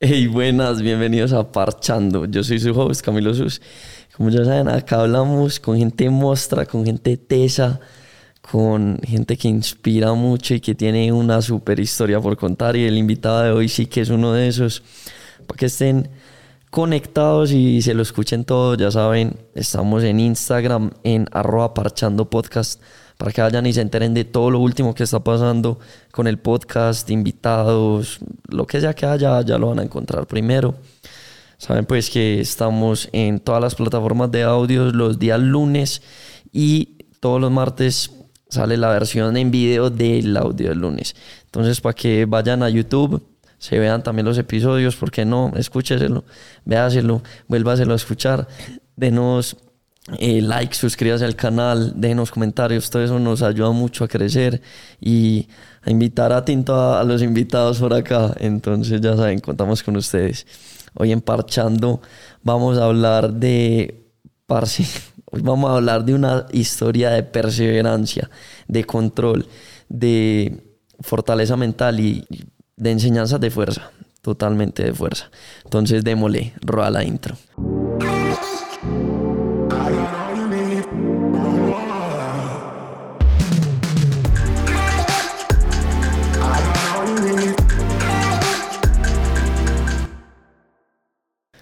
Hey, buenas, bienvenidos a Parchando. Yo soy su host, Camilo Sus. Como ya saben, acá hablamos con gente mostra, con gente tesa, con gente que inspira mucho y que tiene una super historia por contar. Y el invitado de hoy sí que es uno de esos. Para que estén conectados y se lo escuchen todo, ya saben, estamos en Instagram en arroba parchando podcast para que vayan y se enteren de todo lo último que está pasando con el podcast, invitados, lo que sea que haya, ya lo van a encontrar primero. Saben pues que estamos en todas las plataformas de audio los días lunes y todos los martes sale la versión en video del audio del lunes. Entonces para que vayan a YouTube, se vean también los episodios, porque no, escúcheselo, véaselo, vuélvaselo a escuchar, denos eh, like, suscríbase al canal, denos comentarios, todo eso nos ayuda mucho a crecer y a invitar a Tinto a, los invitados por acá. Entonces ya saben, contamos con ustedes. Hoy en Parchando vamos a hablar de Parsi. Hoy vamos a hablar de una historia de perseverancia, de control, de fortaleza mental y de enseñanzas de fuerza, totalmente de fuerza. Entonces démosle, roa la intro.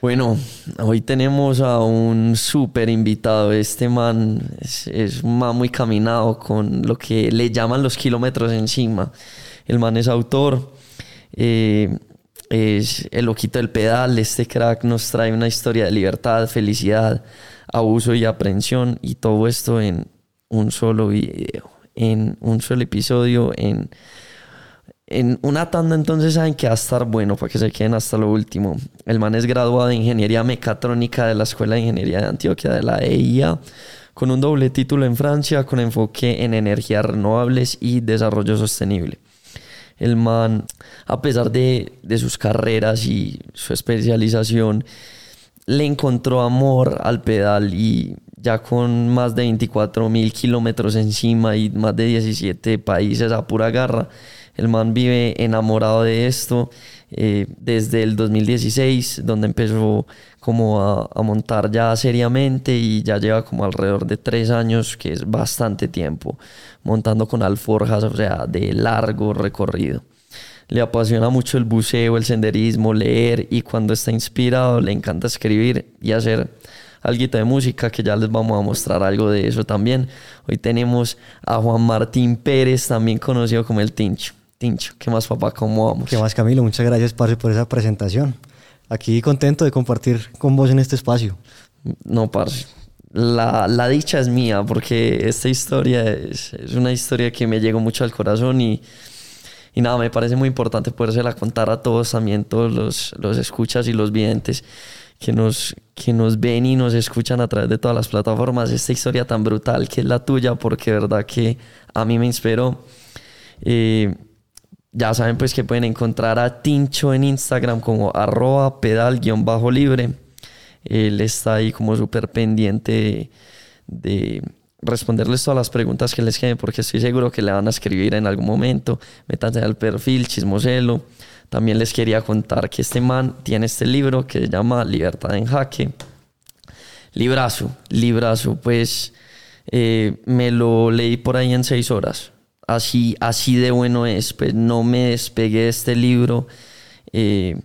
Bueno, hoy tenemos a un súper invitado. Este man es, un man muy caminado con lo que le llaman los kilómetros encima. El man es autor, eh, es el loquito del pedal. Este crack nos trae una historia de libertad, felicidad, abuso y aprensión. Y todo esto en un solo video, en un solo episodio, en en una tanda entonces saben que va a estar bueno para que se queden hasta lo último. El man es graduado de Ingeniería Mecatrónica de la Escuela de Ingeniería de Antioquia de la EIA, con un doble título en Francia con enfoque en energías renovables y desarrollo sostenible. El man, a pesar de, de sus carreras y su especialización, le encontró amor al pedal y ya con más de 24 mil kilómetros encima y más de 17 países a pura garra, el man vive enamorado de esto eh, desde el 2016, donde empezó como a, montar ya seriamente y ya lleva como alrededor de tres años, que es bastante tiempo, montando con alforjas, o sea, de largo recorrido. Le apasiona mucho el buceo, el senderismo, leer y cuando está inspirado le encanta escribir y hacer algo de música que ya les vamos a mostrar algo de eso también. Hoy tenemos a Juan Martín Pérez, también conocido como el Tincho. Tincho. ¿Qué más, papá? ¿Cómo vamos? ¿Qué más, Camilo? Muchas gracias, parce, por esa presentación. Aquí contento de compartir con vos en este espacio. No, parce. La, la dicha es mía porque esta historia es, es, una historia que me llegó mucho al corazón y, y nada, me parece muy importante podérsela contar a todos también, todos los, los escuchas y los videntes que nos, que nos ven y nos escuchan a través de todas las plataformas. Esta historia tan brutal que es la tuya porque verdad que a mí me inspiró. Eh, ya saben pues que pueden encontrar a Tincho en Instagram como arroba pedal-libre. Él está ahí como súper pendiente de, responderles todas las preguntas que les queden porque estoy seguro que le van a escribir en algún momento. Métanse al perfil, chismoselo. También les quería contar que este man tiene este libro que se llama Libertad en Jaque. Librazo, librazo, pues eh, me lo leí por ahí en seis horas así, así de bueno es. Pues no me despegué de este libro. Eh,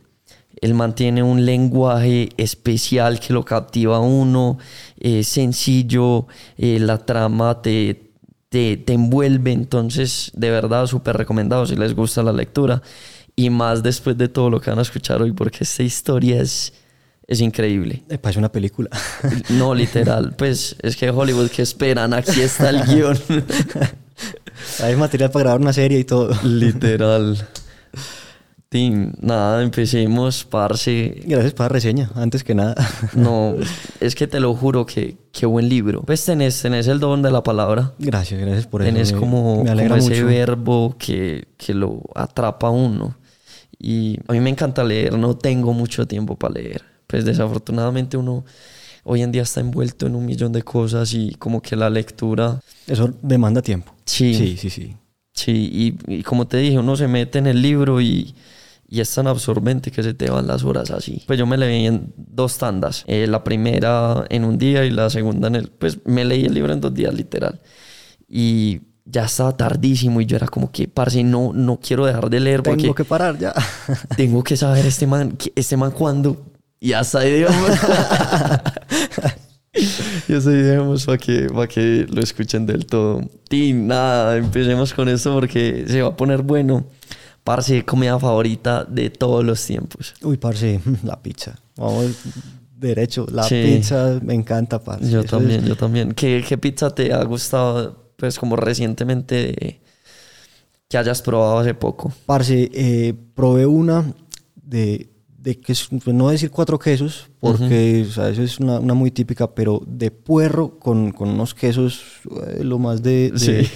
él mantiene un lenguaje especial que lo captiva a uno, es sencillo, eh, la trama te, te, envuelve, entonces de verdad súper recomendado si les gusta la lectura y más después de todo lo que van a escuchar hoy porque esta historia es, es increíble. Me parece una película. No, literal, pues es que Hollywood, ¿qué esperan? Aquí está el guion. Hay material para grabar una serie y todo. Literal. Tim, nada, empecemos, parce. Gracias por la reseña, antes que nada. No, es que te lo juro que qué buen libro. Pues tenés, tenés el don de la palabra. Gracias, gracias por eso. Tenés como, ese verbo que, que lo atrapa a uno. Y a mí me encanta leer, no tengo mucho tiempo para leer. Pues desafortunadamente uno hoy en día está envuelto en un millón de cosas y como que la lectura... Eso demanda tiempo. Sí. Sí, sí, sí. Sí, y, como te dije, uno se mete en el libro y, y es tan absorbente que se te van las horas así. Pues yo me leí en dos tandas. Eh, la primera en un día y la segunda en el... Pues me leí el libro en dos días, literal. Y ya estaba tardísimo y yo era como que, parce, no, no quiero dejar de leer porque... Tengo que parar ya. tengo que saber este man, este man cuándo... Y hasta ahí, digamos. y eso digamos para que, para que lo escuchen del todo. Y nada, empecemos con esto porque se va a poner bueno. Parce, comida favorita de todos los tiempos. Uy, parce, la pizza. Vamos derecho. La pizza me encanta, parce. Yo también, yo también. ¿Qué, ¿Qué, pizza te ha gustado, pues, como recientemente que hayas probado hace poco? Parce, eh, probé una de de que pues no decir cuatro quesos, porque o sea, eso es una, una, muy típica, pero de puerro con, con unos quesos, eh, lo más de, de,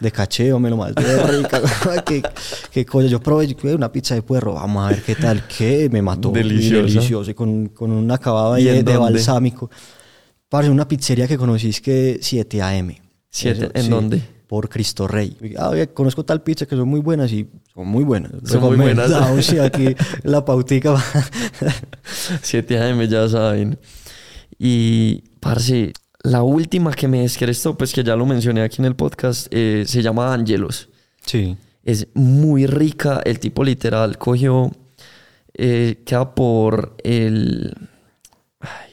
de cacheo, lo más de rica. qué, qué cosa. Yo probé una pizza de puerro, vamos a ver qué tal, que me mató. Delicioso. Delicioso, y con, con un acabado ahí de, de, balsámico. Para una pizzería que conocís que 7 AM. ¿7? ¿En dónde? Por Cristo Rey. Ah, conozco tal pizza que son muy buenas y son muy buenas. Son muy buenas. sí, aquí la pautica. 7 AM ya saben. Y, parce, la última que me descrestó, pues que ya lo mencioné aquí en el podcast, eh, se llama Angelos. Sí. Es muy rica. El tipo literal cogió, eh, queda por el,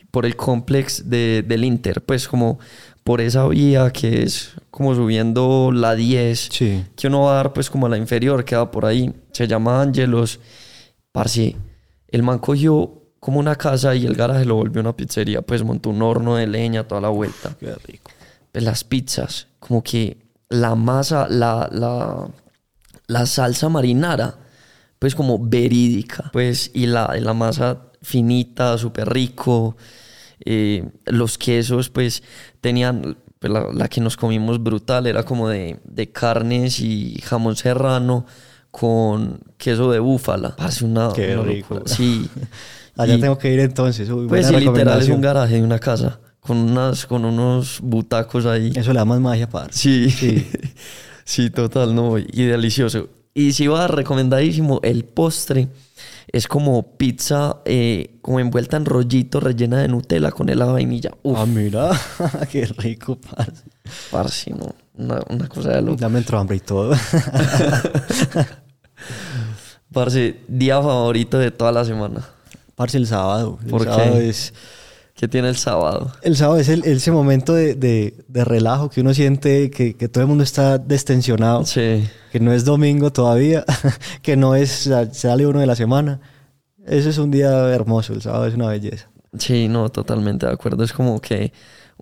por el complex de, del Inter, pues como por esa vía que es como subiendo la 10, que uno va a dar pues como a la inferior, queda por ahí, se llama Angelos. Parce, el man cogió como una casa y el garaje lo volvió una pizzería, pues montó un horno de leña toda la vuelta. Qué rico. Pues las pizzas, como que la masa, la, la, la salsa marinara, pues como verídica, pues y la, la masa finita, súper rico. Eh, los quesos, pues tenían, pues, la, que nos comimos brutal, era como de, de carnes y jamón serrano con queso de búfala. Hace una. Qué rico. Sí. Allá tengo que ir entonces. pues sí, literal es un garaje de una casa. Con, unas, con unos butacos ahí. Eso le da más magia, para Sí. Sí. sí, total, no. Y delicioso. Y si va recomendadísimo el postre es como pizza eh, como envuelta en rollito rellena de Nutella con helado de vainilla. Ah, mira, qué rico, parce. Parce, no, una, una cosa de loco. Ya me entró hambre y todo. parce, día favorito de toda la semana. Parce, el sábado. El ¿Por sábado qué? es... ¿Qué tiene el sábado? El sábado es el, ese momento de, de, de, relajo que uno siente que, que, todo el mundo está destensionado. Sí. Que no es domingo todavía, que no es, sale uno de la semana. Ese es un día hermoso, el sábado es una belleza. Sí, no, totalmente de acuerdo. Es como que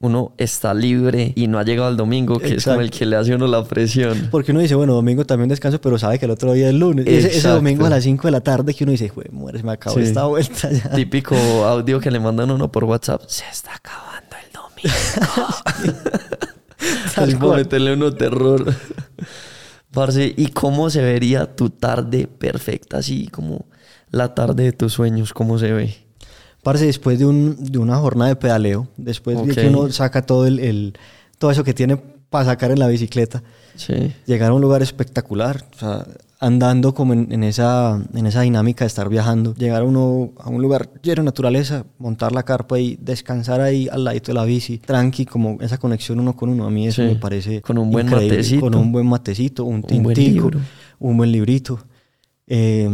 uno está libre y no ha llegado el domingo, que Exacto. es como el que le hace a uno la presión. Porque uno dice, bueno, domingo también descanso, pero sabe que el otro día es lunes. Ese, ese, domingo a las 5 de la tarde que uno dice, Jue, muere, se me acabó sí. esta vuelta ya. Típico audio que le mandan a uno por WhatsApp. Se está acabando el domingo. Así como meterle uno terror. Parce, ¿y cómo se vería tu tarde perfecta? Así como la tarde de tus sueños, ¿cómo se ve? Parce, después de, un, de una jornada de pedaleo, después okay. de que uno saca todo, el, el, todo eso que tiene para sacar en la bicicleta, sí. llegar a un lugar espectacular, o sea, andando como en, en, esa, en esa dinámica de estar viajando, llegar a, uno, a un lugar lleno de naturaleza, montar la carpa y descansar ahí al ladito de la bici, tranqui, como esa conexión uno con uno, a mí eso Sí. me parece Con un buen increíble, matecito. Con un buen matecito, un Un tintico, un buen librito. Eh,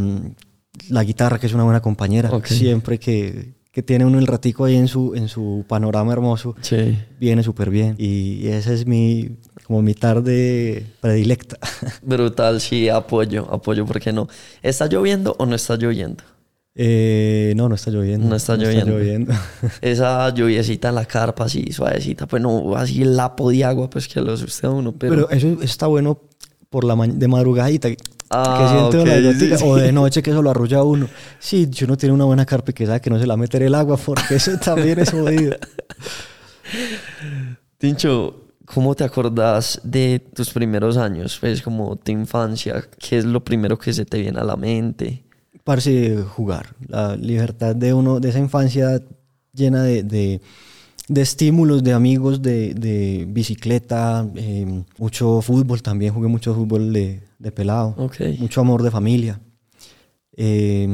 la guitarra, que es una buena compañera, siempre que, que tiene uno el ratico ahí en su, en su panorama hermoso, Sí. viene súper bien. Y esa es mi, como mi tarde predilecta. Brutal, sí, apoyo, apoyo, ¿por qué no? ¿Está lloviendo o no está lloviendo? Eh, no, no está lloviendo. No está lloviendo. lloviendo. Esa lluviecita en la carpa, así, suavecita, pues no así el lapo de agua, pues que lo asuste a uno, pero... Pero eso está bueno por la ma- de madrugadita. que Ah, siente ok, una sí, sí. o de noche que eso lo arrulla uno. Sí, si uno tiene una buena carpa que sabe que no se la meter el agua, porque eso también es jodido. Tincho, ¿cómo te acordás de tus primeros años? Pues como tu infancia, ¿qué es lo primero que se te viene a la mente? Parce, jugar. La libertad de uno, de esa infancia llena de, de, de estímulos, de amigos, de, de bicicleta, eh, mucho fútbol también. Jugué mucho fútbol de, de pelado. Ok. Mucho amor de familia. Eh,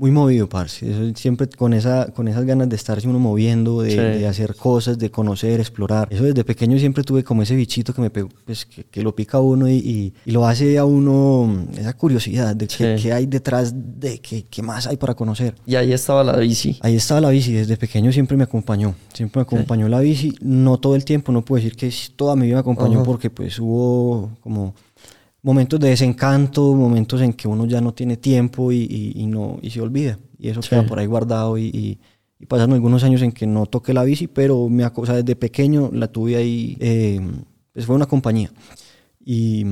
muy movido, parce. Eso siempre con, esa, con esas ganas de estarse uno moviendo, de, Sí. de hacer cosas, de conocer, explorar. Eso desde pequeño siempre tuve como ese bichito que me pegó, pues, que, que lo pica a uno y, y- y lo hace a uno esa curiosidad de qué, Sí. qué hay detrás de qué, qué más hay para conocer. Y ahí estaba la bici. Ahí estaba la bici, desde pequeño siempre me acompañó, siempre me acompañó la bici, no todo el tiempo, no puedo decir que sí, toda mi vida me acompañó Ajá. porque pues hubo como momentos de desencanto, momentos en que uno ya no tiene tiempo y, y- y no, y se olvida, y eso Sí. queda por ahí guardado y, y, pasaron algunos años en que no toqué la bici, pero me, o sea, desde pequeño la tuve ahí, eh, pues fue una compañía. Y,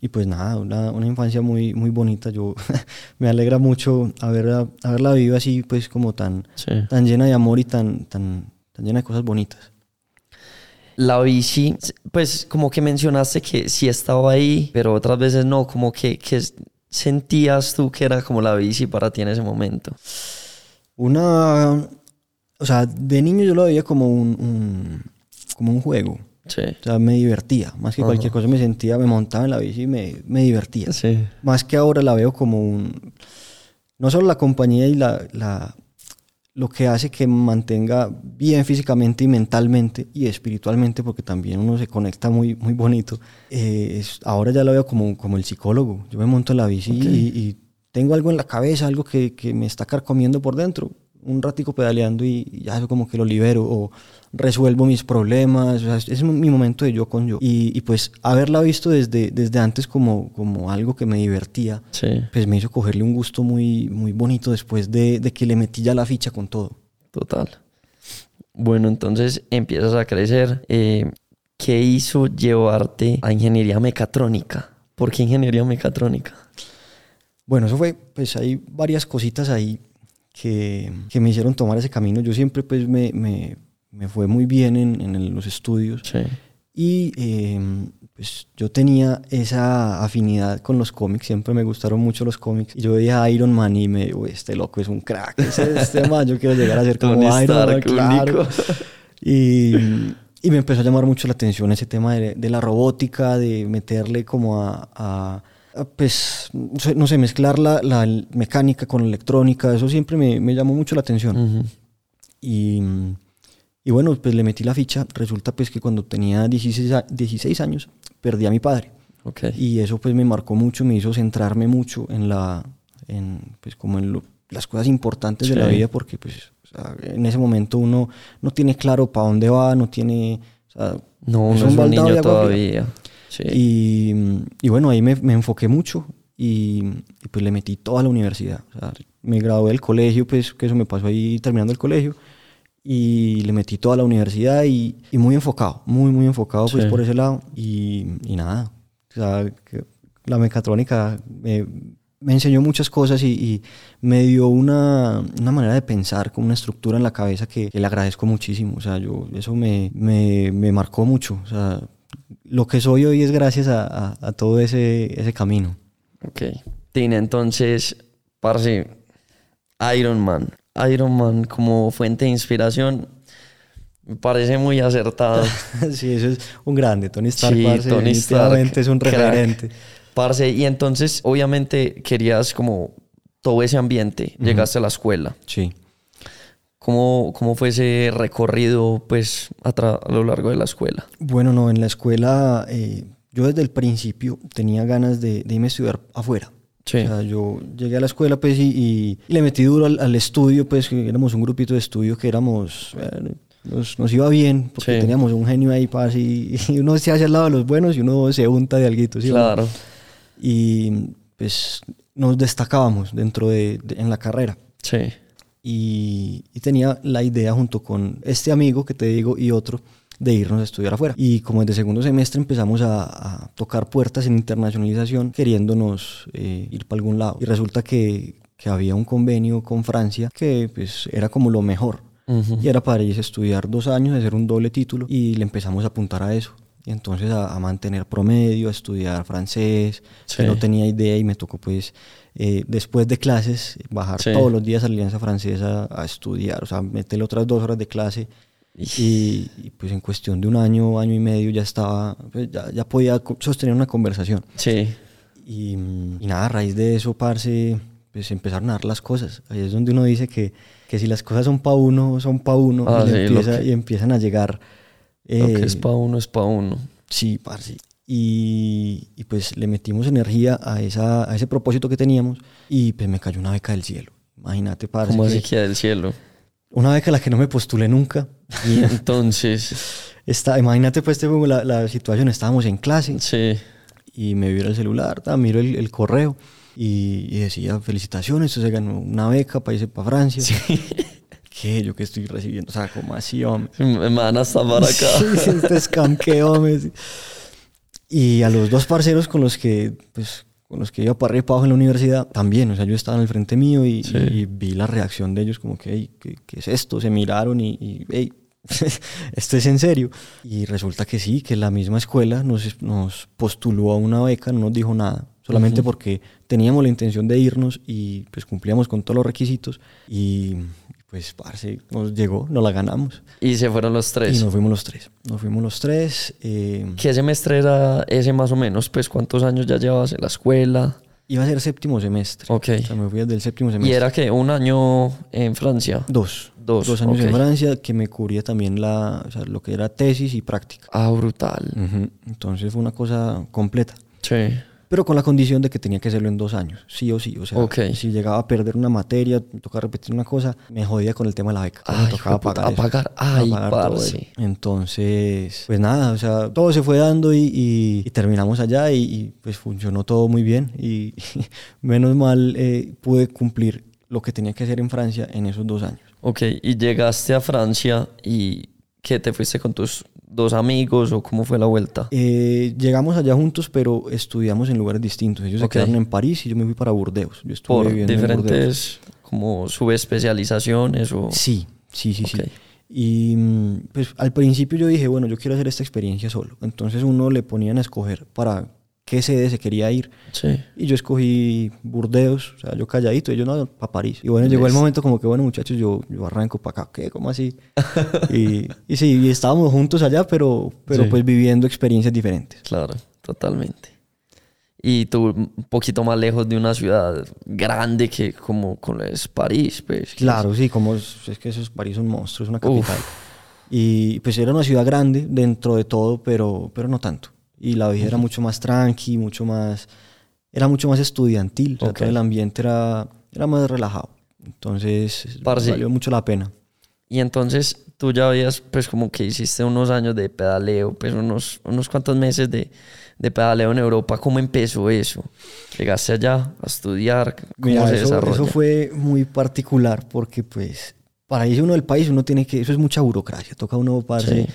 y pues nada, una, una infancia muy, muy bonita. Yo me alegra mucho haberla, haberla vivido así, pues como tan, Sí. tan llena de amor y tan, tan, tan llena de cosas bonitas. La bici, pues como que mencionaste que sí estaba ahí, pero otras veces no, como que, que sentías tú que era como la bici para ti en ese momento. Una, o sea, de niño yo lo veía como un, un- como un juego. Sí. O sea, me divertía. Más que Ajá. cualquier cosa me sentía, me montaba en la bici y me, me divertía. Sí. Más que ahora la veo como un... No solo la compañía y la, la- lo que hace que mantenga bien físicamente y mentalmente y espiritualmente, porque también uno se conecta muy, muy bonito. eh, es- ahora ya lo veo como, como el psicólogo. Yo me monto en la bici y, y tengo algo en la cabeza, algo que, que me está carcomiendo por dentro. Un ratico pedaleando y, y ya eso como que lo libero o resuelvo mis problemas. o sea, es- mi momento de yo con yo. Y, y pues haberla visto desde, desde antes como, como algo que me divertía, Sí, pues me hizo cogerle un gusto muy, muy bonito después de, de que le metí ya la ficha con todo. total. Bueno, entonces empiezas a crecer. Eh, ¿Qué hizo llevarte a ingeniería mecatrónica? ¿Por qué ingeniería mecatrónica? Bueno, eso fue, pues hay varias cositas ahí que, que me hicieron tomar ese camino. Yo siempre pues me, me, me fue muy bien en, en los estudios Sí. y eh, pues yo tenía esa afinidad con los cómics, siempre me gustaron mucho los cómics. Y yo veía a Iron Man y me, uy, este loco es un crack, ese, este man, yo quiero llegar a ser como Iron Man, Stark, claro. único. Y, y me empezó a llamar mucho la atención ese tema de, de la robótica, de meterle como a, a- pues, no sé, mezclar la, la mecánica con la electrónica, eso siempre me, me llamó mucho la atención. Ujú. Y, y bueno, pues le metí la ficha. Resulta pues que cuando tenía 16, a- 16 años perdí a mi padre. Ok. Y eso pues me marcó mucho, me hizo centrarme mucho en la, en, pues como en lo- las cosas importantes de la Sí. vida porque pues o sea, en ese momento uno no tiene claro para dónde va, no tiene, o sea, No, es no es un niño todavía. Sí. Y, y bueno, ahí me, me enfoqué mucho y, y, pues le metí toda la universidad. O sea, me gradué del colegio, pues que eso me pasó ahí terminando el colegio. Y le metí toda la universidad y, y muy enfocado, muy, muy enfocado pues Sí. por ese lado. Y, y nada, o sea, que la mecatrónica me, me enseñó muchas cosas y, y me dio una, una manera de pensar, con una estructura en la cabeza que, que le agradezco muchísimo. O sea, yo, eso me, me, me marcó mucho. O sea, lo que soy hoy es gracias a, a- a todo ese, ese camino. Ok. Tina, entonces, parce, Iron Man. Iron Man como fuente de inspiración me parece muy acertado. sí, eso es un grande. Tony Stark, Sí, parce, Tony Stark, es un crack. referente. Parce, y entonces, obviamente, querías como todo ese ambiente. Llegaste a la escuela. Sí. ¿Cómo, cómo fue ese recorrido, pues, a, a lo largo de la escuela? Bueno, no, en la escuela eh, yo desde el principio tenía ganas de, de irme a estudiar afuera. Sí. O sea, yo llegué a la escuela pues y, y- y le metí duro al, al estudio, pues que éramos un grupito de estudio que éramos, eh, nos, nos iba bien, porque Sí. teníamos un genio ahí, parce, y, y uno se hace al lado de los buenos y uno se unta de alguito, ¿sí? Claro. Y pues nos destacábamos dentro de, de- en la carrera. Sí. Y, y tenía la idea junto con este amigo que te digo y otro de irnos a estudiar afuera. Y como desde segundo semestre empezamos a, a tocar puertas en internacionalización queriéndonos eh, ir para algún lado. Y resulta que, que había un convenio con Francia que pues era como lo mejor. Ujú. Y era para irse a estudiar dos años, hacer un doble título y le empezamos a apuntar a eso. Y entonces a, a mantener promedio, a estudiar francés, que Sí. no tenía idea y me tocó pues eh, después de clases bajar Sí. todos los días a la Alianza Francesa a estudiar, o sea, meterle otras dos horas de clase y, y, pues en cuestión de un año, año y medio ya estaba, pues, ya, ya podía sostener una conversación. Sí. Y, y nada, a raíz de eso, parce, pues empezaron a dar las cosas. Ahí es donde uno dice que, que si las cosas son para uno, son para uno. Ah, y, sí, empieza- que- y empiezan a llegar. Lo que eh, es para uno es para uno. Sí, parce. Y, y pues le metimos energía a, esa, a ese propósito que teníamos y pues me cayó una beca del cielo. Imagínate, parce. Que- así que del cielo. Una beca a la que no me postulé nunca. Y entonces, Está, imagínate pues te pongo la, la situación, estábamos en clase sí. y me vibra el celular, ta, miro el, el correo y, y decía, felicitaciones, usted se ganó una beca para irse para Francia. ¿Qué? ¿Yo qué estoy recibiendo? O sea, ¿cómo así, hombre? Me van a estamar acá. Sí, este escanqueo, hombre. sí. Y a los dos parceros con los que, pues, con los que iba para arriba y para abajo en la universidad, también, o sea, yo estaba en el frente mío y, Sí. y vi la reacción de ellos como que, "Ey, ¿qué, qué es esto? Se miraron y, y "Ey, esto es en serio. Y resulta que sí, que la misma escuela nos, nos postuló a una beca, no nos dijo nada, solamente porque teníamos la intención de irnos y pues cumplíamos con todos los requisitos y pues, parce, nos llegó, nos la ganamos. Y se fueron los Y tres. nos fuimos los tres. Nos fuimos los tres. eh, ¿Qué semestre era ese más o menos? Pues cuántos años ya llevabas en la escuela. Iba a ser séptimo semestre. Ok. O sea, me fui desde el séptimo ¿Y semestre. era que un año en Francia? Dos. Dos, años en. Francia que me cubría también la, o sea, lo que era tesis y práctica. Ah, brutal. Entonces fue una cosa completa. Sí. Pero con la condición de que tenía que hacerlo en dos años, sí o sí. O sea, Ok. si llegaba a perder una materia, me tocaba repetir una cosa, me jodía con el tema de la beca. Ay, me tocaba pagar. a eso. pagar. Ay, A pagar eso. Entonces, pues nada, o sea, todo se fue dando y, y- y terminamos allá y, y, pues funcionó todo muy bien. Y menos mal eh, pude cumplir lo que tenía que hacer en Francia en esos dos años. Ok, y llegaste a Francia y ¿qué te fuiste con tus dos amigos o cómo fue la vuelta? Eh, llegamos allá juntos, pero estudiamos en lugares distintos. Ellos se quedaron en París y yo me fui para Burdeos. Yo estuve Por viviendo en Burdeos. diferentes como subespecializaciones o... Sí, sí, sí, sí. Y mm, pues al principio yo dije, bueno, yo quiero hacer esta experiencia solo. Entonces uno le ponían a escoger para qué sede se quería ir. Sí. Y yo escogí Burdeos, o sea, yo calladito, y yo no, para París. Y bueno, llegó el momento como que, bueno, muchachos, yo, yo arranco para acá, ¿qué? ¿Cómo así? y, y sí, y estábamos juntos allá, pero, pero Sí. pues viviendo experiencias diferentes. Claro, totalmente. Y tú un poquito más lejos de una ciudad grande que como, como es París, pues. Claro, sí, como es, es que eso es París, es un monstruo, es una capital. Y pues era una ciudad grande dentro de todo, pero, pero no tanto. Y la vida era mucho más tranqui, mucho más... Era mucho más estudiantil, o sea, todo el ambiente era, era más relajado. Entonces, Parce. valió mucho la pena. Y entonces tú ya habías, pues como que hiciste unos años de pedaleo, pues unos, unos cuantos meses de, de pedaleo en Europa. ¿Cómo empezó eso? ¿Llegaste allá a estudiar? ¿Cómo Mira, se eso, desarrolla? eso fue muy particular porque pues para irse uno del país uno tiene que, eso es mucha burocracia, toca uno parce, Sí.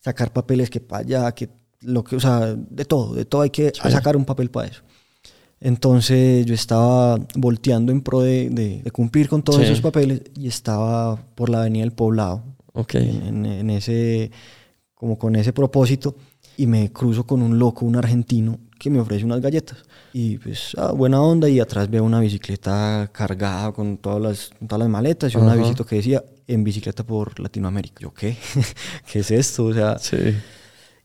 sacar papeles que para allá, que lo que, o sea, de todo, de todo hay que Sí. sacar un papel para eso. Entonces yo estaba volteando en pro de, de- de cumplir con todos Sí. esos papeles y estaba por la avenida del Poblado, Ok. en, en- ese, como con ese propósito, y me cruzo con un loco, un argentino, que me ofrece unas galletas. Y pues, ah, buena onda, y atrás veo una bicicleta cargada con todas las, con todas las maletas y un Ajá. avisito que decía, en bicicleta por Latinoamérica. Yo, ¿qué? ¿Qué es esto? O sea, Sí.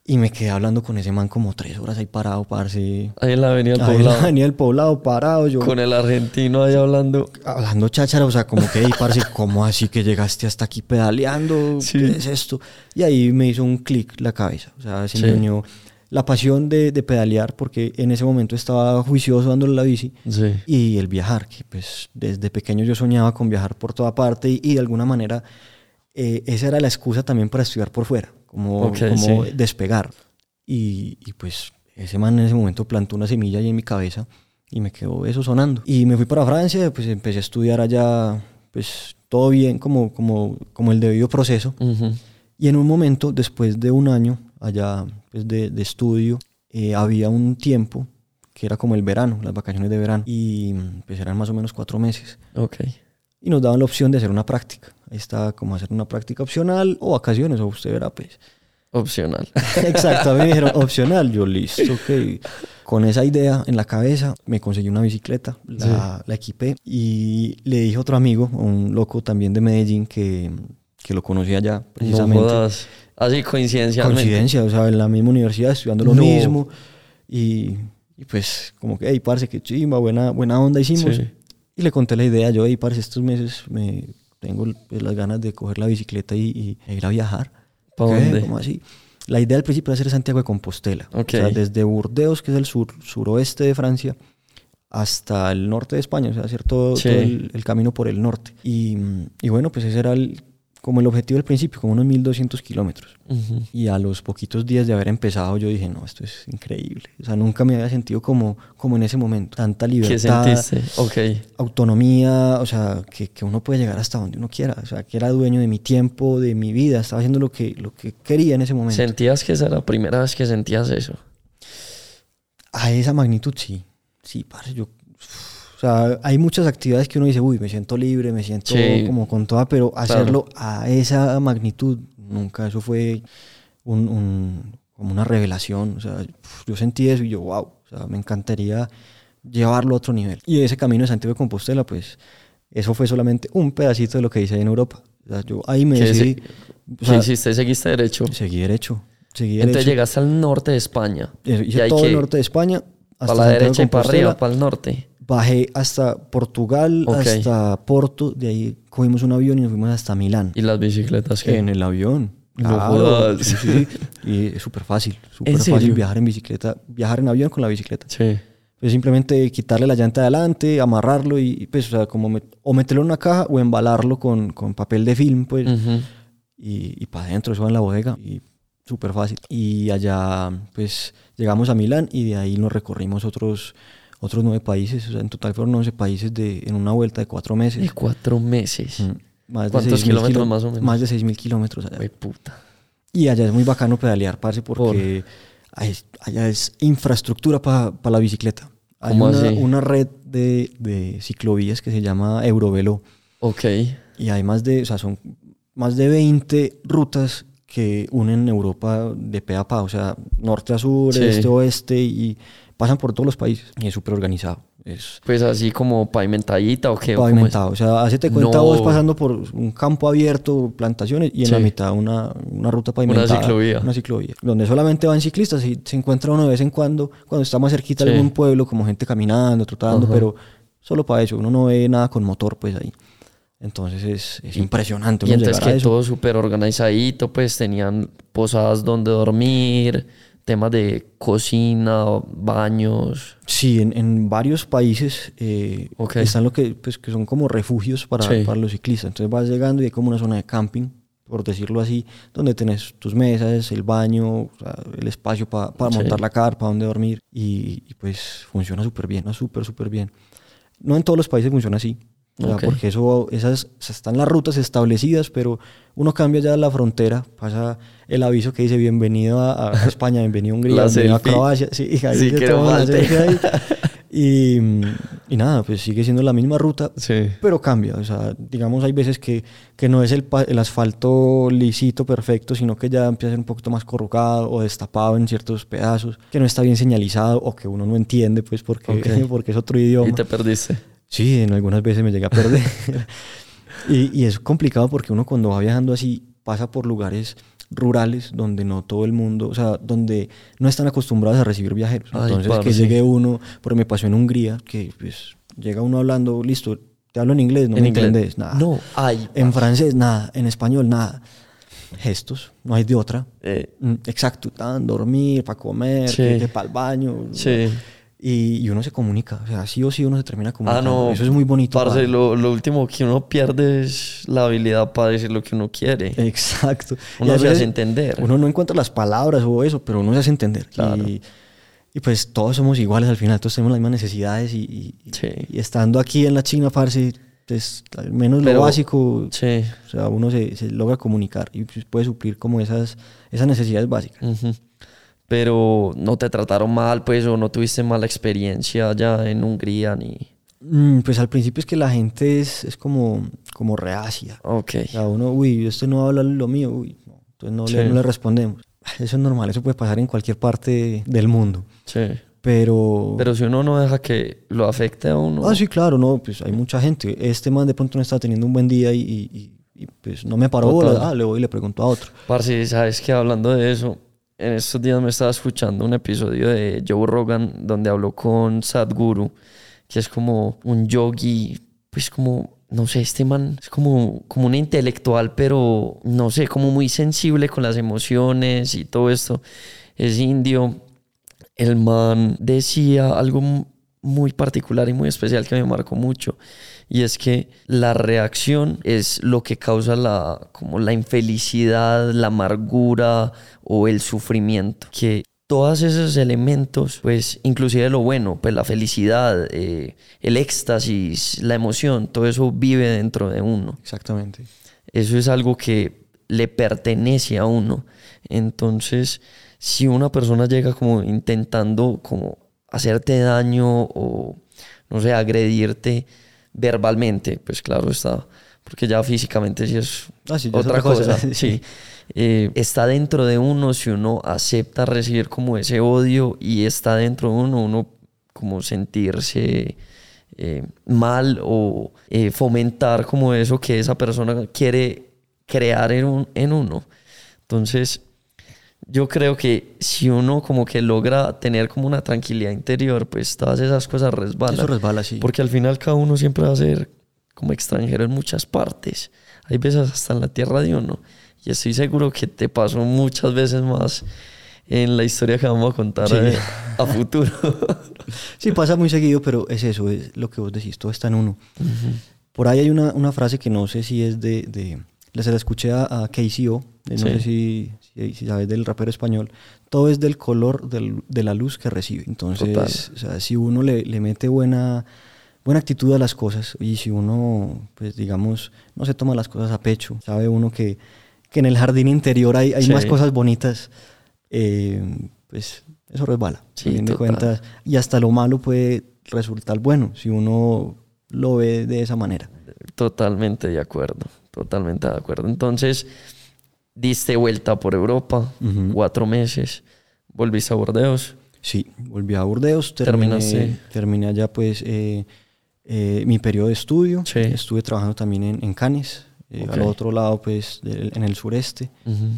Y me quedé hablando con ese man como tres horas ahí parado, parce. Ahí en la avenida del Ahí en la poblado. avenida del poblado, parado, yo Con el argentino ahí hablando. hablando cháchara, o sea, como que, "Ey, parce, ¿cómo así que llegaste hasta aquí pedaleando? Sí. ¿Qué es esto? Y ahí me hizo un clic la cabeza, o sea, se me Sí. unió la pasión de, de pedalear, porque en ese momento estaba juicioso dándole la bici, Sí. y el viajar, que pues desde pequeño yo soñaba con viajar por toda parte, y, y de alguna manera eh, esa era la excusa también para estudiar por fuera, como, Ok, como sí. despegar. Y, y pues ese man en ese momento plantó una semilla ahí en mi cabeza y me quedó eso sonando. Y me fui para Francia, pues empecé a estudiar allá, pues todo bien, como, como, como el debido proceso. Ujú. Y en un momento, después de un año allá pues de, de estudio, eh, había un tiempo que era como el verano, las vacaciones de verano, y pues eran más o menos cuatro meses. Ok. Y nos daban la opción de hacer una práctica. Está como hacer una práctica opcional o vacaciones, o usted verá pues. Opcional. Exacto, a mí me dijeron opcional, yo listo, ok. Con esa idea en la cabeza me conseguí una bicicleta, la, la equipé y le dije a otro amigo, un loco también de Medellín que, que lo conocía allá No precisamente. jodas. Así coincidencialmente. Coincidencia, o sea, en la misma universidad estudiando lo No. mismo y, y pues como que, hey, parce, qué chimba, buena, buena onda hicimos. Sí. Y le conté la idea, yo, ahí para estos meses me tengo pues, las ganas de coger la bicicleta y, y e ir a viajar. ¿Para ¿Qué? dónde? ¿Cómo así? La idea al principio era hacer Santiago de Compostela. Ok. O sea, desde Burdeos, que es el sur, suroeste de Francia, hasta el norte de España, o sea, hacer todo, Sí. todo el, el camino por el norte. Y, y bueno, pues ese era el- como el objetivo del principio, como unos 1200 kilómetros. Y a los poquitos días de haber empezado, yo dije, no, esto es increíble. O sea, nunca me había sentido como, como en ese momento. Tanta ¿Qué libertad, sentiste? Ok. autonomía, o sea, que, que uno puede llegar hasta donde uno quiera. O sea, que era dueño de mi tiempo, de mi vida. Estaba haciendo lo que, lo que quería en ese momento. ¿Sentías que esa era la primera vez que sentías eso? A esa magnitud, sí. Sí, parce, yo... sea, hay muchas actividades que uno dice, uy, me siento libre, me siento Sí. como con toda, pero hacerlo a esa magnitud, nunca. Eso fue un, un- como una revelación. O sea, yo sentí eso y yo, wow, o sea, me encantaría llevarlo a otro nivel. Y ese camino de Santiago de Compostela, pues, eso fue solamente un pedacito de lo que hice ahí en Europa. O sea, yo ahí me ¿Qué, decidí, o sea, hiciste? ¿Seguiste derecho? seguí derecho. Seguí Entonces derecho. llegaste al norte de España. Eh, ¿Y Hice todo el norte de España. ¿Para hasta la Santiago de derecha y para arriba? ¿Para el norte? Bajé hasta Portugal, Ok. hasta Porto, de ahí cogimos un avión y nos fuimos hasta Milán. ¿Y las bicicletas qué? En el avión. No Claro, sí, sí. Y es súper fácil, súper serio? fácil viajar en bicicleta, viajar en avión con la bicicleta. Sí. Es simplemente quitarle la llanta de adelante, amarrarlo y pues, o sea, como met- o meterlo en una caja o embalarlo con, con papel de film, pues, Ujú. y, y para adentro, eso va en la bodega, y súper fácil. Y allá, pues, llegamos a Milán y de ahí nos recorrimos otros, otros nueve países, o sea, en total fueron 11 países de, en una vuelta de cuatro meses. De cuatro meses. Mm, Más de ¿Cuántos 6.000 kilómetros kilo- más o menos? Más de 6.000 kilómetros allá. Güey, puta. Y allá es muy bacano pedalear, parce, porque hay- allá es infraestructura para la bicicleta. Hay ¿Cómo una, así? una red de, de ciclovías que se llama Eurovelo. Ok. Y hay más de, o sea, son más de 20 rutas que unen Europa de pe a pa, o sea, norte a sur, Sí. este a oeste, y pasan por todos los países. Y es súper organizado. Es Pues así como pavimentadita o qué. Pavimentado. O sea, hacete cuenta No. vos pasando por un campo abierto, plantaciones, y en Sí. la mitad una, una ruta pavimentada. ciclovía. Una ciclovía. Donde solamente van ciclistas y se encuentra uno de vez en cuando, cuando está más cerquita de Sí. algún pueblo, como gente caminando, trotando, Ajá. pero solo para eso. Uno no ve nada con motor, pues ahí. Entonces es, es impresionante. Y entonces que todo súper organizadito, pues tenían posadas donde dormir, temas de cocina, baños. Sí, en, en varios países eh, Ok. están lo que, pues, que son como refugios para, Sí. para los ciclistas. Entonces vas llegando y hay como una zona de camping, por decirlo así, donde tenés tus mesas, el baño, o sea, el espacio pa- para Sí. montar la carpa, donde dormir. Y, y, pues funciona súper bien, ¿no? súper, súper bien. No en todos los países funciona así. O sea. Porque eso, esas, están las rutas establecidas, pero uno cambia ya la frontera, pasa el aviso que dice bienvenido a, a España, bienvenido a Hungría, bienvenido a selfie. Croacia. Sí, y ahí Sí, ahí. Y, y nada, pues sigue siendo la misma ruta, Sí. pero cambia. O sea, digamos, hay veces que, que no es el, el asfalto lisito, perfecto, sino que ya empieza a ser un poquito más corrugado o destapado en ciertos pedazos, que no está bien señalizado o que uno no entiende, pues, porque, Ok. porque es otro idioma. Y te perdiste. Sí, en algunas veces me llegué a perder. y, y es complicado porque uno cuando va viajando así pasa por lugares rurales donde no todo el mundo, o sea, donde no están acostumbrados a recibir viajeros. Ay, Entonces que llegue uno, porque me pasó en Hungría, que pues llega uno hablando, listo, te hablo en inglés, no en me inglés. entendés, nada. No, ay. En francés, nada. En español, nada. Gestos, no hay de otra. Eh, Mm, Exacto, tan, dormir, para comer, Sí. para el baño. sí. Y, y uno se comunica, o sea, sí o sí uno se termina Ah, comunicando. no. Eso es muy bonito. Parce, lo, lo último que uno pierde es la habilidad para decir lo que uno quiere. Exacto. Uno se hace entender. Uno no encuentra las palabras o eso, pero uno se hace entender. Claro. Y, y pues todos somos iguales al final, todos tenemos las mismas necesidades y, y- Sí. y estando aquí en la China, parce, pues al menos Pero- lo básico, Sí. o sea, uno se, se logra comunicar y pues, puede suplir como esas, esas necesidades básicas. Ujú. Pero no te trataron mal, pues, o no tuviste mala experiencia allá en Hungría ni. Mm, pues al principio es que la gente es, es como, como reacia. Ok. O sea, uno, uy, este no habla lo mío, uy, no, entonces no, Sí. le, no le respondemos. Eso es normal, eso puede pasar en cualquier parte del mundo. Sí. Pero... Pero si uno no deja que lo afecte a uno. Ah, sí, claro, no, pues hay mucha gente. Este man de pronto no está teniendo un buen día y, y- y- pues no me paró bola. Ah, le voy y le pregunto a otro. Parce, sabes que hablando de eso, en estos días me estaba escuchando un episodio de Joe Rogan donde habló con Sadhguru, que es como un yogi pues como, no sé, este man es como, como un intelectual, pero no sé, como muy sensible con las emociones y todo esto. Es indio. El man decía algo muy particular y muy especial que me marcó mucho y es que la reacción es lo que causa la como la infelicidad, la amargura o el sufrimiento que todos esos elementos, pues inclusive lo bueno, pues la felicidad, eh, el éxtasis, la emoción, todo eso vive dentro de uno. Exactamente. Eso es algo que le pertenece a uno. Entonces, si una persona llega como intentando como hacerte daño o, no sé, agredirte verbalmente, pues claro está, porque ya físicamente sí es ah, otra, cosa. sí. Eh, está dentro de uno si uno acepta recibir como ese odio y está dentro de uno, uno como sentirse eh, mal o eh, fomentar como eso que esa persona quiere crear en, en uno. Entonces, yo creo que si uno como que logra tener como una tranquilidad interior, pues todas esas cosas resbalan. Eso resbala, sí. Porque al final cada uno siempre va a ser como extranjero en muchas partes. Hay veces hasta en la tierra de uno. Y estoy seguro que te pasó muchas veces más en la historia que vamos a contar eh, a, futuro. sí, pasa muy seguido, pero es eso, es lo que vos decís, todo está en uno. Por ahí hay una, una, frase que no sé si es de... de se la escuché a, a KCO, no sé si, si, sabes del rapero español. Todo es del color del, de la luz que recibe. Entonces, o sea, si uno le, le mete buena buena actitud a las cosas y si uno, pues digamos, no se toma las cosas a pecho, sabe uno que, que en el jardín interior hay, hay más cosas bonitas, eh, pues eso resbala, sí, de cuentas, y hasta lo malo puede resultar bueno si uno lo ve de esa manera. Totalmente de acuerdo, totalmente de acuerdo. Entonces, diste vuelta por Europa, cuatro meses, volviste a Burdeos. Sí, volví a Burdeos, terminé, terminé allá pues eh, eh, mi periodo de estudio. Estuve trabajando también en, en Cannes, eh, al otro lado, pues, en el sureste.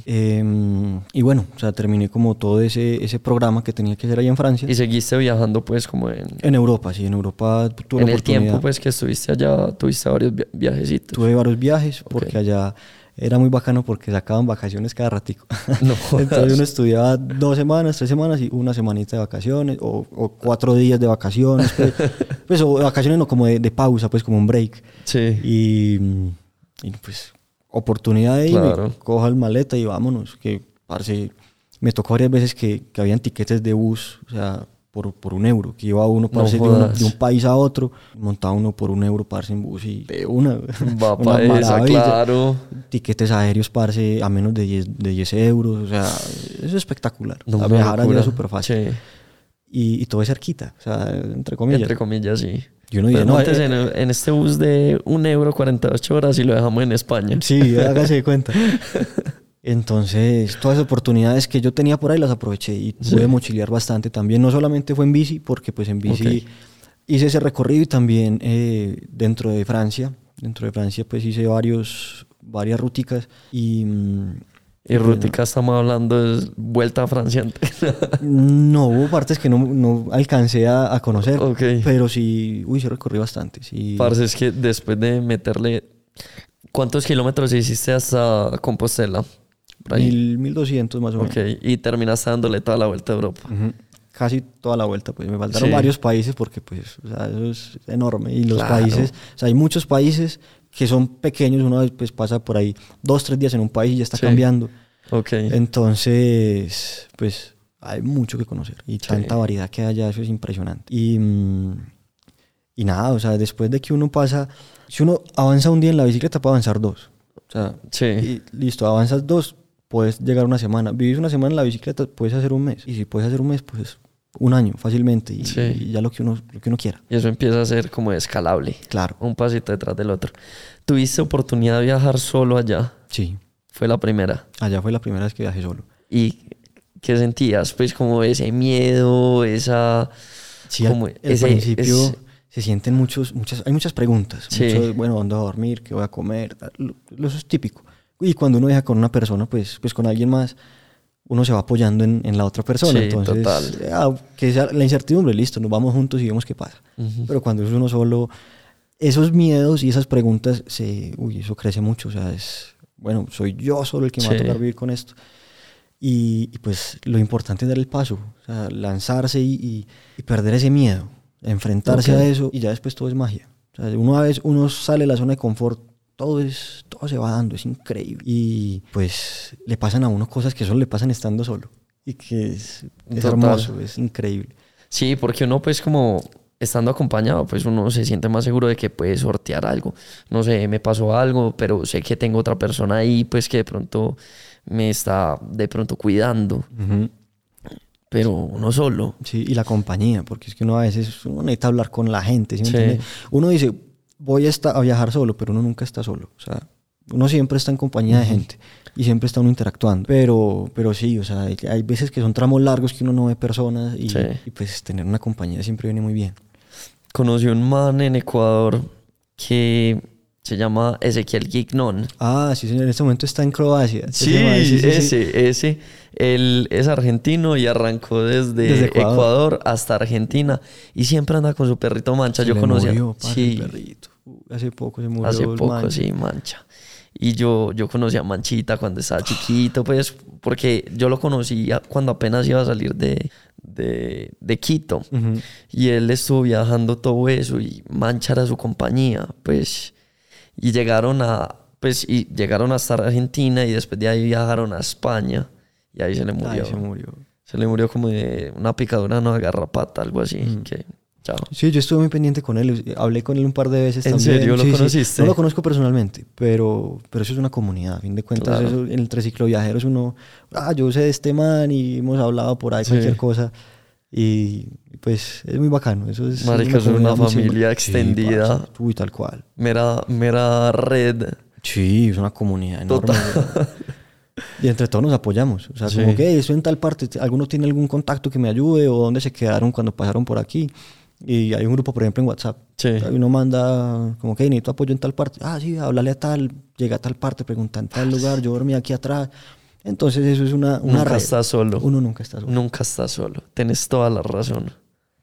Em, y bueno, o sea, terminé como todo ese, ese programa que tenía que hacer ahí en Francia. ¿Y seguiste viajando, pues, como en...? En Europa, sí, en Europa tuve En el tiempo, pues, que estuviste allá, tuviste varios viajecitos. Tuve varios viajes, porque allá era muy bacano porque sacaban vacaciones cada ratico. No Entonces uno estudiaba dos semanas, tres semanas y una semanita de vacaciones o, cuatro días de vacaciones. Pues, pues o vacaciones no como de, de, pausa, pues como un break. Sí. Y y pues, oportunidad de ir, coja el maleta y vámonos. Que, parce, me tocó varias veces que, que habían tiquetes de bus, o sea, por, por un euro, que iba uno parce, de, un país a otro, montaba uno por un euro, parce, en bus y de una. Va una esa, claro. Tiquetes aéreos, parce, a menos de 10, de 10 euros, o sea, es espectacular. No, viajar allá es súper fácil. Y, y, todo es cerquita, o sea, entre comillas. Entre comillas, sí. Y uno dice, no, antes eh, en, este bus de un euro 48 horas y lo dejamos en España. Sí, hágase de cuenta. Entonces, todas las oportunidades que yo tenía por ahí las aproveché y pude mochilear bastante también. No solamente fue en bici, porque pues en bici hice ese recorrido y también eh, dentro de Francia. Dentro de Francia pues hice varios, varias rúticas y... Mm, y Rútica estamos hablando de vuelta a Francia. no, hubo partes que no, no alcancé a, a conocer, pero sí, uy, sí recorrí bastante. Sí. Parce, es que después de meterle... ¿Cuántos kilómetros hiciste hasta Compostela? Mil, 1200 más o menos. Ok, y terminaste dándole toda la vuelta a Europa. Casi toda la vuelta, pues me faltaron varios países porque pues, o sea, eso es enorme. Y los países, o sea, hay muchos países que son pequeños, uno pues pasa por ahí dos, tres días en un país y ya está cambiando. Ok. Entonces, pues hay mucho que conocer y tanta variedad que hay allá, eso es impresionante. Y, mm, y nada, o sea, después de que uno pasa, si uno avanza un día en la bicicleta, puede avanzar dos. O sea, sí. listo, avanzas dos, puedes llegar una semana. Vivís una semana en la bicicleta, puedes hacer un mes. Y si puedes hacer un mes, pues un año fácilmente y, ya lo que, uno, lo que uno quiera. Y eso empieza a ser como escalable. Claro. Un pasito detrás del otro. ¿Tuviste oportunidad de viajar solo allá? Sí. Fue la primera. Allá fue la primera vez que viajé solo. ¿Y qué sentías? Pues como ese miedo, esa... Sí, como al, principio se sienten muchos, muchas, hay muchas preguntas. Sí. bueno, ¿dónde voy a dormir? ¿Qué voy a comer? Eso es típico. Y cuando uno viaja con una persona, pues, pues con alguien más, uno se va apoyando en, en la otra persona. Sí, Entonces, total. Ah, que sea la incertidumbre, listo, nos vamos juntos y vemos qué pasa. Pero cuando es uno solo, esos miedos y esas preguntas, se, uy, eso crece mucho. O sea, es, bueno, soy yo solo el que me va a tocar vivir con esto. Y, y, pues lo importante es dar el paso, o sea, lanzarse y, y- y perder ese miedo, enfrentarse Ok. a eso y ya después todo es magia. O sea, una vez uno sale de la zona de confort, todo, es, todo se va dando, es increíble. Y pues le pasan a uno cosas que solo le pasan estando solo. Y que es, es hermoso, es increíble. Sí, porque uno pues como estando acompañado, pues uno se siente más seguro de que puede sortear algo. No sé, me pasó algo, pero sé que tengo otra persona ahí, pues que de pronto me está de pronto cuidando, pero uno solo. Sí, y la compañía, porque es que uno a veces uno necesita hablar con la gente. ¿sí Sí. Uno dice, voy a, esta- a viajar solo, pero uno nunca está solo. O sea, uno siempre está en compañía de gente y siempre está uno interactuando. Pero, pero sí, o sea, hay, veces que son tramos largos que uno no ve personas y, Sí. y pues tener una compañía siempre viene muy bien. Conocí un man en Ecuador que se llama Ezequiel Gignon. Ah, sí, señor, en este momento está en Croacia. Sí, Ese sí, sí, sí. ese, ese. Él es argentino y arrancó desde, Desde Ecuador. Ecuador. hasta Argentina y siempre anda con su perrito mancha. Se Yo le conocía. murió, sí, el perrito. Uh, Hace poco se murió. hace poco, man. sí, mancha. Y yo, yo conocí a Manchita cuando estaba chiquito, pues, porque yo lo conocí cuando apenas iba a salir de, de, de Quito. Ujú. Y él estuvo viajando todo eso y Mancha era su compañía, pues. Y llegaron a, pues, y llegaron hasta Argentina y después de ahí viajaron a España y ahí se le murió. Ay, se murió. Se le murió como de una picadura, no, garrapata, algo así. Que, chao. Sí, yo estuve muy pendiente con él. Hablé con él un par de veces ¿En también. serio? ¿Lo Sí, sí. conociste? No lo conozco personalmente, pero, pero eso es una comunidad. A fin de cuentas, Claro. eso, en el triciclo viajeros uno, ah, yo sé de este man y hemos hablado por ahí Sí. cualquier cosa. Y pues es muy bacano. Eso es Marica, es una familia extendida. Uy, tal cual. Mera, mera red. Sí, es una comunidad enorme. Y entre todos nos apoyamos. O sea, Sí. como que eso en tal parte, ¿alguno tiene algún contacto que me ayude o dónde se quedaron cuando pasaron por aquí? Y hay un grupo, por ejemplo, en WhatsApp. Sí. O sea, uno manda como que necesito apoyo en tal parte. Ah, sí, háblale a tal, llega a tal parte, pregunta en tal lugar, yo dormí aquí atrás. Entonces eso es una, una Nunca red. estás solo. Uno nunca está solo. Nunca estás solo. Tienes toda la razón.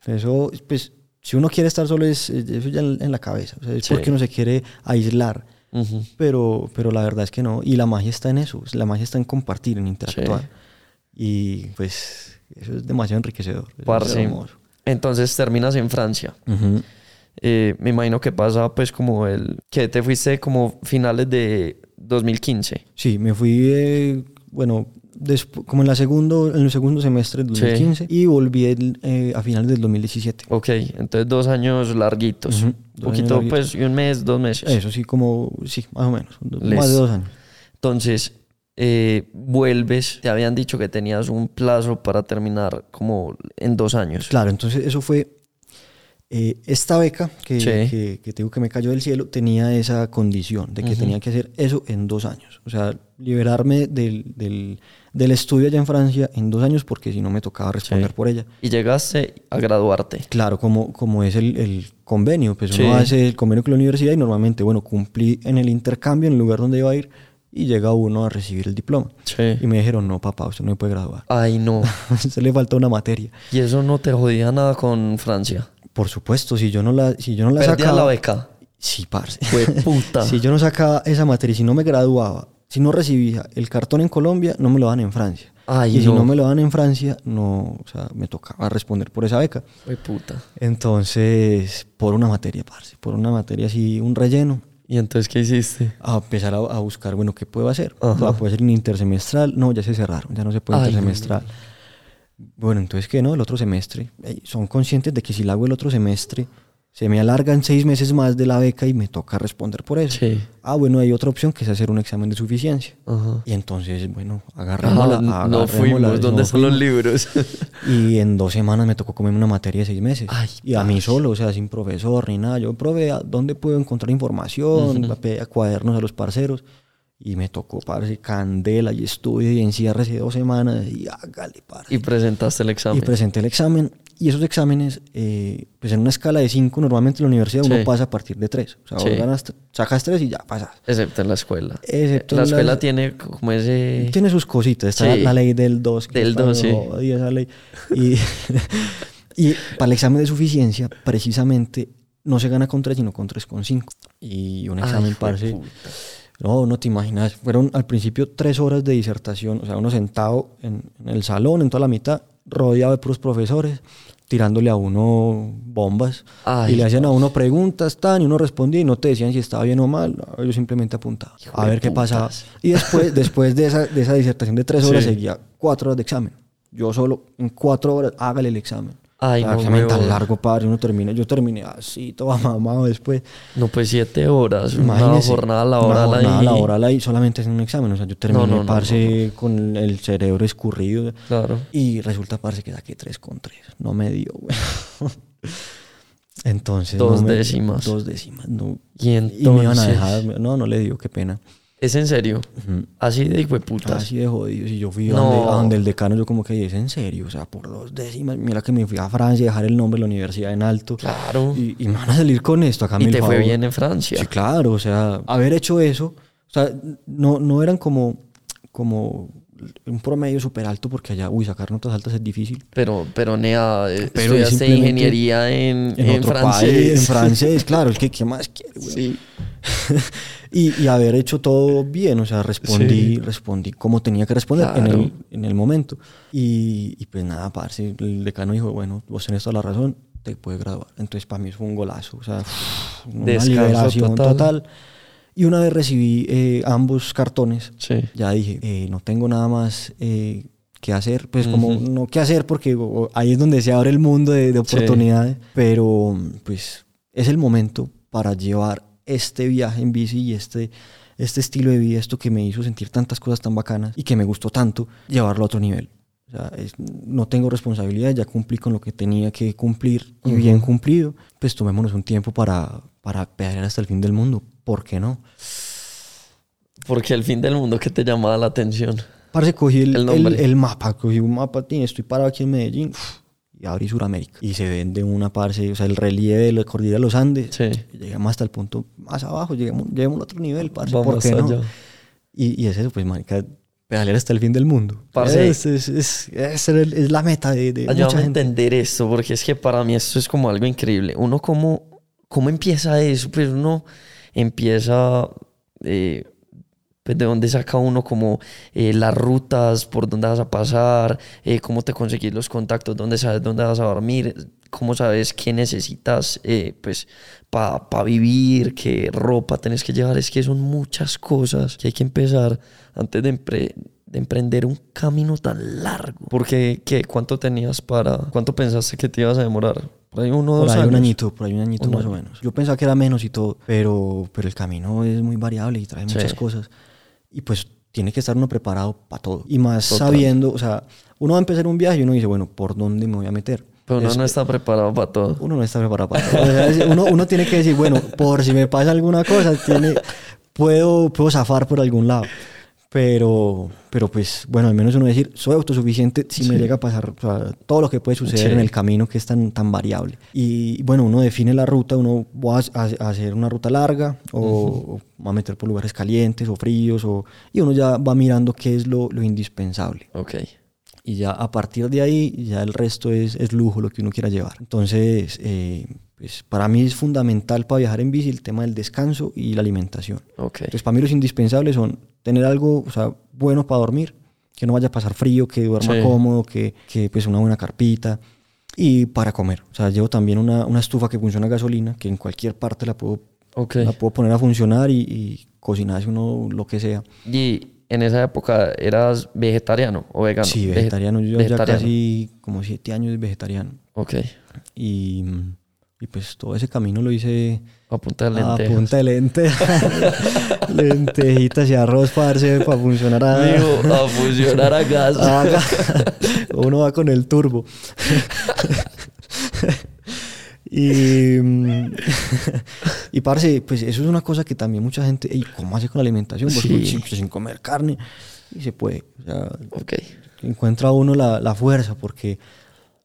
Eso, pues, si uno quiere estar solo, es, es- eso ya en, en la cabeza. O sea, es Sí. porque uno se quiere aislar. Ujú. Pero, pero la verdad es que no. Y la magia está en eso. La magia está en compartir, en interactuar. Y pues eso es demasiado enriquecedor. Es Parce. hermoso. Entonces terminas en Francia. Ujú. Eh, me imagino que pasa pues como el... Que te fuiste como finales de 2015. Sí, me fui, eh, bueno, despu- como en, la segundo, en el segundo semestre del Sí. 2015 y volví el, eh, a finales del 2017. Ok, entonces dos años larguitos. Ujú, Un dos poquito años pues y un mes, dos meses. Eso sí, como, sí, más o menos, Listo. más de dos años. Entonces, eh, vuelves, te habían dicho que tenías un plazo para terminar como en dos años. Claro, entonces eso fue, eh, esta beca que, Sí. que, que te digo que me cayó del cielo tenía esa condición de que Ujú. tenía que hacer eso en dos años. O sea, liberarme del, del, del estudio allá en Francia en dos años porque si no me tocaba responder Sí. por ella. Y llegaste a graduarte. Claro, como, como es el, el convenio, pues Sí. uno hace el convenio con la universidad y normalmente, bueno, cumplí en el intercambio en el lugar donde iba a ir y llega uno a recibir el diploma. Sí. Y me dijeron, no, papá, usted no puede graduar. Ay, no. Usted le falta una materia. Y eso no te jodía nada con Francia. Por supuesto, si yo no la, si yo no la sacaba... la beca. Sí, parce. Fue puta. si yo no sacaba esa materia, si no me graduaba, si no recibía el cartón en Colombia, no me lo dan en Francia. Ay, y si no. no me lo dan en Francia, no, o sea, me tocaba responder por esa beca. Fue puta. Entonces, por una materia, parce, por una materia así, un relleno, ¿Y entonces qué hiciste? a empezar a, a buscar, bueno, ¿qué puedo hacer? Ah, ¿Puedo hacer un intersemestral? No, ya se cerraron, ya no se puede Ay, intersemestral. Bueno, entonces, ¿qué no? El otro semestre. Ey, son conscientes de que si la hago el otro semestre, se me alargan seis meses más de la beca y me toca responder por eso. Sí. Ah, bueno, hay otra opción que es hacer un examen de suficiencia. Ajá. Y entonces, bueno, Ah, agarrémosla. no fuimos. ¿Dónde no están los libros? Y en dos semanas me tocó comerme una materia de seis meses. Ay, y a mí parce. solo, o sea, sin profesor ni nada. Yo probé a dónde puedo encontrar información, pedí a cuadernos a los parceros. Y me tocó, parce, candela y estudio y enciérrese dos semanas y hágale, parce. y presentaste el Y examen. presenté el examen. Y esos exámenes, eh, pues en una escala de cinco, normalmente en la universidad uno Sí. pasa a partir de tres. O sea, Sí. vos ganas- sacas tres y ya pasas. Excepto en la escuela. Excepto la escuela las- tiene como ese... Tiene sus cositas. Está Sí. la, la ley del 2. Del dos, sí. esa ley. Y, y para el examen de suficiencia, precisamente, no se gana con 3, sino con 3,5. Y un Ay, examen, parce. puta. No, no te imaginas. Fueron al principio tres horas de disertación, o sea, uno sentado en, en el salón, en toda la mitad, rodeado de puros profesores, tirándole a uno bombas. Ay, y le hacían a uno preguntas, tan, y uno respondía y no te decían si estaba bien o mal. Ellos simplemente apuntaban Hijo a ver qué pasaba. putas. Y después, después de, esa, de esa disertación de tres horas, Sí. seguía cuatro horas de examen. Yo solo, en cuatro horas, hágale el examen. Ay, sea, no, tan largo, padre. Uno termina, yo terminé así, todo mamado después. No, pues siete horas. Una Imagínese, jornada una laboral jornada ahí. laboral ahí solamente haciendo un examen. O sea, yo terminé, no, no, parce, con el cerebro escurrido. Claro. Y resulta, parce, que saqué 3 con 3. No me dio, güey. Entonces. Dos me- décimas. Dos décimas. No. Y Y me iban a entonces. dejar. No, no le dio, qué pena. ¿Es en serio? Ujú. Así de hijo de putas. Así de jodido. Si yo fui a, donde, a donde el decano, yo como que es en serio. O sea, por dos décimas. Mira que me fui a Francia a dejar el nombre de la universidad en alto. Claro. Y, y me van a salir con esto. Acá Y te fue bien en Francia. Sí, claro, o sea, haber hecho eso, o sea, no, no eran como, como un promedio súper alto porque allá, uy, sacar notas altas es difícil. Pero, pero Nea, eh, Pero es estudiaste ingeniería en, En, en otro francés. país, en francés, claro, es que ¿qué más quiere, güey? Sí. y, y haber hecho todo bien, o sea, respondí, Sí. respondí como tenía que responder en, Claro. el, en el momento. Y, y pues nada, parce, el decano dijo, bueno, vos tenés toda la razón, te puedes graduar. Entonces para mí fue un golazo, o sea, una Descanso liberación total. total. Y una vez recibí eh, ambos cartones, Sí. ya dije, eh, no tengo nada más eh, que hacer, pues como no que hacer porque o- ahí es donde se abre el mundo de, de oportunidades, pero pues es el momento para llevar este viaje en bici y este, este estilo de vida, esto que me hizo sentir tantas cosas tan bacanas y que me gustó tanto, llevarlo a otro nivel. O sea, es- no tengo responsabilidad, ya cumplí con lo que tenía que cumplir y bien cumplido, pues tomémonos un tiempo para, para pedalear hasta el fin del mundo, ¿por qué no? Porque el fin del mundo que te llamaba la atención. Parce, cogí el, El el, el mapa, cogí un mapa, tin, estoy parado aquí en Medellín uf, y abrí Suramérica. Y se vende una parce, o sea, el relieve de la cordillera de los Andes. Sí. Llegamos hasta el punto más abajo, lleguemos, lleguemos a otro nivel, parce, Vamos ¿por qué no? allá. Y, y es eso, pues, marica, pedalear hasta el fin del mundo. Parce. Es, es, es, es la meta de, de mucha a gente. entender esto, porque es que para mí esto es como algo increíble. Uno, ¿cómo, cómo empieza eso? Pues uno empieza, eh, pues de dónde saca uno como eh, las rutas, por dónde vas a pasar, eh, cómo te conseguís los contactos, dónde sabes dónde vas a dormir, cómo sabes qué necesitas, eh, pues, para vivir, qué ropa tenés que llevar. Es que son muchas cosas que hay que empezar antes de, empre- de emprender un camino tan largo. Porque, ¿qué? ¿Cuánto tenías para...? ¿Cuánto pensaste que te ibas a demorar? Por ahí uno Por dos ahí un años. añito, por ahí un añito Un más año. o menos. Yo pensaba que era menos y todo, pero, pero el camino es muy variable y trae muchas Sí. cosas. Y pues tiene que estar uno preparado para todo. Y más Total. sabiendo, o sea, uno va a empezar un viaje y uno dice, bueno, ¿por dónde me voy a meter? Pero uno Es- no está preparado para todo. uno no está preparado para todo. O sea, uno, uno tiene que decir, bueno, por si me pasa alguna cosa, tiene, puedo, puedo zafar por algún lado. Pero, pero pues, bueno, al menos uno decir, soy autosuficiente si me Sí. llega a pasar o sea, todo lo que puede suceder Sí. en el camino que es tan, tan variable. Y bueno, uno define la ruta, uno va a, a- hacer una ruta larga o, o va a meter por lugares calientes o fríos, o, y uno ya va mirando qué es lo, lo indispensable. Ok. Y ya a partir de ahí, ya el resto es, es lujo lo que uno quiera llevar. Entonces, eh, pues para mí es fundamental para viajar en bici el tema del descanso y la alimentación. Ok. Entonces, para mí los indispensables son tener algo o sea, bueno para dormir, que no vaya a pasar frío, que duerma Sí. cómodo, que, que pues una buena carpita. Y para comer. O sea, llevo también una, una estufa que funciona a gasolina, que en cualquier parte la puedo, Ok. la puedo poner a funcionar y, y cocinarse uno lo que sea. Y en esa época eras vegetariano o vegano. Sí, Veget- vegetariano. Yo vegetariano. ya casi como siete años vegetariano. Ok. Y, y pues todo ese camino lo hice A punta de a lentejas. punta de lentejas, lentejitas y arroz, parce, para funcionar a... Digo, a fusionar a gas. a- Uno va con el turbo. y, mm, y parce, pues eso es una cosa que también mucha gente, "Ey, ¿cómo hace con la alimentación? Pues, Sí. sin, sin comer carne. Y se puede. O sea, Ok. encuentra uno la, la fuerza porque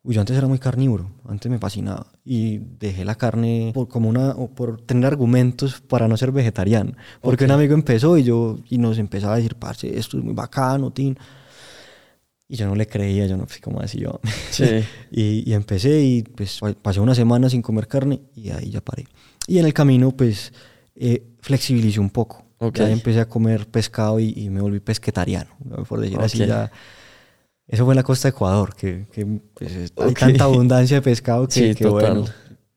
uy, yo antes era muy carnívoro, antes me fascinaba y dejé la carne por, como una, por tener argumentos para no ser vegetariano. Porque un amigo empezó y yo y nos empezaba a decir, parce, esto es muy bacano, tin. Y yo no le creía, yo no sé cómo así yo. Sí. y, y empecé y pues pasé una semana sin comer carne y ahí ya paré. Y en el camino pues eh, flexibilicé un poco. Ok. Ya empecé a comer pescado y, y me volví pesquetariano, ¿no? por decir así Ok. ya. Eso fue en la costa de Ecuador, que, que, pues, es- hay tanta abundancia de pescado que, Sí, que, bueno,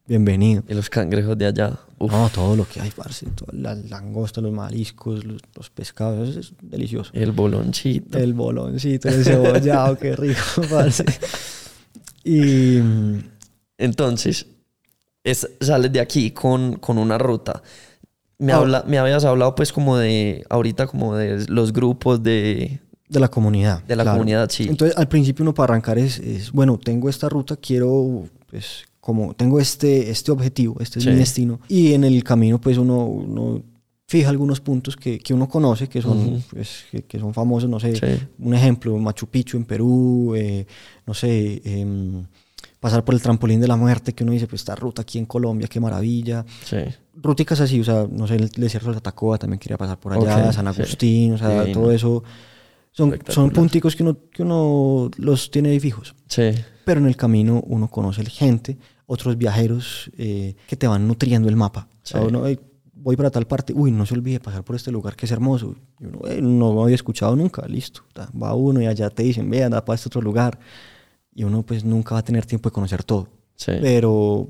bienvenido. Y los cangrejos de allá. Uf. No, todo lo que hay, parce, toda la langosta, los mariscos, los, los pescados, eso es delicioso. El boloncito. El boloncito, el cebollado, qué rico, parce. Y Entonces, es- sales de aquí con, con una ruta. Me, Ah. habla, me habías hablado pues como de, ahorita como de los grupos de, de la comunidad. de la claro. comunidad, sí. Entonces, al principio uno para arrancar es, es, bueno, tengo esta ruta, quiero, pues, como tengo este, este objetivo, este es Sí. mi destino. Y en el camino, pues, uno, uno fija algunos puntos que, que uno conoce, que son, Ujú. pues, que, que son famosos, no sé, Sí. un ejemplo, Machu Picchu en Perú, eh, no sé, em, pasar por el trampolín de la muerte, que uno dice, pues, esta ruta aquí en Colombia, qué maravilla. Sí. Ruticas así, o sea, no sé, el desierto de Tatacoa también quería pasar por allá, Ok, San sí. Agustín, o sea, todo eso. Son, son punticos que uno, que uno los tiene ahí fijos. Sí. Pero en el camino uno conoce gente, otros viajeros eh, que te van nutriendo el mapa. O sea, Sí. uno, "Ey, voy para tal parte, uy, no se olvide pasar por este lugar que es hermoso. Y uno, "Ey, no lo había escuchado nunca, listo. Va uno y allá te dicen, ve, anda para este otro lugar. Y uno pues nunca va a tener tiempo de conocer todo. Sí. Pero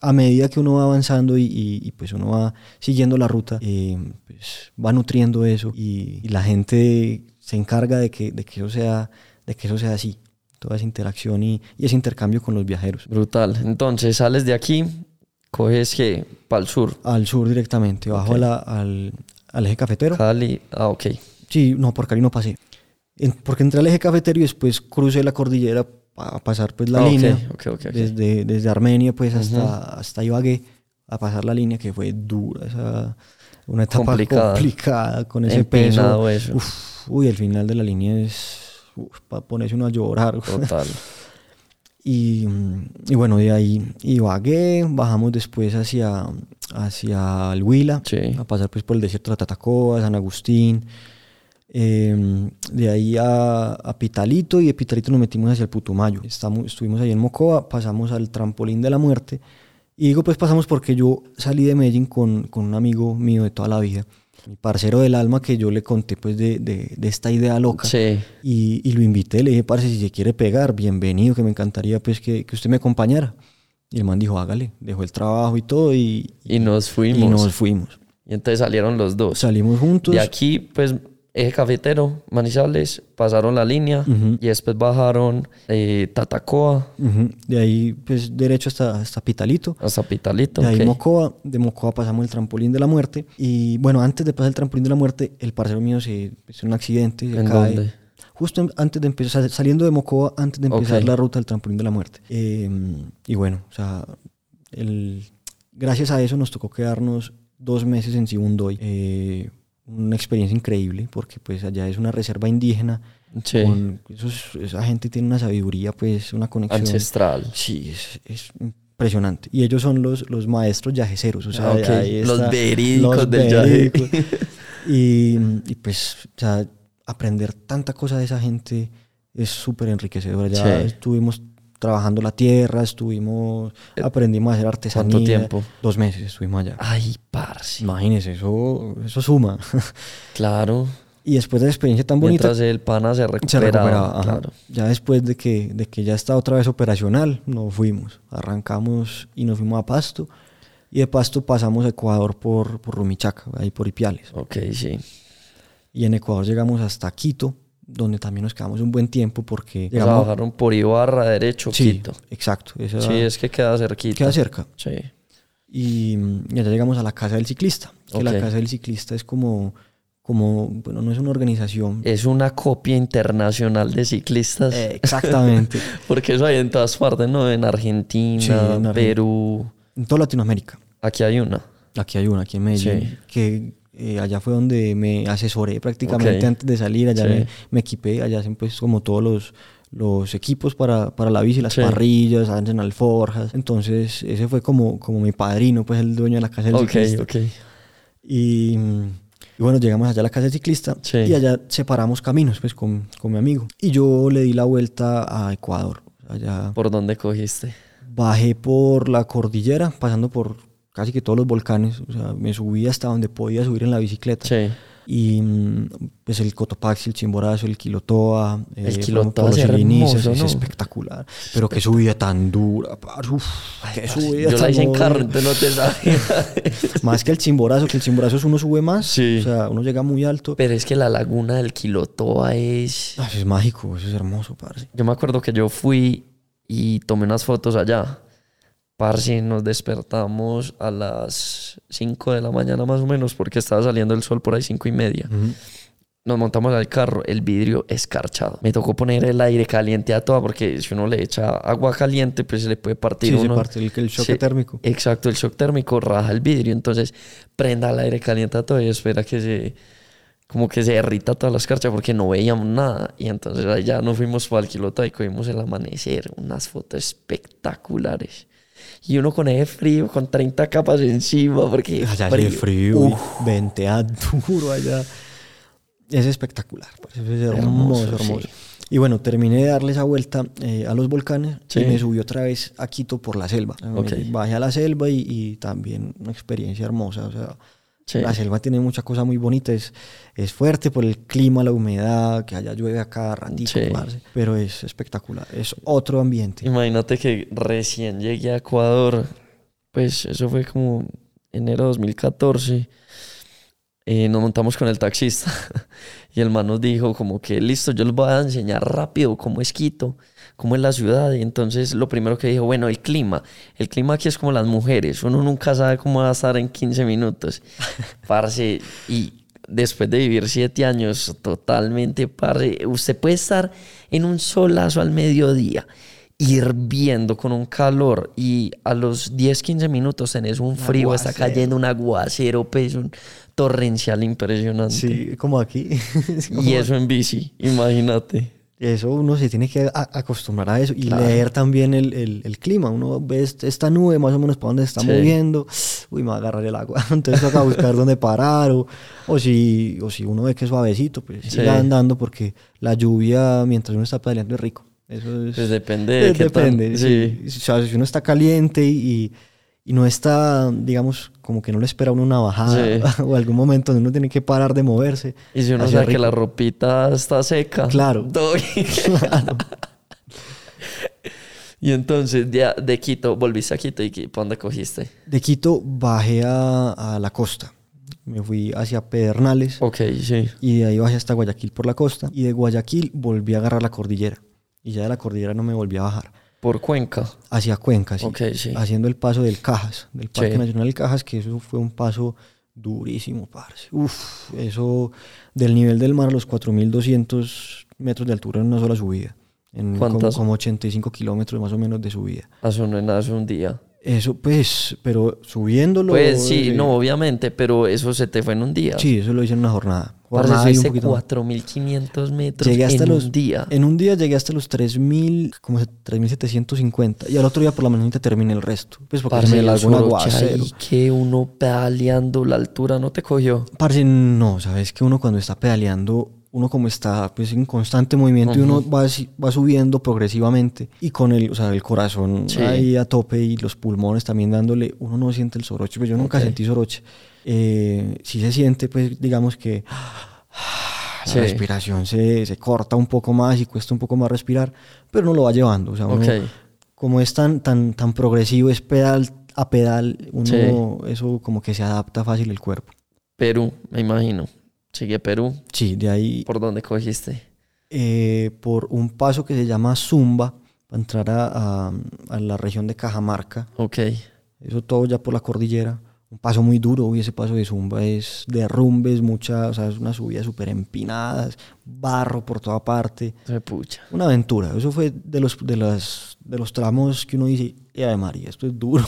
a medida que uno va avanzando y, y- y, pues uno va siguiendo la ruta, eh, pues va nutriendo eso y, y la gente se encarga de que, de que eso sea, de que eso sea así. Toda esa interacción y, y ese intercambio con los viajeros. Brutal. Entonces sales de aquí, coges que para el sur, Al sur directamente, bajo Ok. a la- al, al eje cafetero. Cali. Ah, ok. Sí, no, por Cali no pasé. En- porque entré al eje cafetero y después crucé la cordillera para pasar pues la Ah, línea. ok, ok, ok. Desde, desde Armenia pues hasta, hasta Ibagué a pasar la línea que fue dura, esa, una etapa Complicada. complicada, con ese Empinado peso. eso. Uf, uy, el final de la línea es para ponerse uno a llorar. Total. Y, mm, y bueno, de ahí Ibagué, bajamos después hacia, hacia el Huila, Sí. a pasar pues por el desierto de Tatacoa, San Agustín. eh, de ahí a, a Pitalito y de Pitalito nos metimos hacia el Putumayo. Estamos, estuvimos ahí en Mocoa, pasamos al trampolín de la muerte. Y digo pues pasamos porque yo salí de Medellín con, con un amigo mío de toda la vida, mi parcero del alma que yo le conté pues de, de, de esta idea loca. Sí. Y, y lo invité, le dije, parce, si se quiere pegar, bienvenido, que me encantaría pues que, que usted me acompañara. Y el man dijo, hágale, dejó el trabajo y todo y, Y nos fuimos. y nos fuimos. Y entonces salieron los dos. Salimos juntos. De aquí, pues, eje cafetero, Manizales, pasaron la línea Ujú. y después bajaron eh, Tatacoa. De ahí, pues, derecho hasta, hasta Pitalito. hasta Pitalito. De ahí. Mocoa, de Mocoa pasamos el trampolín de la muerte. Y bueno, antes de pasar el trampolín de la muerte, el parcero mío se hizo un accidente, se ¿En cae. dónde? Justo antes de empezar, saliendo de Mocoa, antes de empezar la ruta del trampolín de la muerte. Eh, y bueno, o sea, el, gracias a eso nos tocó quedarnos dos meses en Sibundoy. Eh, una experiencia increíble, porque pues allá es una reserva indígena. Sí. con- esos- esa gente tiene una sabiduría, pues una conexión. Ancestral. Sí, es, es impresionante. Y ellos son los, los maestros yajeceros. O sea, Ah, ahí Los está- verídicos del yaje. Y, y pues, o sea, aprender tanta cosa de esa gente es súper enriquecedor. Ya Sí. estuvimos trabajando la tierra, estuvimos, aprendimos a hacer artesanía. ¿Cuánto tiempo? Dos meses estuvimos allá. Ay, parce. Imagínense, eso, eso suma. Claro. y después de la experiencia tan bonita, Mientras el pana se se recuperaba. recuperaba. ajá. Claro. Ya después de que, de que ya estaba otra vez operacional, nos fuimos. Arrancamos y nos fuimos a Pasto. Y de Pasto pasamos a Ecuador por, por Rumichaca, ahí por Ipiales. Ok, sí. Y en Ecuador llegamos hasta Quito, donde también nos quedamos un buen tiempo porque llegamos... bajaron por Ibarra, derecho, sí, Quito. exacto. esa- Sí, es que queda cerquita. queda cerca. Sí. Y, y allá llegamos a la Casa del Ciclista. Que la Ok. Casa del Ciclista es como, como, bueno, no es una organización. Es una copia internacional de ciclistas. Eh, exactamente. Porque eso hay en todas partes, ¿no? En Argentina, Sí, en. Perú. en toda Latinoamérica. Aquí hay una. Aquí hay una, aquí en Medellín, Sí. que eh, allá fue donde me asesoré prácticamente antes de salir, allá Sí. me, me equipé, allá hacen pues como todos los, los equipos para, para la bici, las Sí. parrillas, hacen alforjas, entonces ese fue como, como mi padrino, pues el dueño de la casa del Ok, ciclista. ok. Y, Y bueno, llegamos allá a la casa del ciclista Sí. y allá separamos caminos pues con, con mi amigo. Y yo le di la vuelta a Ecuador. Allá ¿Por dónde cogiste? bajé por la cordillera, pasando por casi que todos los volcanes. O sea, me subí hasta donde podía subir en la bicicleta. Sí. Y mm, pues el Cotopaxi, el Chimborazo, el Quilotoa. El eh, Quilotoa es hermoso, es ¿no? espectacular. Pero qué subida tan dura. Uf, qué subida Yo la tan hice en carro, no te sabes. Más que el Chimborazo, que el Chimborazo es uno sube más. Sí. O sea, uno llega muy alto. Pero es que la laguna del Quilotoa es... Ah, es mágico, eso es hermoso, parce. Yo me acuerdo que yo fui y tomé unas fotos allá. Parce, nos despertamos a las 5 de la mañana más o menos porque estaba saliendo el sol por ahí 5 y media. Nos montamos al carro, el vidrio escarchado. Me tocó poner el aire caliente a toda porque si uno le echa agua caliente pues se le puede partir Sí, se uno. parte el, el Sí, térmico. Exacto, el shock térmico raja el vidrio, entonces prenda el aire caliente a todo y espera que se como que se derrita toda la escarcha porque no veíamos nada y entonces ya nos fuimos para el Quilota y cogimos el amanecer, unas fotos espectaculares. Y uno con ese frío, con 30 capas encima, porque Allá hace frío, Uf, y ventea duro allá. Es espectacular, pues, es hermoso, Hermoso, hermoso. sí. Y bueno, terminé de darle esa vuelta eh, a los volcanes Sí. y me subí otra vez a Quito por la selva. Ok. Me Bajé a la selva y, y también una experiencia hermosa. O sea, Sí. la selva tiene muchas cosas muy bonitas. Es, es fuerte por el clima, la humedad, que allá llueve a cada ratito, Sí. pero es espectacular. Es otro ambiente. Imagínate que recién llegué a Ecuador, pues eso fue como enero de 2014. eh, nos montamos con el taxista y el man nos dijo como que listo, yo les voy a enseñar rápido cómo es Quito, cómo es la ciudad. Y entonces lo primero que dijo, bueno, el clima. El clima aquí es como las mujeres, uno nunca sabe cómo va a estar en 15 minutos. Parce, y después de vivir siete años totalmente, parce, usted puede estar en un solazo al mediodía hirviendo con un calor y a los 10, 15 minutos tenés un frío, está cayendo un aguacero, pues un torrencial impresionante. Sí, como aquí. Es como Y eso en bici, imagínate. Eso uno se tiene que acostumbrar a eso y Claro. leer también el, el- el clima. Uno ve est- esta nube más o menos para dónde se está Sí. moviendo. Uy, me va a agarrar el agua. Entonces toca buscar dónde parar. O, o, si, o si uno ve que es suavecito, pues Sí. siga andando porque la lluvia mientras uno está pedaleando es rico. Eso es, Pues depende de qué tan- depende. sí. sí. O sea, si uno está caliente y, y no está, digamos, como que no le espera a uno una bajada Sí. o algún momento donde uno tiene que parar de moverse. Y si uno sabe que la ropita está seca. Claro. Claro. y entonces de, de Quito, volviste a Quito y ¿para dónde cogiste? De Quito bajé a, a la costa. Me fui hacia Pedernales Ok, sí. y de ahí bajé hasta Guayaquil por la costa. Y de Guayaquil volví a agarrar la cordillera. Y ya de la cordillera no me volví a bajar. Por Cuenca. Hacia Cuenca, sí. Ok, sí. Haciendo el paso del Cajas, del Parque Sí. Nacional del Cajas, que eso fue un paso durísimo, parce. Uf, eso del nivel del mar a los 4.200 metros de altura en una sola subida. En como, ¿Cuántas? como 85 kilómetros más o menos de subida. Hace un, hace un día. Eso, pues, pero subiéndolo... Pues sí, eh, no, obviamente, pero eso se te fue en un día. Sí, eso lo hice en una jornada. Parce, Jornada y poquito más. 4.500 metros Llegué hasta en los, un día. En un día llegué hasta los 3.000, como se- 3.750. Y al otro día por la mañana terminé el resto. Pues porque Parce, me aguacero. ahí que uno pedaleando la altura no te cogió. Parce, no, sabes que uno cuando está pedaleando, uno como está pues en constante movimiento y uno va, si- va subiendo progresivamente y con el, o sea, el corazón Sí. ahí a tope y los pulmones también dándole, uno no siente el soroche, pues yo nunca Ok. sentí soroche. Eh, sí se siente pues digamos que la Sí. respiración se, se corta un poco más y cuesta un poco más respirar, pero uno lo va llevando, o sea, uno, como es tan, tan, tan progresivo, es pedal a pedal, uno eso como que se adapta fácil el cuerpo. Perú, me imagino. Sigue Perú. Sí, de ahí ¿Por dónde cogiste? eh, por un paso que se llama Zumba, para entrar a, a- a la región de Cajamarca. Ok. Eso todo ya por la cordillera. Un paso muy duro, uy, ese paso de Zumba es derrumbes, mucha, o sea, es una subida súper empinada, es barro por toda parte. Pucha. Una aventura. Eso fue de los, de las, de los tramos que uno dice, de María, esto es duro.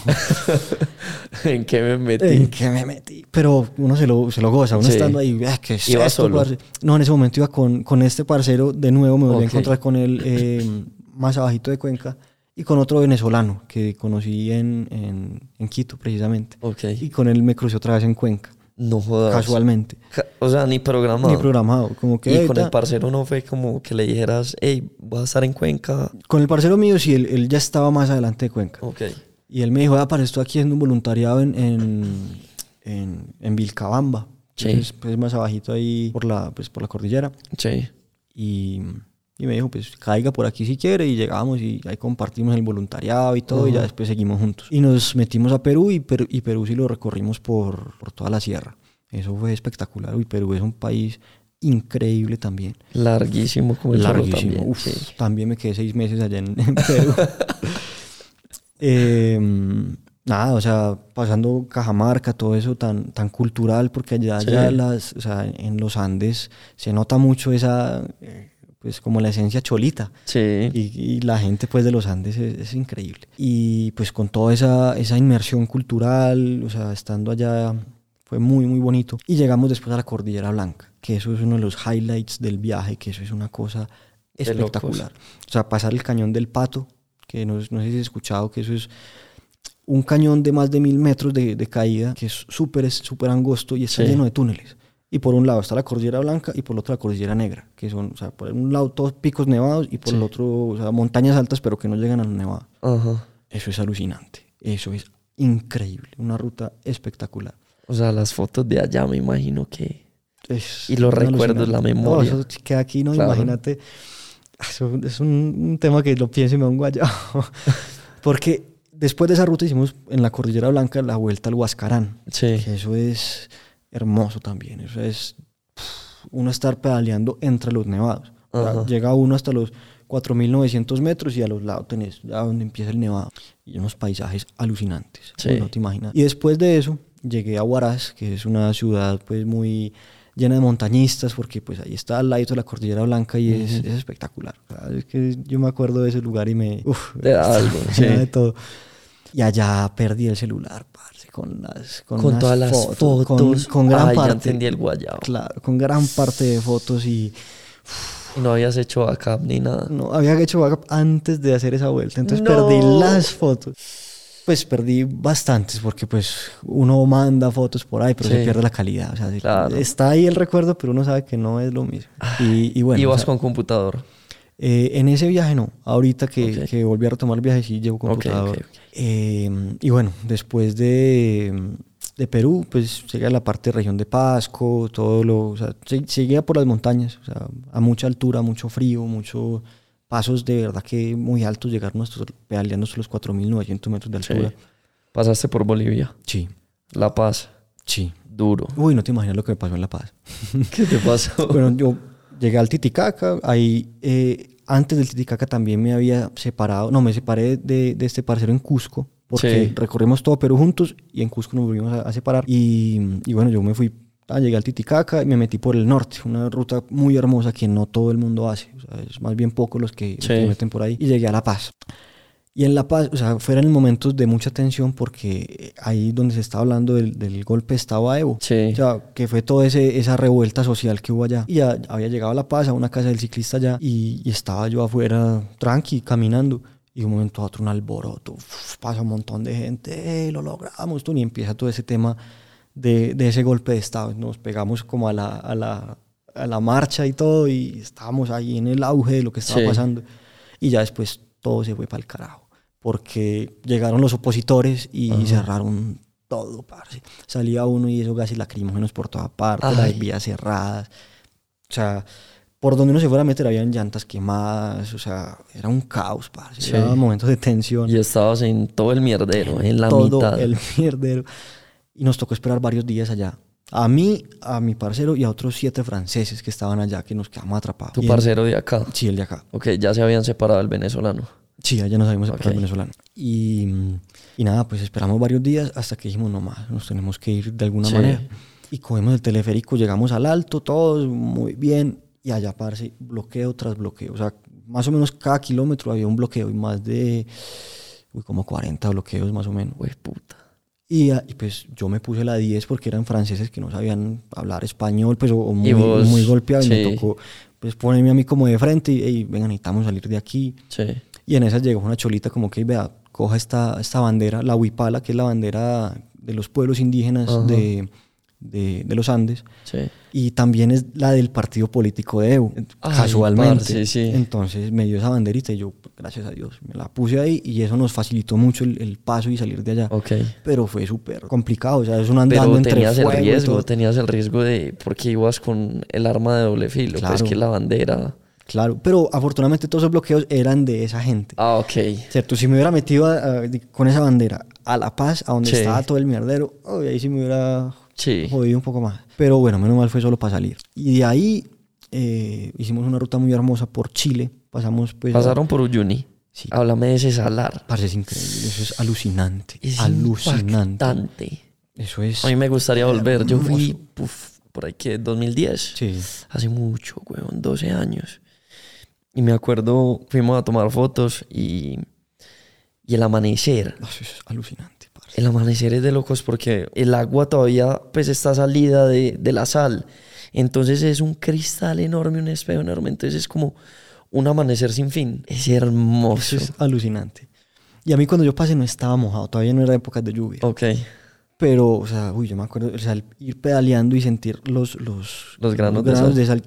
¿En qué me metí? ¿En qué me metí? Pero uno se lo, se lo goza, uno Sí. estando ahí, "Ah, ¿qué es ¿Iba esto, solo? parce?". No, en ese momento iba con, con este parcero de nuevo, me volví a encontrar con él eh, más abajito de Cuenca y con otro venezolano que conocí en, en, en Quito precisamente. Ok. Y con él me crucé otra vez en Cuenca. No jodas. casualmente. Ca- O sea, ni programado. Ni programado. Como que Y con el parcero no fue como que le dijeras, hey, voy a estar en Cuenca. Con el parcero mío, sí, él, él ya estaba más adelante de Cuenca. Ok. Y él me dijo, ah, para esto aquí haciendo un voluntariado en, en, en, en Vilcabamba. Sí. Entonces, pues más abajito ahí por la, pues, por la cordillera. Sí. Y, y me dijo, pues caiga por aquí si quiere. Y llegamos y ahí compartimos el voluntariado y todo. Y ya después seguimos juntos. Y nos metimos a Perú y Perú, y Perú sí lo recorrimos por, por toda la sierra. Eso fue espectacular. Y Perú es un país increíble también. Larguísimo como el Larguísimo. también. Uf, sí. También me quedé seis meses allá en, en Perú. Eh, nada, o sea, pasando Cajamarca, todo eso tan, tan cultural, porque allá Sí. ya las, o sea, en los Andes se nota mucho esa, eh, pues como la esencia cholita. Sí. Y, y la gente pues de los Andes es, es increíble. Y pues con toda esa, esa inmersión cultural, o sea, estando allá fue muy, muy bonito. Y llegamos después a la Cordillera Blanca, que eso es uno de los highlights del viaje, que eso es una cosa espectacular. O sea, pasar el cañón del Pato, que no, no sé si has escuchado, que eso es un cañón de más de mil metros de, de caída, que es súper súper angosto y está Sí. lleno de túneles. Y por un lado está la Cordillera Blanca y por el otro la Cordillera Negra, que son, o sea, por un lado todos picos nevados y por Sí. el otro, o sea, montañas altas pero que no llegan a la nevada. Ajá. Eso es alucinante. Eso es increíble. Una ruta espectacular. O sea, las fotos de allá me imagino que... Es Y los recuerdos, la memoria. No, eso queda aquí, ¿no? Claro. Imagínate. Eso es un, un tema que lo pienso y me da un guayabo. Porque después de esa ruta hicimos en la Cordillera Blanca la vuelta al Huascarán. Sí. Que eso es hermoso también. Eso es pff, uno estar pedaleando entre los nevados. O sea, llega uno hasta los 4.900 metros y a los lados tenés ya donde empieza el nevado. Y unos paisajes alucinantes. Sí. No te imaginas. Y después de eso llegué a Huaraz, que es una ciudad pues muy llena de montañistas porque pues ahí está al lado de la Cordillera Blanca y es, es espectacular. O sea, es que yo me acuerdo de ese lugar y me... Uf, Te da algo, sí. de todo. Y allá perdí el celular, parce, con las con, todas las fotos. con, con gran Ay, ya parte. entendí el guayabo. Claro, con gran parte de fotos y no habías hecho backup ni nada. no había hecho backup antes de hacer esa vuelta, entonces No. perdí las fotos. Pues perdí bastantes porque pues uno manda fotos por ahí, pero se pierde la calidad. O sea, Claro. está ahí el recuerdo, pero uno sabe que no es lo mismo. Y, y bueno, Ibas o sea, con computador. Eh, en ese viaje no. Ahorita que, Ok. que volví a retomar el viaje sí llevo computador. ok, ok. Eh, y bueno, después de, de Perú, pues llegué a la parte de región de Pasco, todo lo, o sea, se- seguía por las montañas, o sea, a mucha altura, mucho frío, muchos pasos de verdad que muy altos, llegar nuestros, pedaleando los 4.900 metros de Sí. altura. Pasaste por Bolivia. Sí, La Paz. sí. Duro. Uy, no te imaginas lo que me pasó en La Paz. ¿Qué te pasó? Bueno, yo llegué al Titicaca, ahí eh, antes del Titicaca también me había separado, no, me separé de, de este parcero en Cusco, porque Sí. recorrimos todo Perú juntos y en Cusco nos volvimos a, a separar. Y, y bueno, yo me fui, ah, llegué al Titicaca y me metí por el norte, una ruta muy hermosa que no todo el mundo hace, o sea, es más bien poco los que, los Sí. que se meten por ahí, y llegué a La Paz. Y en La Paz, o sea, fueron momentos de mucha tensión porque ahí donde se estaba hablando del, del golpe de Estado a Evo. Sí. O sea, que fue toda esa revuelta social que hubo allá. Y ya había llegado a La Paz, a una casa del ciclista allá, y, y estaba yo afuera, tranqui, caminando. Y de un momento a otro un alboroto, uf, pasa un montón de gente, "Eh, lo logramos, tú, y empieza todo ese tema de, de ese golpe de Estado. Nos pegamos como a la, a, la, a la marcha y todo, y estábamos ahí en el auge de lo que estaba Sí. pasando. Y ya después todo se fue para el carajo, porque llegaron los opositores y cerraron todo, parce. Salía uno y esos gases lacrimógenos por toda parte, las Ay. vías cerradas. O sea, por donde uno se fuera a meter habían llantas quemadas, o sea, era un caos, parce. Sí. Era momentos de tensión. Y estabas en todo el mierdero, en la todo mitad. el mierdero. Y nos tocó esperar varios días allá. A mí, a mi parcero y a otros siete franceses que estaban allá, que nos quedamos atrapados. Tu el- parcero de acá. Sí, el de acá. Ok, ya se habían separado del venezolano. Sí, allá nos habíamos separado Ok. del venezolano. Y, y nada, pues esperamos varios días hasta que dijimos, no más, nos tenemos que ir de alguna Sí. manera. Y cogemos el teleférico, llegamos al alto, todos muy bien. Y allá, parce, bloqueo tras bloqueo. O sea, más o menos cada kilómetro había un bloqueo y más de, uy, como 40 bloqueos más o menos. Güey, puta. Y, ah, y pues yo me puse la 10 porque eran franceses que no sabían hablar español, pues o, o muy, muy golpeados. Y me sí. tocó pues ponerme a mí como de frente y, "Ey, venga, necesitamos salir de aquí. Sí. Y en esa llegó una cholita como que, vea, coja esta, esta bandera, la huipala, que es la bandera de los pueblos indígenas Ajá. de, de, de los Andes. Sí. Y también es la del partido político de Evo, Ay, casualmente. parce, sí. Entonces me dio esa banderita y yo, gracias a Dios, me la puse ahí y eso nos facilitó mucho el, el paso y salir de allá. Ok. Pero fue súper complicado, o sea, es un andando Pero entre tenías el fuego y riesgo, tenías el riesgo de. Porque ibas con el arma de doble filo. Pues Claro. que la bandera. Claro, pero afortunadamente todos esos bloqueos eran de esa gente. Ah, ok. ¿Cierto? Si me hubiera metido a- a- con esa bandera a La Paz, a donde Sí. estaba todo el mierdero, ahí sí me hubiera Sí. jodido un poco más. Pero bueno, menos mal fue solo para salir. Y de ahí eh, hicimos una ruta muy hermosa por Chile. Pasamos pues... a- Pasaron por Uyuni. Sí. Háblame de ese salar. Parce, es increíble, eso es alucinante. Es alucinante. impactante. Eso es... A mí me gustaría volver. Yo fui por ahí que 2010. Sí. Hace mucho, weón, 12 años. Y me acuerdo, fuimos a tomar fotos y, y el amanecer. Eso es alucinante, parce. El amanecer es de locos porque el agua todavía pues está salida de, de la sal. Entonces es un cristal enorme, un espejo enorme. Entonces es como un amanecer sin fin. Es hermoso. Eso es alucinante. Y a mí cuando yo pasé no estaba mojado, todavía no era época de lluvia. Ok. Pero, o sea, uy, yo me acuerdo, o sea, el ir pedaleando y sentir los, los, Los granos de sal. de sal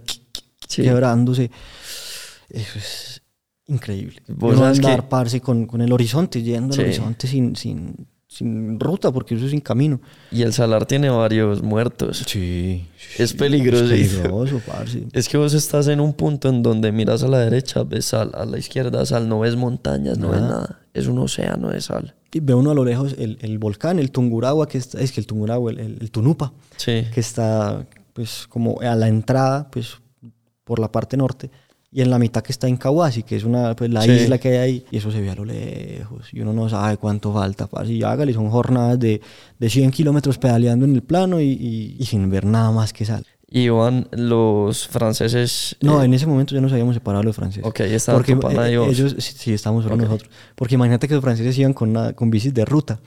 Sí. quebrándose. Eso es increíble. Vos Uno sabes que- andar, parce, con, con el horizonte, yendo Sí. al horizonte sin, sin, sin ruta, porque eso es sin camino. Y el salar tiene varios muertos. Sí. Es peligroso. Es peligroso, parce. Es que vos estás en un punto en donde miras a la derecha, ves sal, a la izquierda sal, no ves montañas, no ves Nada. nada. Es un océano de sal. Y ve uno a lo lejos el, el volcán, el Tungurahua, que está, es que el Tungurahua, el, el- el Tunupa, Sí. que está pues como a la entrada, pues por la parte norte, y en la mitad que está en Kawasi, que es una, pues la Sí. isla que hay ahí, y eso se ve a lo lejos, y uno no sabe cuánto falta, parce, y hágale, son jornadas de, de 100 kilómetros pedaleando en el plano y, y- y sin ver nada más que sal. Iban los franceses. No, eh, en ese momento ya nos habíamos separado los franceses. Ok, estaban Porque eh, ellos, sí, sí, estábamos solo Ok. nosotros. Porque imagínate que los franceses iban con, una- con bicis de ruta.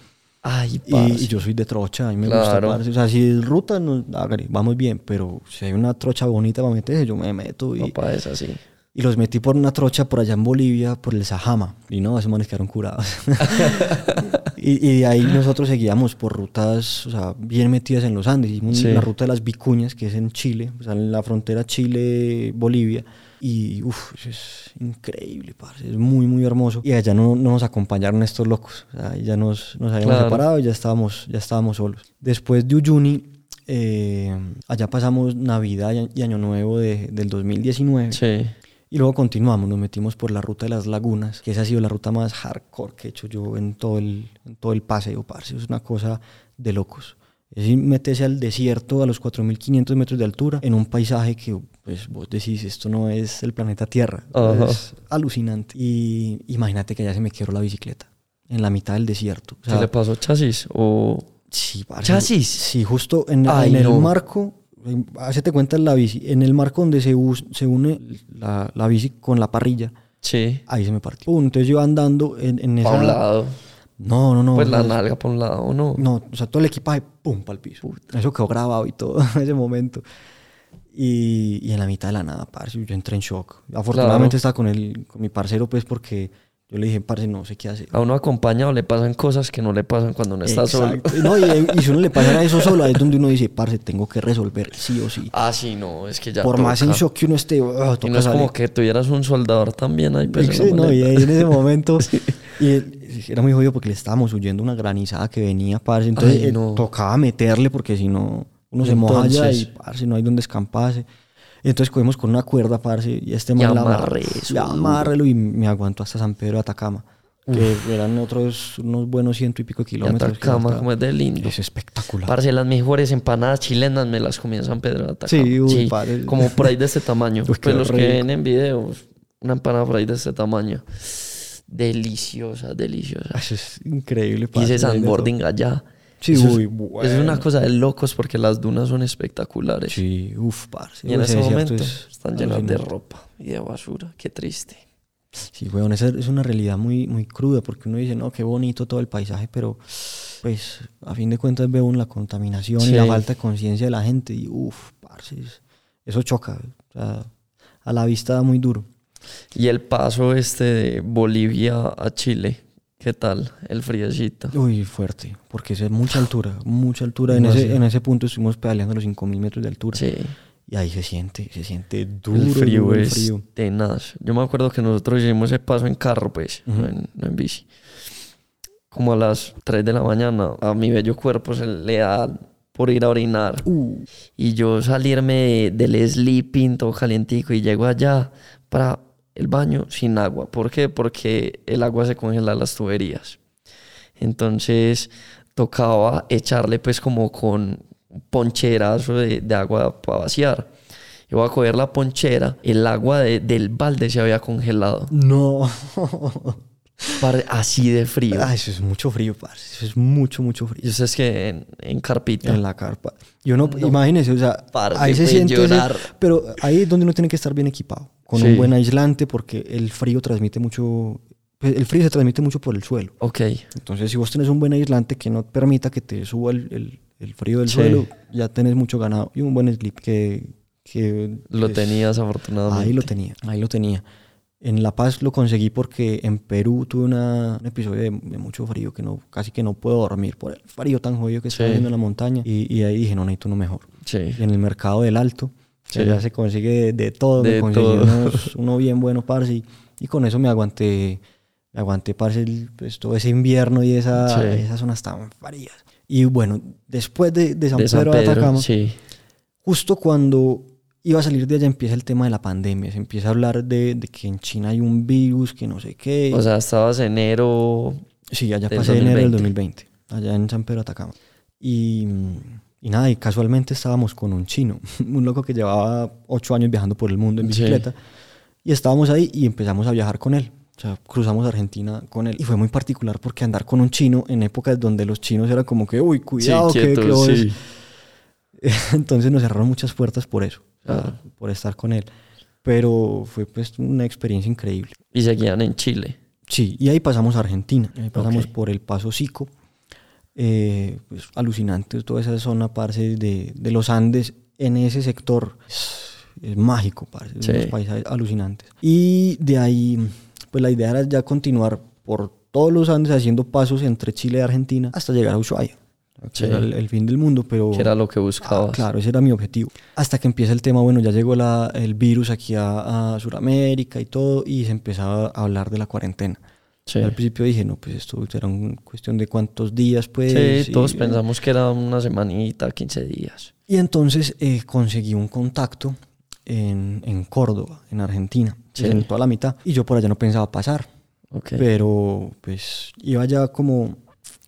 Ay, Y, y yo soy de trocha, a mí me gusta. Claro. parce. O sea, si es ruta, no, hágale, vamos bien. Pero si hay una trocha bonita para meterse, yo me meto. Y, Papá es así. Y los metí por una trocha por allá en Bolivia, por el Sajama. Y no, esos manes quedaron curados. y, y de ahí nosotros seguíamos por rutas, o sea, bien metidas en los Andes. Hicimos Sí. la ruta de las Vicuñas, que es en Chile, o sea, en la frontera Chile-Bolivia. Y uff, es increíble, parce, es muy, muy hermoso. Y allá no, no nos acompañaron estos locos. O sea, ya nos, nos habíamos Claro. separado y ya estábamos, ya estábamos solos. Después de Uyuni, eh, allá pasamos Navidad y Año Nuevo de- del 2019. Sí. Y luego continuamos, nos metimos por la ruta de las lagunas, que esa ha sido la ruta más hardcore que he hecho yo en todo el, en todo el paseo, parce. Es una cosa de locos. Es ir meterse al desierto a los 4.500 metros de altura en un paisaje que pues, vos decís, esto no es el planeta Tierra. Es alucinante. Y imagínate que ya se me quebró la bicicleta en la mitad del desierto. O sea, ¿Qué le pasó chasis? O. Sí, parce. ¿Chasis? Sí, justo en, Ay, en el no. marco, hacete cuenta en la bici, en el marco donde se, us- se une la, la bici con la parrilla, Sí. ahí se me partió. Entonces yo andando en, en esa... Para un lado. No, no, no. pues la nalga para un lado, ¿o no? No, o sea, todo el equipaje, pum, para el piso. Eso quedó grabado y todo en ese momento. Y, y en la mitad de la nada, parce, yo entré en shock. Afortunadamente Claro. estaba con, el, con mi parcero, pues, porque yo le dije, parce, no sé qué hacer. A uno acompañado le pasan cosas que no le pasan cuando no está solo. Exacto. No, y, y si uno le pasa eso solo, ahí es donde uno dice, parce, tengo que resolver sí o sí. Ah, sí, no, es que ya. Por más en toca. shock que uno esté, ah, Y toca no es salir. como que tuvieras un soldador también ahí. Pues, Sí, no, y ahí en ese momento. Y él- era muy jodido porque le estábamos huyendo una granizada que venía, parce. Entonces Ay, no. tocaba meterle porque si no, uno se moja allá y, Entonces. parce, no hay donde escamparse. Entonces cogimos con una cuerda, parce, y este man la amarre duro. amárrelo y me aguantó hasta San Pedro de Atacama. Que eran otros, unos buenos ciento y pico kilómetros. que Atacama, como es de lindo. Es espectacular. Parce, las mejores empanadas chilenas me las comí en San Pedro de Atacama. Sí, uy, parce. como por ahí de este tamaño. Qué pues los que rico. ven en videos, una empanada por ahí de este tamaño. Deliciosa, deliciosa. Eso es increíble. parce, Hice sandboarding allá. Sí, Eso es- uy, eso es una cosa de locos porque las dunas son espectaculares. Sí, uff, parce. Y en ese momento es están llenas de alucinante. ropa y de basura. Qué triste. Sí, weón, esa es una realidad muy, muy cruda porque uno dice, no, qué bonito todo el paisaje, pero pues a fin de cuentas veo la contaminación Sí. y la falta de conciencia de la gente y uff, parce, es- eso choca, o sea, a la vista da muy duro. Y el paso este de Bolivia a Chile, ¿Qué tal el friecito? Uy, fuerte, porque es mucha altura, mucha altura. En ese, en ese punto estuvimos pedaleando a los 5000 metros de altura. Sí. Y ahí se siente, se siente duro el frío duro es frío. tenaz. Yo me acuerdo que nosotros hicimos ese paso en carro, pues, no, en, no en bici. Como a las 3 de la mañana, a mi bello cuerpo se le da por ir a orinar. Uh, Y yo salirme de- del sleeping todo calientico y llego allá para el baño sin agua. ¿Por qué? Porque el agua se congela en las tuberías. Entonces tocaba echarle pues como con poncherazo de, de agua para vaciar. Yo voy a coger la ponchera, el agua de- del balde se había congelado. no. Par- Así de frío. Ah, eso es mucho frío, parce. Eso es mucho, mucho frío. Y eso es que en, en carpita. En la carpa. Yo no, No. imagínese, o sea, Parce, ahí se fue siente. ese- pero ahí es donde uno tiene que estar bien equipado. Con Sí. un buen aislante, porque el frío transmite mucho. pues, El frío se transmite mucho por el suelo. Ok. Entonces, si vos tenés un buen aislante que no permita que te suba el, el- el frío del Sí. suelo, ya tenés mucho ganado. Y un buen slip que. que Lo pues, tenías afortunadamente. Ahí lo tenía, ahí lo tenía. En La Paz lo conseguí porque en Perú tuve una- un episodio de, de mucho frío que no, casi que no puedo dormir por el frío tan jodido que está Sí. viendo en la montaña. Y, y ahí dije, no, necesito uno mejor. Sí. Y en el mercado del Alto, Sí. ya se consigue de, de todo, De me todo. unos- uno bien bueno, parce. Y, y con eso me aguanté, me aguanté, parce, el- pues, todo ese invierno y esa, Sí. esas zonas tan frías. Y bueno, después de, de San de San Pedro de Pedro. Atacama, Sí. justo cuando iba a salir de allá empieza el tema de la pandemia. Se empieza a hablar de, de que en China hay un virus, que no sé qué. O sea, estabas enero. sí, allá pasé enero del 2020. 2020, allá en San Pedro de Atacama. Y, y nada, y casualmente estábamos con un chino, un loco que llevaba ocho años viajando por el mundo en Sí. bicicleta. Y estábamos ahí y empezamos a viajar con él. O sea, cruzamos Argentina con él. Y fue muy particular porque andar con un chino en épocas donde los chinos eran como que, uy, cuidado, sí, quieto, que vos-". sí. Entonces nos cerraron muchas puertas por eso, o sea, Ah. por estar con él. Pero fue pues una experiencia increíble. Y seguían en Chile. Sí, y ahí pasamos a Argentina. Ahí pasamos Ok. por el Paso Sico. Eh, pues alucinante toda esa zona, parce, de, de los Andes. En ese sector es, es mágico, parce. Sí. Unos paisajes alucinantes. Y de ahí, pues la idea era ya continuar por todos los Andes haciendo pasos entre Chile y Argentina hasta llegar a Ushuaia. que Sí. era el, el fin del mundo, pero... Que era lo que Ah, buscabas. claro, ese era mi objetivo. Hasta que empieza el tema, bueno, ya llegó la, el virus aquí a, a Sudamérica y todo, y se empezaba a hablar de la cuarentena. Sí. Al principio dije, no, pues esto era una cuestión de cuántos días, pues. Sí, y- todos pensamos que era una semanita, 15 días. Y entonces eh, conseguí un contacto en, en Córdoba, en Argentina, Sí. en toda la mitad. Y yo por allá no pensaba pasar, Ok. pero pues iba ya como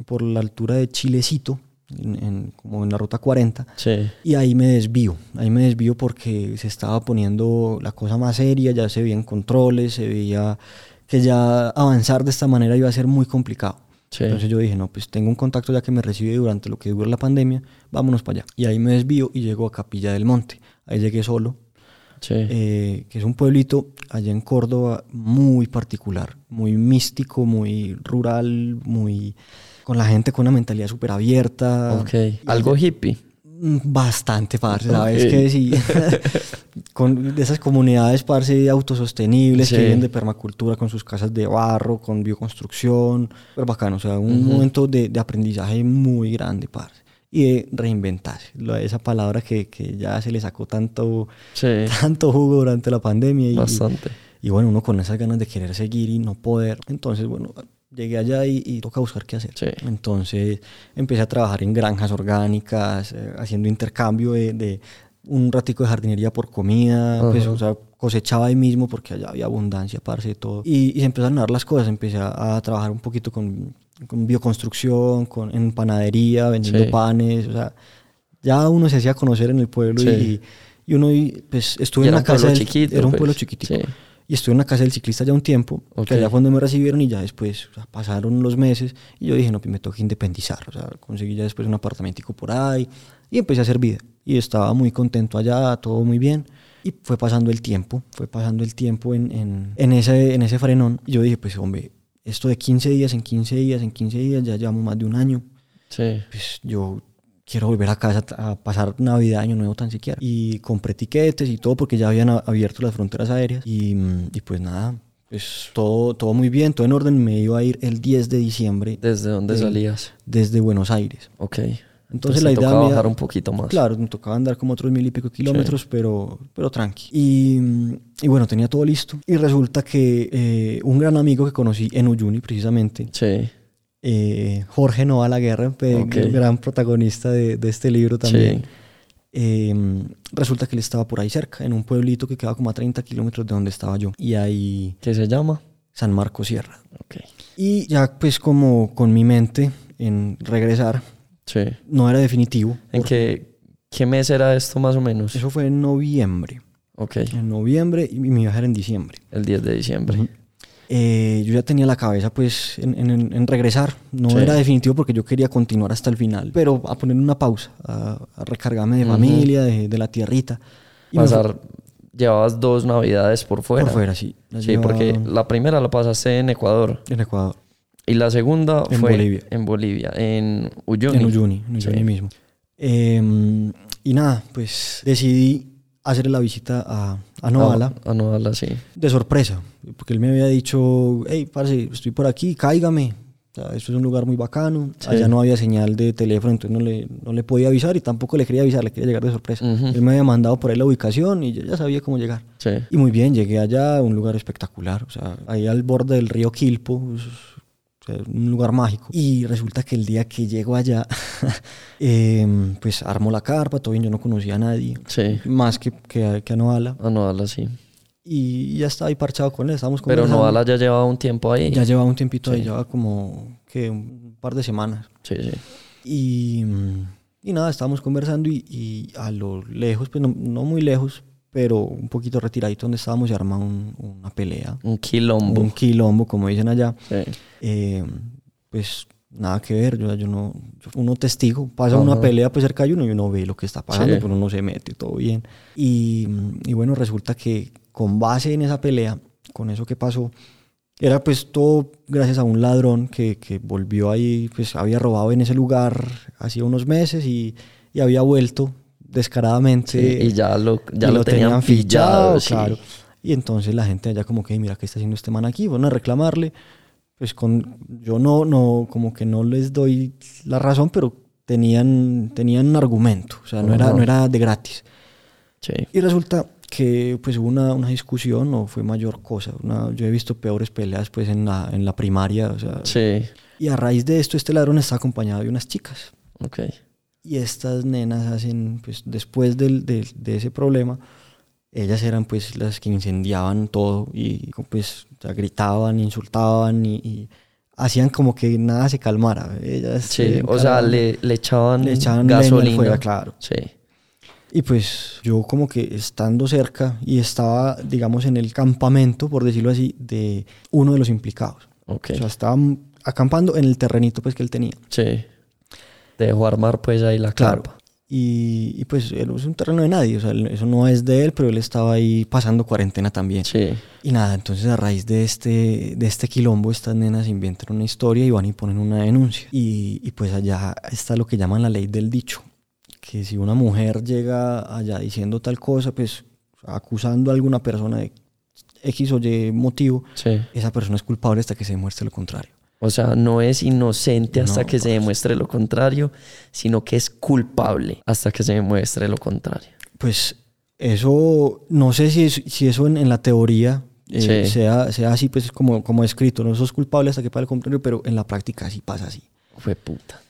por la altura de Chilecito, en- en- como en la ruta 40. Sí. Y ahí me desvío, ahí me desvío porque se estaba poniendo la cosa más seria, ya se veían controles, se veía que ya avanzar de esta manera iba a ser muy complicado. Sí. Entonces yo dije, no, pues tengo un contacto ya que me recibe durante lo que dura la pandemia, vámonos para allá. Y ahí me desvío y llego a Capilla del Monte. Ahí llegué solo, Sí. eh, que es un pueblito allá en Córdoba muy particular, muy místico, muy rural, muy con la gente con una mentalidad súper abierta. ok. Algo hippie. Bastante, parce, ¿sabes Ok. que Sí. con esas comunidades, parce, autosostenibles Sí. que viven de permacultura con sus casas de barro, con bioconstrucción. Pero bacano, o sea, un Ujú. momento de, de aprendizaje muy grande, parce. Y de reinventarse. Esa palabra que, que ya se le sacó tanto, Sí. tanto jugo durante la pandemia. Y, Bastante. y bueno, uno con esas ganas de querer seguir y no poder. Entonces, bueno, llegué allá y, y toca buscar qué hacer. Sí. Entonces empecé a trabajar en granjas orgánicas, eh, haciendo intercambio de, de un ratico de jardinería por comida, pues, Ajá. o sea, cosechaba ahí mismo porque allá había abundancia, parce, de todo. Y, y se empezaron a dar las cosas, empecé a, a trabajar un poquito con, con bioconstrucción, con, en panadería, vendiendo Sí. panes, o sea, ya uno se hacía conocer en el pueblo Sí. y, y uno, y, pues, estuve Y en un casa, pueblo del- chiquito, era un pues. pueblo chiquitico. Y estuve en la casa del ciclista ya un tiempo, Ok. que allá fue donde me recibieron y ya después o sea, pasaron los meses y yo dije, no, pues me toca independizar. O sea, conseguí ya después un apartamentico por ahí y empecé a hacer vida. Y estaba muy contento allá, todo muy bien. Y fue pasando el tiempo, fue pasando el tiempo en, en, en ese, en ese frenón. Y yo dije, pues hombre, esto de 15 días en 15 días en 15 días, ya llevamos más de un año. Sí. Pues yo quiero volver a casa a pasar Navidad, Año Nuevo tan siquiera. Y compré tiquetes y todo porque ya habían abierto las fronteras aéreas. Y, mm, y pues nada, pues todo, todo muy bien, todo en orden. Me iba a ir el 10 de diciembre ¿Desde dónde Sí. salías? desde Buenos Aires. Ok. Entonces, te la idea tocaba bajar un poquito más. Claro, me tocaba andar como otros mil y pico kilómetros, pero, pero tranqui. Y, y bueno, tenía todo listo. Y resulta que eh, un gran amigo que conocí en Uyuni, precisamente, Sí. Eh, Jorge Nova La Guerra, pe- Ok. gran protagonista de, de este libro también. Sí. eh, resulta que él estaba por ahí cerca, en un pueblito que quedaba como a 30 kilómetros de donde estaba yo. Y ahí, ¿Qué se llama? San Marcos Sierra. Ok. Y ya pues como con mi mente en regresar, Sí. no era definitivo. ¿En qué, qué mes era esto más o menos? Eso fue en noviembre. Ok. En noviembre y mi viaje era en diciembre. El 10 de diciembre. Ujú. Eh, yo ya tenía la cabeza pues en, en- en regresar. No Sí. era definitivo porque yo quería continuar hasta el final, pero a poner una pausa, a, a recargarme de Ujú. familia, de, de la tierrita. Y Pasar, llevabas dos navidades por fuera. por fuera, sí. Sí, porque llevaba la primera la pasaste en Ecuador En Ecuador, y la segunda En fue Bolivia. en Bolivia, en Uyuni. en Uyuni, en Uyuni Sí. mismo. Eh, y nada, pues decidí hacerle la visita a, a Novala. Ah, A Novala, sí. de sorpresa, porque él me había dicho, hey, parce, estoy por aquí, cáigame. O sea, esto es un lugar muy bacano. Sí. Allá no había señal de teléfono, entonces no le, no le podía avisar y tampoco le quería avisar, le quería llegar de sorpresa. Ujú. Él me había mandado por ahí la ubicación y yo ya sabía cómo llegar. Sí. Y muy bien, llegué allá, un lugar espectacular, o sea, ahí al borde del río Quilpo, o sea, un lugar mágico. Y resulta que el día que llego allá, em, pues armo la carpa, todo bien, yo no conocía a nadie, Sí. más que, que, que a Noala. A Novala, sí. Y ya estaba ahí parchado con él, estábamos Pero. Novala ya llevaba un tiempo ahí. Ya llevaba un tiempito ahí, Sí. llevaba como que un par de semanas. Sí, sí. Y, y nada, estábamos conversando y, y a lo lejos, pues no, no muy lejos, pero un poquito retiradito donde estábamos se arma un- una pelea, Un quilombo. un quilombo, como dicen allá. Sí. Eh, pues nada que ver, yo, yo no, uno testigo, pasa una Ajá. pelea pues cerca de uno y uno ve lo que está pasando, Sí. pero uno se mete, todo bien. Y, y bueno, resulta que con base en esa pelea, con eso que pasó, era pues todo gracias a un ladrón que, que volvió ahí, pues había robado en ese lugar hacía unos meses y, y había vuelto descaradamente. Sí, y ya lo, ya y lo, tenían, pillado. sí. claro. Y entonces la gente allá como que, "Ey, mira, ¿qué está haciendo este man aquí? Van a reclamarle. Pues con, yo no, no, como que no les doy la razón, pero tenían, tenían un argumento. O sea, no era, no era de gratis. Sí. Y resulta que pues hubo una, una discusión, no fue mayor cosa. Una- yo he visto peores peleas pues en la, en la primaria. O sea, Sí. Y a raíz de esto, este ladrón está acompañado de unas chicas. Ok. Y estas nenas hacen, pues después del, del- de ese problema, ellas eran pues las que incendiaban todo y pues gritaban, insultaban y, y hacían como que nada se calmara. Ellas Sí, se o sea, le, le echaban, le echaban gasolina. fuego, claro. Sí. Y pues yo como que estando cerca y estaba, digamos, en el campamento, por decirlo así, de uno de los implicados. Ok. O sea, estaba acampando en el terrenito pues que él tenía. Sí. Dejó armar pues ahí la Claro. carpa. Y, y, pues él es un terreno de nadie, o sea, eso no es de él, pero él estaba ahí pasando cuarentena también. Sí. Y nada, entonces a raíz de este, de este quilombo, estas nenas inventan una historia y van y ponen una denuncia. Y, y pues allá está lo que llaman la ley del dicho, que si una mujer llega allá diciendo tal cosa, pues acusando a alguna persona de X o Y motivo, Sí. esa persona es culpable hasta que se demuestre lo contrario. O sea, no es inocente hasta No, que se demuestre lo contrario, sino que es culpable hasta que se demuestre lo contrario. Pues eso, no sé si, es- si eso en, en la teoría eh, Sí. sea, sea así, pues como, como escrito, no sos culpable hasta que pase el contrario, pero en la práctica sí pasa así. Fue puta.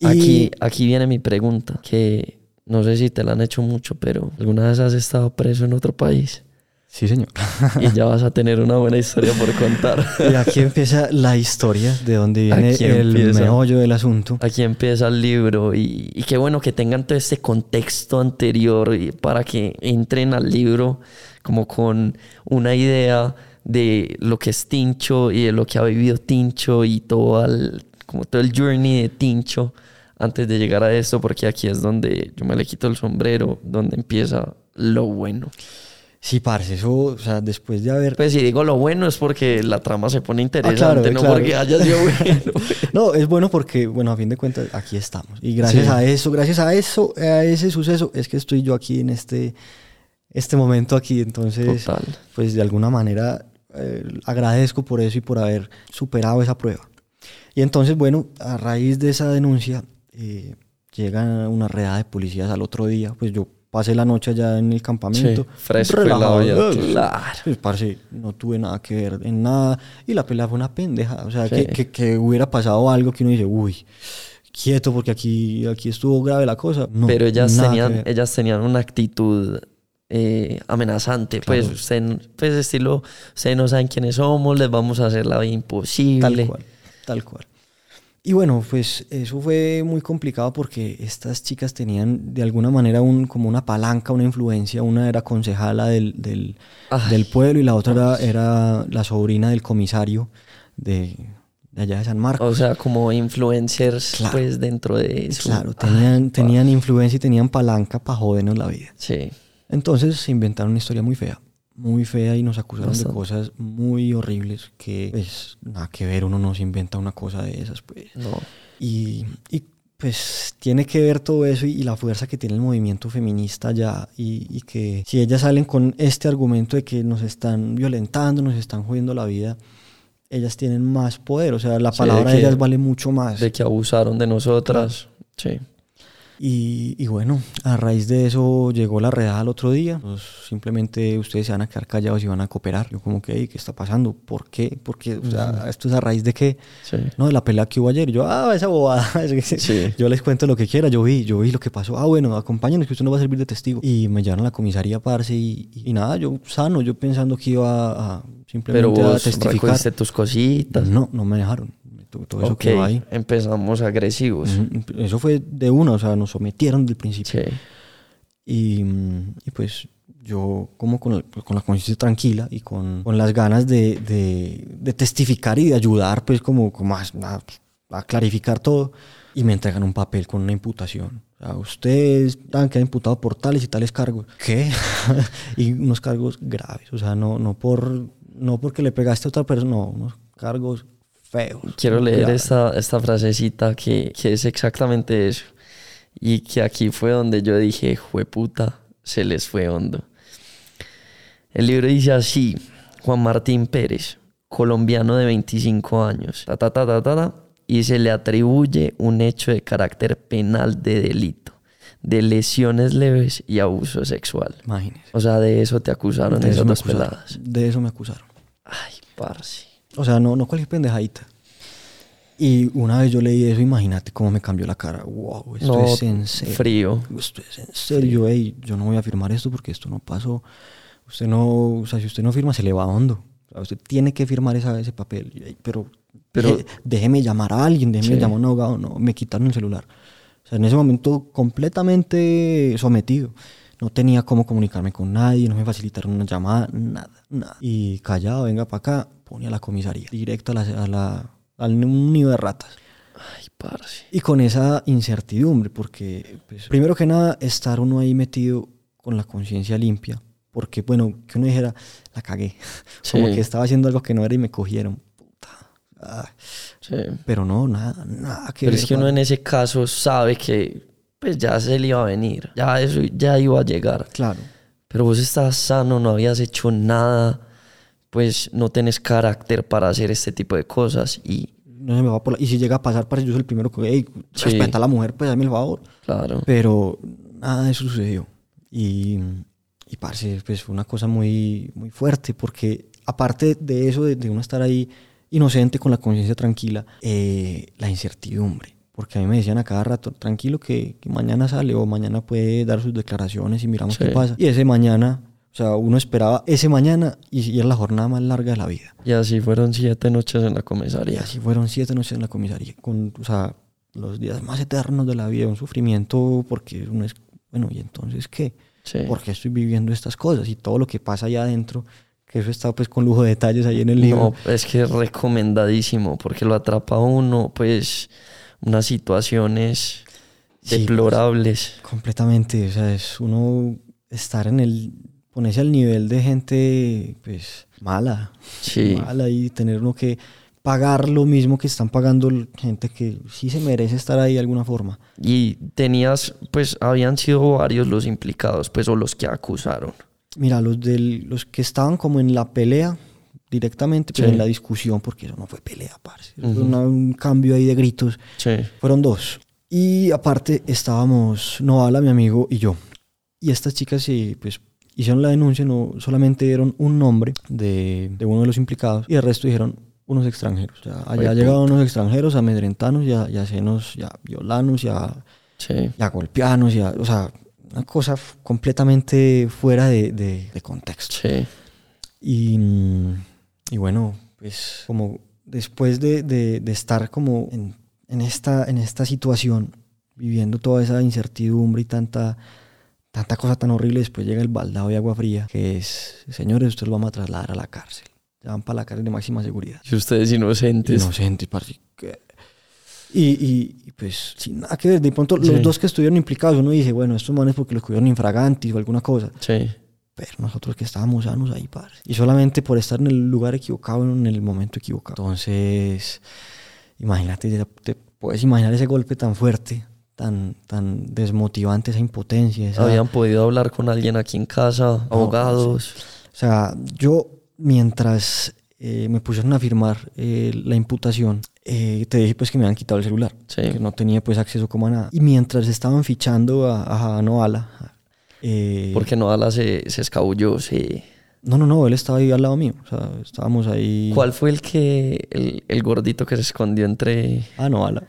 Y- Aquí, aquí viene mi pregunta, que no sé si te la han hecho mucho, pero ¿alguna vez has estado preso en otro país? Sí, señor. Y ya vas a tener una buena historia por contar. y aquí empieza la historia de donde viene el empieza. meollo del asunto. Aquí empieza el libro y, y qué bueno que tengan todo este contexto anterior para que entren al libro como con una idea de lo que es Tincho y de lo que ha vivido Tincho y todo el, como todo el journey de Tincho antes de llegar a esto porque aquí es donde yo me le quito el sombrero, donde empieza lo bueno. Sí, parce, eso, o sea, después de haber... Pues si digo lo bueno es porque la trama se pone interesante, Ah, claro, no claro. porque haya sido bueno. No, es bueno porque, bueno, a fin de cuentas, aquí estamos. Y gracias Sí. a eso, gracias a eso, a ese suceso, es que estoy yo aquí en este, este momento aquí. Entonces, Total. pues de alguna manera eh, agradezco por eso y por haber superado esa prueba. Y entonces, bueno, a raíz de esa denuncia, eh, llega una redada de policías al otro día, pues yo pasé la noche allá en el campamento. Sí, fresco y la relajado. Eh, claro. Pues, parce, no tuve nada que ver en nada. Y la pelea fue una pendeja. O sea, Sí. que, que, que hubiera pasado algo que uno dice, uy, quieto, porque aquí, aquí estuvo grave la cosa. No, Pero ellas tenían, ellas tenían una actitud eh, amenazante. Pues, usted, pues estilo, ustedes no saben quiénes somos, les vamos a hacer la vida imposible. Tal cual, tal cual. Y bueno, pues eso fue muy complicado porque estas chicas tenían de alguna manera un, como una palanca, una influencia. Una era concejala del, del, del pueblo y la otra era, era la sobrina del comisario de, de allá de San Marcos. O sea, como influencers, Claro. pues dentro de eso. claro, Ay, tenían, tenían influencia y tenían palanca para jodernos la vida. Sí. Entonces se inventaron una historia muy fea, muy fea y nos acusaron Bastante. de cosas muy horribles que, pues, nada que ver, uno no se inventa una cosa de esas, pues. No. Y, y, pues tiene que ver todo eso y, y la fuerza que tiene el movimiento feminista ya y, y que si ellas salen con este argumento de que nos están violentando, nos están jodiendo la vida, ellas tienen más poder, o sea, la Sí, palabra de de que- ellas vale mucho más. De que abusaron de nosotras. Sí. Y, y bueno, a raíz de eso llegó la redada al otro día. Pues, simplemente ustedes se van a quedar callados y van a cooperar. Yo como que, "Ey, ¿qué está pasando? ¿Por qué? Porque, o sea, esto es a raíz de qué? Sí. No, de la pelea que hubo ayer. Yo, ah, esa bobada. Sí. Yo les cuento lo que quiera. Yo vi, yo vi lo que pasó. Ah, bueno, acompáñenos que usted nos va a servir de testigo. Y me llevaron a la comisaría, parce, y, y nada, yo sano, yo pensando que iba a, a Pero simplemente a vos testificar. recogiste tus cositas. No, no me dejaron. Todo, eso ok, quedó ahí. empezamos agresivos. Eso fue de una, o sea, nos sometieron del principio. Sí. Y, y pues yo como con, el- con la conciencia tranquila y con, con las ganas de, de- de testificar y de ayudar pues como, como a, a- a clarificar todo y me entregan un papel con una imputación. O sea, ustedes han quedado imputado por tales y tales cargos. ¿Qué? y unos cargos graves, o sea, no, no, por, no porque le pegaste a otra persona, no, unos cargos feos. Quiero leer esta, esta frasecita que, que es exactamente eso. Y que aquí fue donde yo dije, jueputa, se les fue hondo. El libro dice así, Juan Martín Pérez, colombiano de 25 años, ta, ta, ta, ta, ta, ta, y se le atribuye un hecho de carácter penal de delito, de lesiones leves y abuso sexual. Imagínese. O sea, de eso te acusaron De eso, esas me dos acusaron. peladas. de eso me acusaron. Ay, parce. O sea, no, no cualquier pendejadita. Y una vez yo leí eso, imagínate cómo me cambió la cara. Wow, esto No, es en serio. frío. Esto es en serio, ey, yo no voy a firmar esto porque esto no pasó. Usted no, o sea, si usted no firma, se le va hondo. O sea, usted tiene que firmar esa, ese papel. Ey, Pero, Pero- deje- déjeme llamar a alguien, déjeme Sí. llamar a un abogado. No, me quitaron el celular. O sea, en ese momento completamente sometido. No tenía cómo comunicarme con nadie, no me facilitaron una llamada, nada, nada. Y callado, venga para acá, pone a la comisaría, directo a la, a la- al nido de ratas. Ay, parce. Y con esa incertidumbre, porque pues, primero que nada, estar uno ahí metido con la conciencia limpia, porque bueno, que uno dijera, la cagué, como Sí. que estaba haciendo algo que no era y me cogieron. Puta. Ah, Sí. pero no, nada, nada que Pero ver, es que uno en ese caso sabe que pues ya se le iba a venir, ya eso ya iba a llegar. Claro, Pero vos estás sano, no habías hecho nada, pues no tenés carácter para hacer este tipo de cosas y no se me va por la- Y si llega a pasar, parece yo soy el primero que, hey, Sí. respeta a la mujer, pues dame el favor. claro. Pero nada de eso sucedió. Y, y parce, pues fue una cosa muy, muy fuerte, porque aparte de eso, de, de uno estar ahí inocente, con la conciencia tranquila, eh, la incertidumbre. Porque a mí me decían a cada rato, tranquilo que, que mañana sale o mañana puede dar sus declaraciones y miramos Sí. qué pasa. Y ese mañana, o sea, uno esperaba ese mañana y, y era la jornada más larga de la vida. Y así fueron siete noches en la Y comisaría. así fueron siete noches en la comisaría, con, o sea, los días más eternos de la vida, un sufrimiento porque uno es, bueno, ¿y entonces qué? Sí. ¿Por qué estoy viviendo estas cosas? Y todo lo que pasa allá adentro, que eso está pues con lujo de detalles ahí en el libro. No, es que es recomendadísimo porque lo atrapa uno, pues, unas situaciones Sí, deplorables. Completamente, o sea, es uno estar en el, ponerse al nivel de gente, pues, mala. Sí. Mala y tener uno que pagar lo mismo que están pagando gente que sí se merece estar ahí de alguna forma. Y tenías, pues, habían sido varios los implicados, pues, o los que acusaron. Mira, los, del, los que estaban como en la pelea, directamente, pero Sí. en la discusión, porque eso no fue pelea, parce. Eso fue una- un cambio ahí de gritos. Sí. Fueron dos. Y aparte estábamos Noala, mi amigo, y yo. Y estas chicas sí, pues hicieron la denuncia, no solamente dieron un nombre de, de uno de los implicados y el resto dijeron unos extranjeros. O sea, allá llegaron unos extranjeros a amedrentarnos y a, y a hacernos, y a violarnos y a, Sí. y a golpearnos. Y a- o sea, una cosa completamente fuera de, de- de contexto. Sí. Y, mm, y bueno, pues como después de, de- de estar como en, en esta, en esta situación, viviendo toda esa incertidumbre y tanta, tanta cosa tan horrible, después llega el baldado de agua fría, que es, señores, ustedes lo vamos a trasladar a la cárcel. Ya van para la cárcel de máxima seguridad. Y ustedes inocentes. Inocentes, parce, Y, y, y, pues sin nada que ver, de pronto Sí. los dos que estuvieron implicados, uno dice, bueno, estos manes porque los cogieron infragantis o alguna cosa. Sí. Pero nosotros que estábamos sanos ahí, padre. Y solamente por estar en el lugar equivocado, en el momento equivocado. Entonces, imagínate, te puedes imaginar ese golpe tan fuerte, tan, tan desmotivante, esa impotencia. esa- Habían podido hablar con alguien aquí en casa, abogados. O sea, yo mientras eh, me pusieron a firmar eh, la imputación, eh, te dije pues que me habían quitado el celular, Sí. que no tenía pues acceso como a nada. Y mientras estaban fichando a, a Noala, eh, Porque Noala se, se escabulló, sí. no, no, no, él estaba ahí al lado mío, o sea, estábamos ahí. ¿Cuál fue el que, el, el gordito que se escondió entre... Ah, Noala.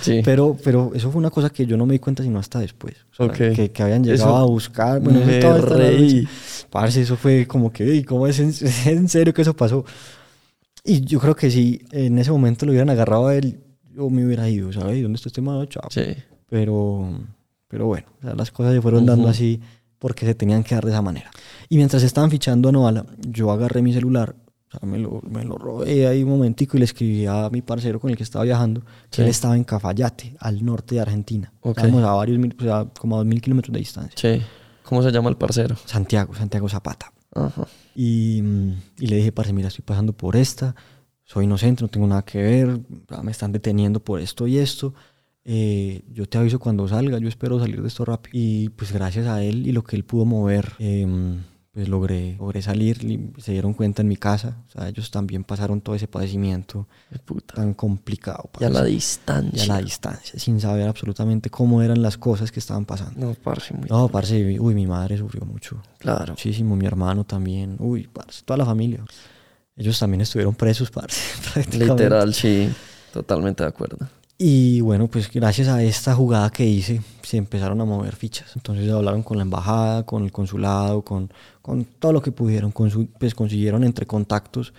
Sí. Pero, pero eso fue una cosa que yo no me di cuenta sino hasta después. O sea, Ok. que, que habían llegado Eso a buscar. Bueno, eso me reí. noche. Parce, eso fue como que, "Ey, ¿cómo es en, es en serio que eso pasó? Y yo creo que si en ese momento lo hubieran agarrado a él, yo me hubiera ido, ¿sabes? ¿Dónde está este mano? Chao. Sí. Pero, pero bueno, o sea, las cosas se fueron dando Ujú. así porque se tenían que dar de esa manera. Y mientras estaban fichando a Novala, yo agarré mi celular, o sea, me lo, me lo robé ahí un momentico y le escribí a mi parcero con el que estaba viajando, que Sí. él estaba en Cafayate, al norte de Argentina. Ok. Estábamos a varios mil, o sea, como a dos mil kilómetros de distancia. Sí. ¿Cómo se llama el parcero? Santiago, Santiago Zapata. Ajá. Y, mm, y le dije, parce, mira, estoy pasando por esta, soy inocente, no tengo nada que ver, me están deteniendo por esto y esto. Eh, yo te aviso cuando salga, yo espero salir de esto rápido. Y pues gracias a él y lo que él pudo mover, em, pues logré, logré salir, se dieron cuenta en mi casa. O sea, ellos también pasaron todo ese padecimiento puta. tan complicado. Y a la distancia. y a la distancia, sin saber absolutamente cómo eran las cosas que estaban pasando. No, parce, muy... No, parce, uy, mi madre sufrió mucho. Claro. Muchísimo, mi hermano también. Uy, parce, toda la familia. Ellos también estuvieron presos, parce. prácticamente. Literal, sí. Totalmente de acuerdo. Y bueno, pues gracias a esta jugada que hice, se empezaron a mover fichas. Entonces hablaron con la embajada, con el consulado, con, con todo lo que pudieron. Consu- pues consiguieron entre contactos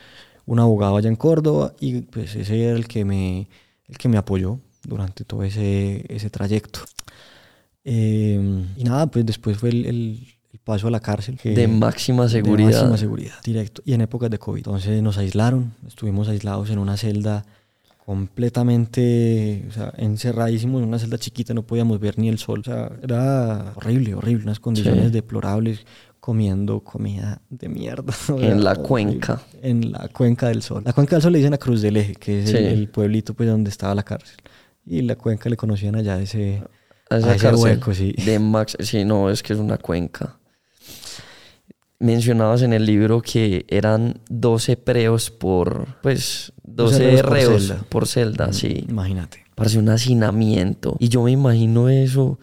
un abogado allá en Córdoba y pues ese era el que me, el que me apoyó durante todo ese, ese trayecto. Eh, y nada, pues después fue el, el- paso a la cárcel. que- De máxima de seguridad. máxima seguridad, directo. Y en épocas de COVID. Entonces nos aislaron, estuvimos aislados en una celda completamente, o sea, encerradísimos en una celda chiquita, no podíamos ver ni el sol. O sea, era horrible, horrible, unas condiciones Sí. deplorables, comiendo comida de mierda. En la cuenca. En la cuenca del sol. La cuenca del sol le dicen a Cruz del Eje, que es el, Sí. el pueblito pues donde estaba la cárcel. Y la cuenca le conocían allá ese, A esa a ese hueco, sí. De max... Sí, no, es que es una cuenca. Mencionabas en el libro que eran 12 preos por... Pues, 12 reos por celda. celda, sí. Imagínate. Parece un hacinamiento. Y yo me imagino eso.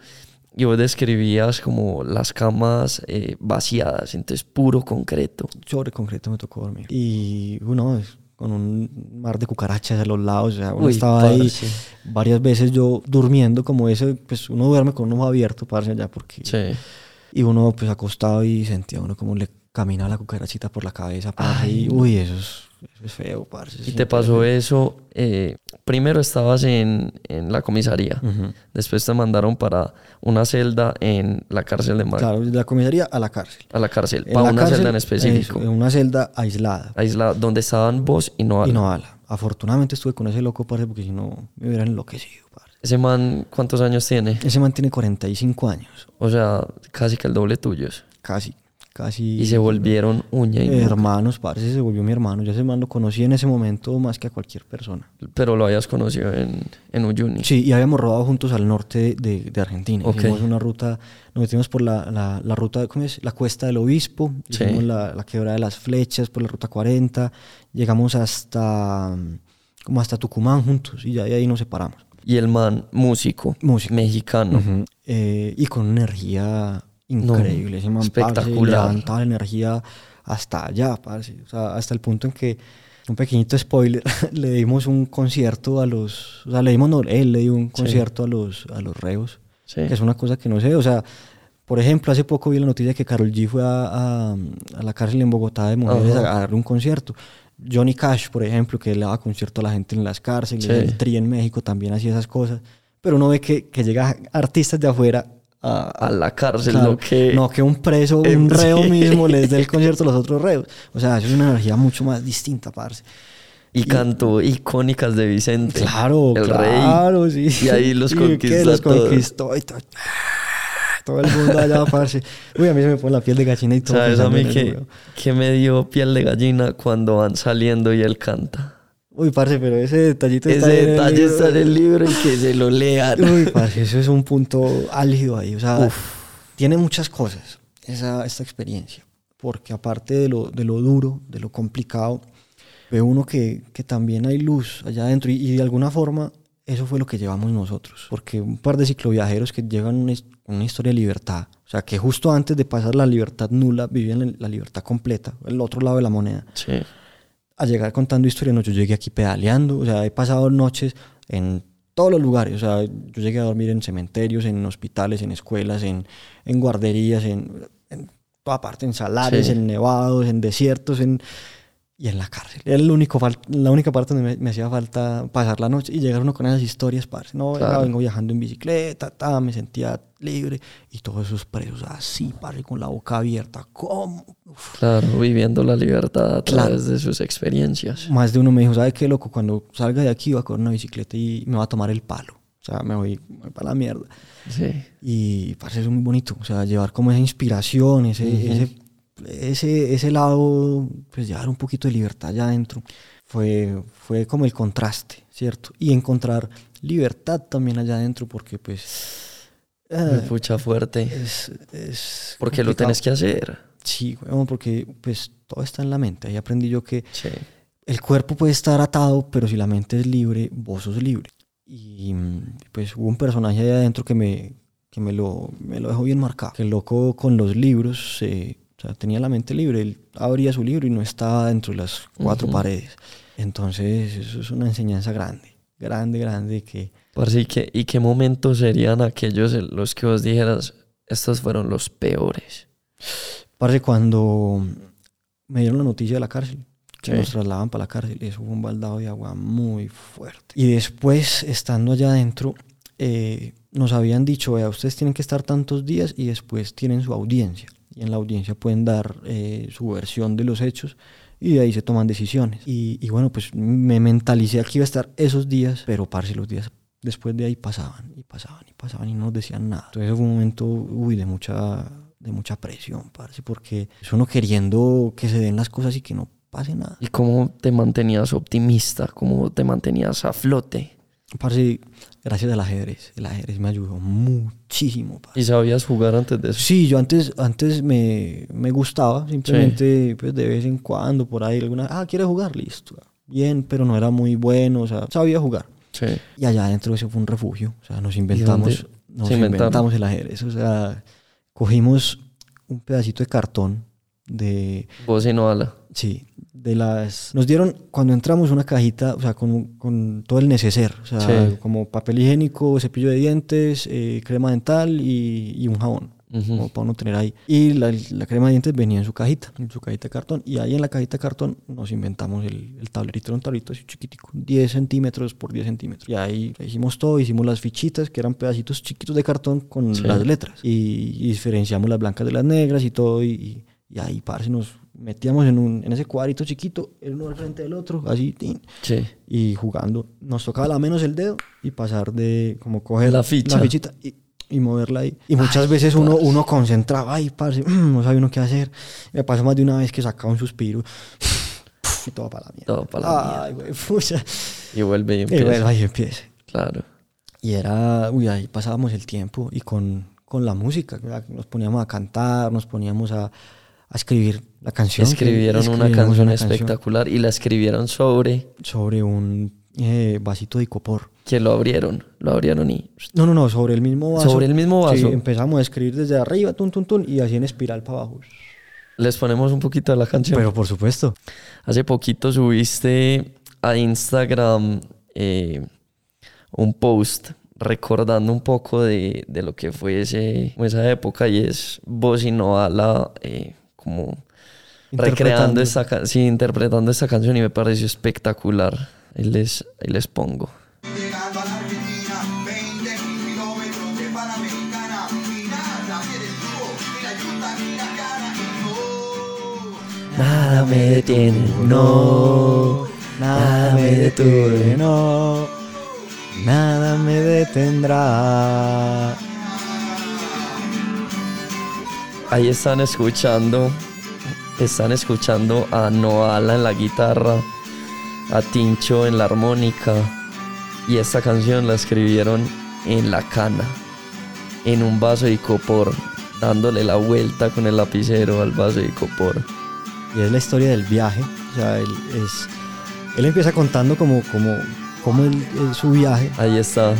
Y vos describías como las camas eh, vaciadas, entonces puro concreto. sobre concreto me tocó dormir. Y uno, con un mar de cucarachas a los lados, o sea, uno Uy, estaba ahí parce. varias veces yo durmiendo como ese, pues uno duerme con un ojo abierto, parce, allá porque... Sí. Y uno pues acostado y sentía uno como le camina la cucarachita por la cabeza, parce, Ay, y uy, eso es, eso es feo, parce. Y te pasó eso. eh, primero estabas en, en la comisaría. Después te mandaron para una celda en la cárcel de Mar Claro, de la comisaría a la cárcel. A la cárcel. En Para la una cárcel, celda en específico. en una celda aislada. Aislada, donde estaban vos y no Y no ala. Afortunadamente estuve con ese loco, parce, porque si no me hubieran enloquecido, parce. Ese man, ¿cuántos años tiene? Ese man tiene 45 años. O sea, casi que el doble tuyos. Casi, casi... Y se volvieron uña y. Hermanos, parce, se volvió mi hermano. Yo ese man lo conocí en ese momento más que a cualquier persona. Pero lo habías conocido en, en Uyuni. Sí, y habíamos rodado juntos al norte de, de Argentina. Ok. Hicimos una ruta, nos metimos por la, la, la ruta, ¿cómo es? La Cuesta del Obispo, Sí. la, la Quebrada de las Flechas por la ruta 40, llegamos hasta, como hasta Tucumán juntos y ya de ahí nos separamos. Y el man, músico, Músico. mexicano. Eh, y con energía increíble. Ese man, parce, espectacular. levantaba la energía hasta allá, parce. O sea, hasta el punto en que, un pequeñito spoiler, le dimos un concierto a los... O sea, le dimos, no, él le dio un concierto a los, a los reos. Sí. Que es una cosa que no sé, o sea... Por ejemplo, hace poco vi la noticia que Carol G fue a, a- a la cárcel en Bogotá de mujeres a, a dar un concierto. Johnny Cash, por ejemplo, que le daba concierto a la gente en las cárceles, Sí. el Tri en México también hacía esas cosas. Pero uno ve que, que llega artistas de afuera a, A la cárcel, Claro, lo que... No, que un preso, un reo sí. mismo les dé el concierto a los otros reos. O sea, eso es una energía mucho más distinta, parce. Y cantó icónicas de Vicente. Claro, el claro, rey. sí. Y ahí los que conquistó. los conquistó y todo. Todo el mundo allá, parce. Uy, a mí se me pone la piel de gallina y todo. ¿Sabes a mí que, que me dio piel de gallina cuando van saliendo y él canta? Uy, parce, pero ese detallito está Ese en el detalle está en el libro y que se lo lean. Uy, parce, eso es un punto álgido ahí. O sea, tiene muchas cosas esa, esta experiencia. Porque aparte de lo, de lo duro, de lo complicado, ve uno que, que también hay luz allá adentro. Y, y de alguna forma, eso fue lo que llevamos nosotros. Porque un par de cicloviajeros que llegan una, una historia de libertad. O sea, que justo antes de pasar la libertad nula, vivían la libertad completa, el otro lado de la moneda Sí. A llegar contando historias. No, yo llegué aquí pedaleando, o sea, he pasado noches en todos los lugares. O sea, yo llegué a dormir en cementerios, en hospitales, en escuelas, en, en guarderías, en, en toda parte, en salares, Sí. en nevados, en desiertos, en, y en la cárcel. Era el único la única parte donde me, me hacía falta pasar la noche y llegar uno con esas historias, parce. No, Claro. vengo viajando en bicicleta, ta, me sentía libre. Y todos esos presos así, parce, con la boca abierta. ¿Cómo? Uf. Claro, viviendo la libertad a Claro. través de sus experiencias. Más de uno me dijo, ¿sabe qué, loco? Cuando salga de aquí voy a coger una bicicleta y me va a tomar el palo. O sea, me voy, para la mierda. Sí. Y parece eso muy bonito. O sea, llevar como esa inspiración, ese, ese, ese, ese lado, pues llevar un poquito de libertad allá adentro. Fue, fue como el contraste, ¿cierto? Y encontrar libertad también allá adentro porque pues... eh, Pucha fuerte. es, es Porque lo tenés que hacer. Sí, weón, porque pues todo está en la mente. Ahí aprendí yo que Sí. el cuerpo puede estar atado, pero si la mente es libre, vos sos libre. Y pues hubo un personaje ahí adentro que me, que me, lo, me lo dejó bien marcado. Que el loco con los libros, eh, o sea, tenía la mente libre. Él abría su libro y no estaba dentro de las cuatro Ujú. paredes. Entonces, eso es una enseñanza grande, grande, grande que... Parce, ¿y qué, ¿y qué momentos serían aquellos en los que vos dijeras, estos fueron los peores? Parece cuando me dieron la noticia de la cárcel, que Sí. nos trasladaban para la cárcel, eso fue un baldado de agua muy fuerte. Y después, estando allá adentro, eh, nos habían dicho, vea, ustedes tienen que estar tantos días y después tienen su audiencia. Y en la audiencia pueden dar eh, su versión de los hechos y de ahí se toman decisiones. Y, y bueno, pues me mentalicé que iba a estar esos días, pero parce, los días después de ahí pasaban y pasaban y pasaban y no nos decían nada. Entonces fue un momento, uy, de mucha, de mucha presión, parce, porque es uno queriendo que se den las cosas y que no pase nada. ¿Y cómo te mantenías optimista? ¿Cómo te mantenías a flote? Parce, gracias al ajedrez, el ajedrez me ayudó muchísimo, parce. ¿Y sabías jugar antes de eso? Sí, yo antes, antes me, me gustaba, simplemente pues de vez en cuando, por ahí, alguna, ah, ¿quieres jugar? Listo. Bien, pero no era muy bueno, o sea, sabía jugar. Sí. Y allá adentro eso fue un refugio, o sea, nos inventamos, nos inventamos el ajedrez, o sea, cogimos un pedacito de cartón de, Vos y Noala. sí, de las, nos dieron cuando entramos una cajita, o sea, con, con todo el neceser, o sea, Sí. como papel higiénico, cepillo de dientes, eh, crema dental y, y un jabón Ujú. como para uno tener ahí. Y la, la crema de dientes venía en su cajita, en su cajita de cartón. Y ahí en la cajita de cartón nos inventamos el, el tablerito, era un tablerito así chiquitico, 10 centímetros por 10 centímetros. Y ahí hicimos todo, hicimos las fichitas, que eran pedacitos chiquitos de cartón con Sí. las letras. Y, y diferenciamos las blancas de las negras y todo. Y, y, y ahí, parce, nos metíamos en, un, en ese cuadrito chiquito, el uno al frente del otro, así, tin, Sí. y jugando. Nos tocaba la menos el dedo y pasar de como coger La ficha. la fichita y y moverla ahí. Y muchas veces uno, uno concentraba ahí, parce, no sabía uno qué hacer. Me pasó más de una vez que sacaba un suspiro y todo para la mierda. Todo para la Ay, güey, pucha. Y vuelve y Y empieza. bueno, ahí empieza. Claro. Y era, uy, ahí pasábamos el tiempo y con, con la música, nos poníamos a cantar, nos poníamos a, a escribir la canción. Escribieron una canción espectacular y la escribieron sobre sobre un eh, vasito de icopor. que lo abrieron. Lo abrieron y. No, no, no, sobre el mismo vaso. Sobre el mismo Sí, vaso. empezamos a escribir desde arriba, tun, tun, tun, y así en espiral para abajo. Les ponemos un poquito de la canción. Pero por supuesto. Hace poquito subiste a Instagram eh, un post recordando un poco de, de lo que fue ese, esa época y es vos y eh, como recreando ca- sí, interpretando esta canción y me pareció espectacular. Ahí les, ahí les pongo. Llegando a la Argentina, 20 kilómetros de Panamericana. Y nada me detuvo, ni la yuta ni la cara. Y no. Nada me detiene, no. Nada me detuve, no. Nada me detendrá. Ahí están escuchando, están escuchando a Noala en la guitarra, a Tincho en la armónica y esta canción la escribieron en la cana, en un vaso de icopor, dándole la vuelta con el lapicero al vaso de icopor. Y es la historia del viaje. O sea, él, es, él empieza contando como, como, como él- su viaje. Ahí está.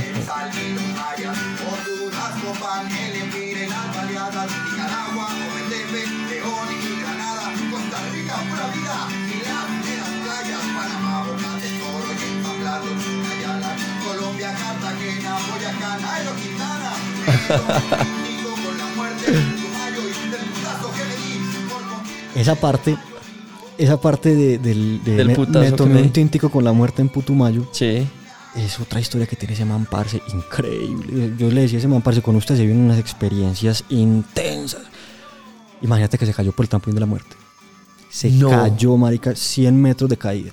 Cartagena, Boyacá, Nairo, Quintana, México, con la muerte del Putumayo y del putazo que me di, por conquistar. Esa parte, esa parte de, del, de Del me, putazo me que tomé un tintico con la muerte en Putumayo. Sí. Es otra historia que tiene ese man, parce, increíble. Yo le decía a ese man, parce, con usted se vienen unas experiencias intensas. Imagínate que se cayó por el trampolín de la muerte. Se No. cayó, marica, 100 metros de caída.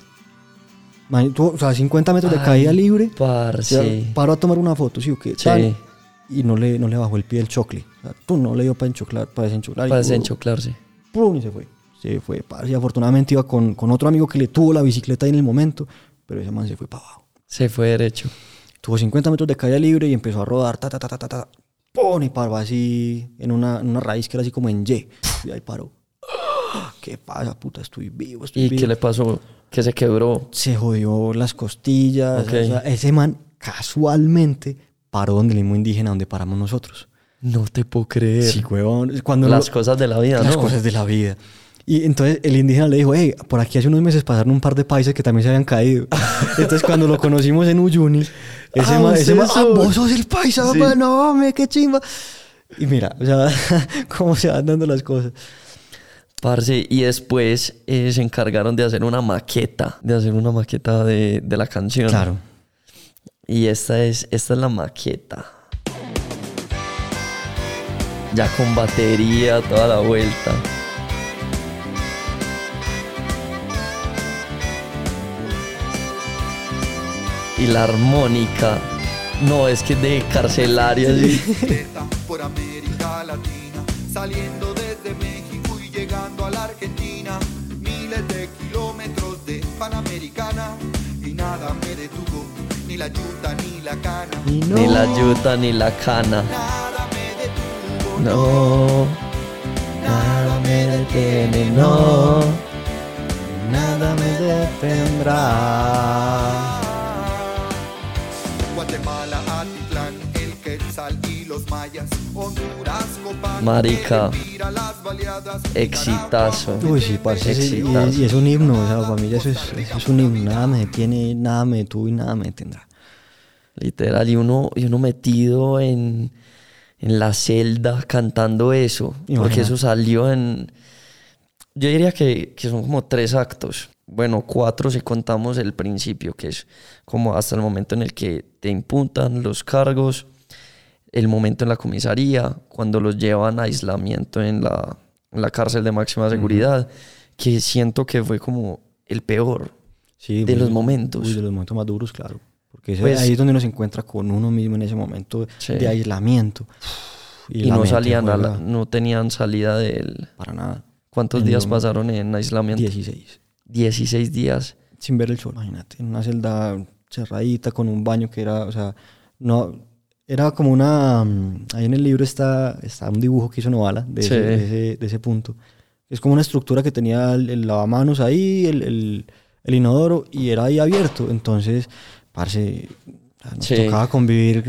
O sea, 50 metros de Ay, caída libre. Parce. O sea, paró a tomar una foto, ¿sí o qué? Sí. Y no le, no le bajó el pie el chocle. O sea, tú no le dio para enchoclar, para desenchoclar. Para desenchoclarse. pum, y se fue. Se fue, parce. Y afortunadamente iba con, con otro amigo que le tuvo la bicicleta ahí en el momento. Pero ese man se fue para abajo. Se fue derecho. Tuvo 50 metros de caída libre y empezó a rodar, ta, ta, ta, ta, ta, ta. ¡Pum! Y paró así en una, en una raíz que era así como en Y. Y ahí paró. ¿Qué pasa, puta? Estoy vivo, estoy ¿Y vivo. qué le pasó? Que se quebró. Se jodió las costillas. Ok. o sea, ese man casualmente paró donde el mismo indígena donde paramos nosotros. No te puedo creer. Sí, huevón. Cuando Las lo- cosas de la vida, las ¿no? cosas de la vida. Y entonces el indígena le dijo, hey, por aquí hace unos meses pasaron un par de países que también se habían caído. entonces cuando lo conocimos en Uyuni, ese Ah, man, ese man, ah, vos sos el paisa, Sí. no, hombre, qué chimba. Y mira, o sea, cómo se van dando las cosas. Parce, y después eh, se encargaron de hacer una maqueta, de hacer una maqueta de, de la canción. Claro. Y esta es, esta es la maqueta. Ya con batería, toda la vuelta. Y la armónica. No, es que de carcelaria. sí. por América Latina, saliendo desde llegando a la Argentina, miles de kilómetros de Panamericana y nada me detuvo, ni la yuta ni la cana, Y no, Ni la yuta ni la cana. nada me detuvo, No, nada me detiene, no. nada me detendrá. Marica. Exitazo. Uy, sí, parce, sí, y, Exitazo. es, y es un himno, o sea, para mí eso es, eso es un himno. Nada me detiene, nada me detuvo y nada me detendrá. Literal, y uno, y uno metido en, en la celda cantando eso. Porque Imagínate. eso salió en. Yo diría que, que son como tres actos. Bueno, cuatro si contamos el principio, que es como hasta el momento en el que te imputan los cargos, el momento en la comisaría, cuando los llevan a aislamiento en la, en la cárcel de máxima seguridad, que siento que fue como el peor. Sí, De muy- los momentos. uy, de los momentos más duros, claro. Porque Pues- ahí es donde uno se encuentra con uno mismo en ese momento Sí. de aislamiento. Y, la no salían, a la- no tenían salida de él. Para nada. ¿Cuántos En días pasaron en aislamiento? 16. 16 días. Sin ver el sol, imagínate. En una celda cerradita con un baño que era, o sea, no... Era como una... mm, Ahí en el libro está, está un dibujo que hizo Novala de, Sí. ese, de, ese, de ese punto. Es como una estructura que tenía el, el lavamanos ahí, el, el, el inodoro, y era ahí abierto. Entonces, parce, nos Sí. tocaba convivir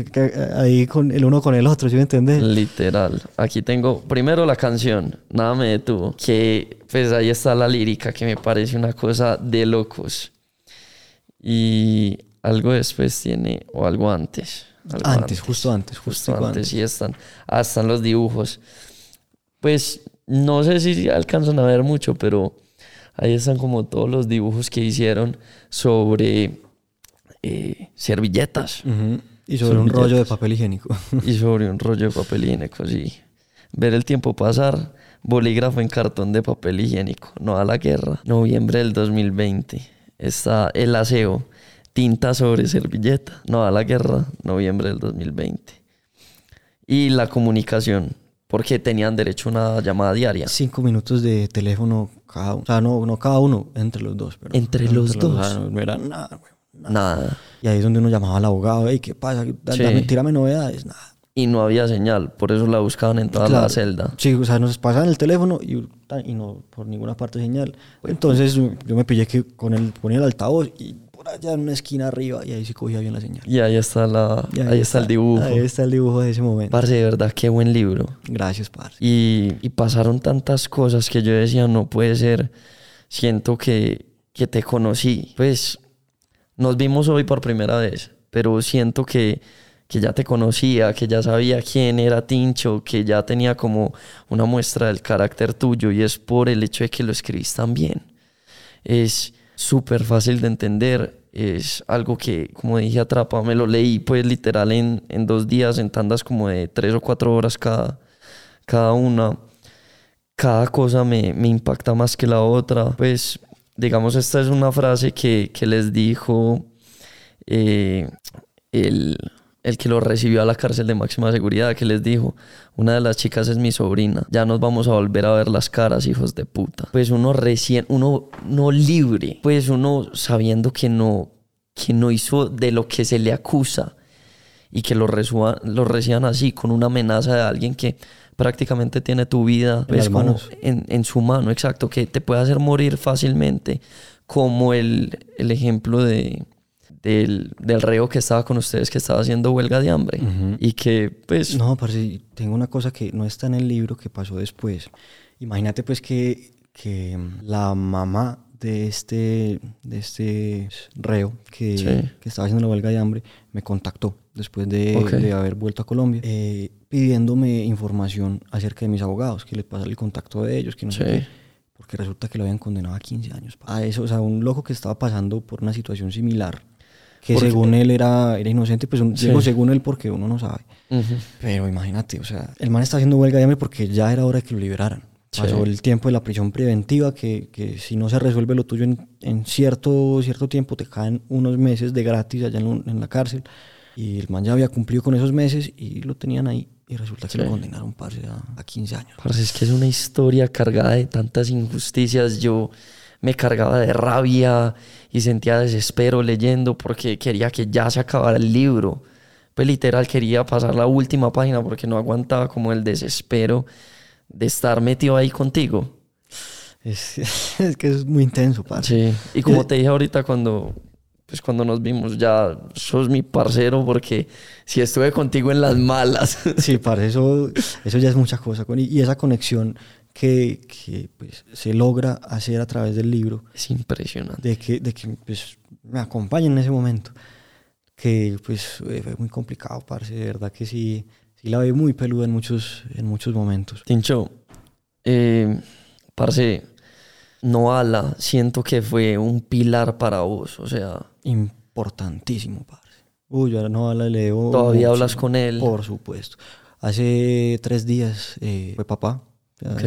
ahí con el uno con el otro, ¿sí me entiendes? Literal. Aquí tengo primero la canción, Nada me detuvo, que pues ahí está la lírica que me parece una cosa de locos. Y algo después tiene, o algo antes. Antes, justo antes, Justo justo antes, sí están. Ah, están los dibujos. Pues no sé si alcanzan a ver mucho, pero ahí están como todos los dibujos que hicieron sobre eh, servilletas. Y sobre un rollo de papel higiénico. y sobre un rollo de papel higiénico, sí. Ver el tiempo pasar, bolígrafo en cartón de papel higiénico, no a la guerra. Noviembre del 2020. Está el aseo, tinta sobre servilleta, no a la guerra, noviembre del 2020. Y la comunicación, porque tenían derecho a una llamada diaria. Cinco minutos de teléfono cada uno. O sea, no, no cada uno, entre los dos. Pero, Entre pero los dos. no, era nada, güey, nada. Nada. Y ahí es donde uno llamaba al abogado, hey, ¿qué pasa? Sí. tírame novedades, nada. Y no había señal, por eso la buscaban en toda la Claro. celda. Sí, o sea, nos pasaban el teléfono y, y no por ninguna parte señal. Entonces yo me pillé que con el, ponía el altavoz y por allá en una esquina arriba y ahí sí cogía bien la señal. Y ahí está, la, Y ahí, está el dibujo. Ahí está el dibujo de ese momento. Parce, de verdad, qué buen libro. Gracias, parce. Y, y pasaron tantas cosas que yo decía, no puede ser. Siento que, que te conocí. Pues nos vimos hoy por primera vez, pero siento que, que ya te conocía, que ya sabía quién era Tincho, que ya tenía como una muestra del carácter tuyo y es por el hecho de que lo escribís tan bien. Es súper fácil de entender. Es algo que, como dije, atrapa. Me lo leí pues literal en, en dos días, en tandas como de tres o cuatro horas cada, cada una. Cada cosa me, me impacta más que la otra. Pues, digamos, esta es una frase que, que les dijo eh, el, el que lo recibió a la cárcel de máxima seguridad, que les dijo, una de las chicas es mi sobrina, ya nos vamos a volver a ver las caras, hijos de puta. Pues uno recién, uno no libre, pues uno sabiendo que no, que no hizo de lo que se le acusa y que lo, resuba- lo reciban así, con una amenaza de alguien que prácticamente tiene tu vida pues, como en, en su mano, exacto, que te puede hacer morir fácilmente, como el, el ejemplo de, del, del reo que estaba con ustedes, que estaba haciendo huelga de hambre y que pues No, parce, tengo una cosa que no está en el libro que pasó después. Imagínate pues que, que la mamá de este, de este reo que, Sí. que estaba haciendo la huelga de hambre me contactó después de, Ok. de haber vuelto a Colombia eh, pidiéndome información acerca de mis abogados, que les pasara el contacto de ellos, que no sé Sí. qué, porque resulta que lo habían condenado a 15 años. A eso, o sea, un loco que estaba pasando por una situación similar, que Porque- según él era, era inocente, pues un- Sí. digo según él porque uno no sabe. ujú, Pero imagínate, o sea, el man está haciendo huelga de hambre porque ya era hora de que lo liberaran. Sí. Pasó el tiempo de la prisión preventiva, que, que si no se resuelve lo tuyo en, en cierto, cierto tiempo, te caen unos meses de gratis allá en, en la cárcel. Y el man ya había cumplido con esos meses y lo tenían ahí. Y resulta que Sí. lo condenaron parce, a, a 15 años. Parce, es que es una historia cargada de tantas injusticias. Yo me cargaba de rabia y sentía desespero leyendo porque quería que ya se acabara el libro. Pues literal quería pasar la última página porque no aguantaba como el desespero de estar metido ahí contigo. Es, es que es muy intenso, parce. Sí. Y como te dije ahorita cuando, pues cuando nos vimos, ya sos mi parcero porque si estuve contigo en las malas. Sí, parce, eso, eso ya es mucha cosa. con- Y esa conexión que, que, pues, se logra hacer a través del libro, es impresionante. de que, de que pues, me acompañen en ese momento, que pues eh, fue muy complicado, parce, de verdad que sí, sí la veo muy peluda en muchos, en muchos momentos. Tincho, eh, parce, Noala, siento que fue un pilar para vos. O sea, Importantísimo, parce. Uy, yo ahora no la leo. ¿Todavía mucho, hablas con él? Por supuesto. Hace tres días eh, fue papá. Ya Ok.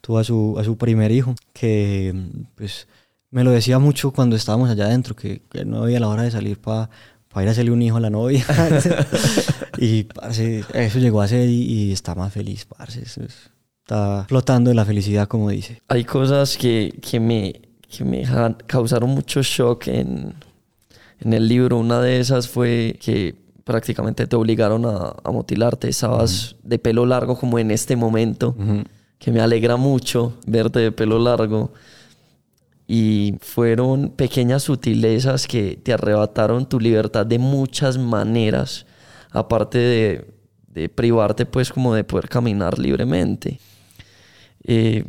Tuvo a su, a su primer hijo, que pues me lo decía mucho cuando estábamos allá adentro, que, que no había la hora de salir para para ir a hacerle un hijo a la novia. y parce, eso llegó a ser y, y está más feliz, parce. Está flotando en la felicidad, como dice. Hay cosas que, que me, que me causaron mucho shock en, en el libro. Una de esas fue que prácticamente te obligaron a, a mutilarte. Estabas de pelo largo como en este momento, que me alegra mucho verte de pelo largo. Y fueron pequeñas sutilezas que te arrebataron tu libertad de muchas maneras, aparte de, de privarte pues como de poder caminar libremente. Eh,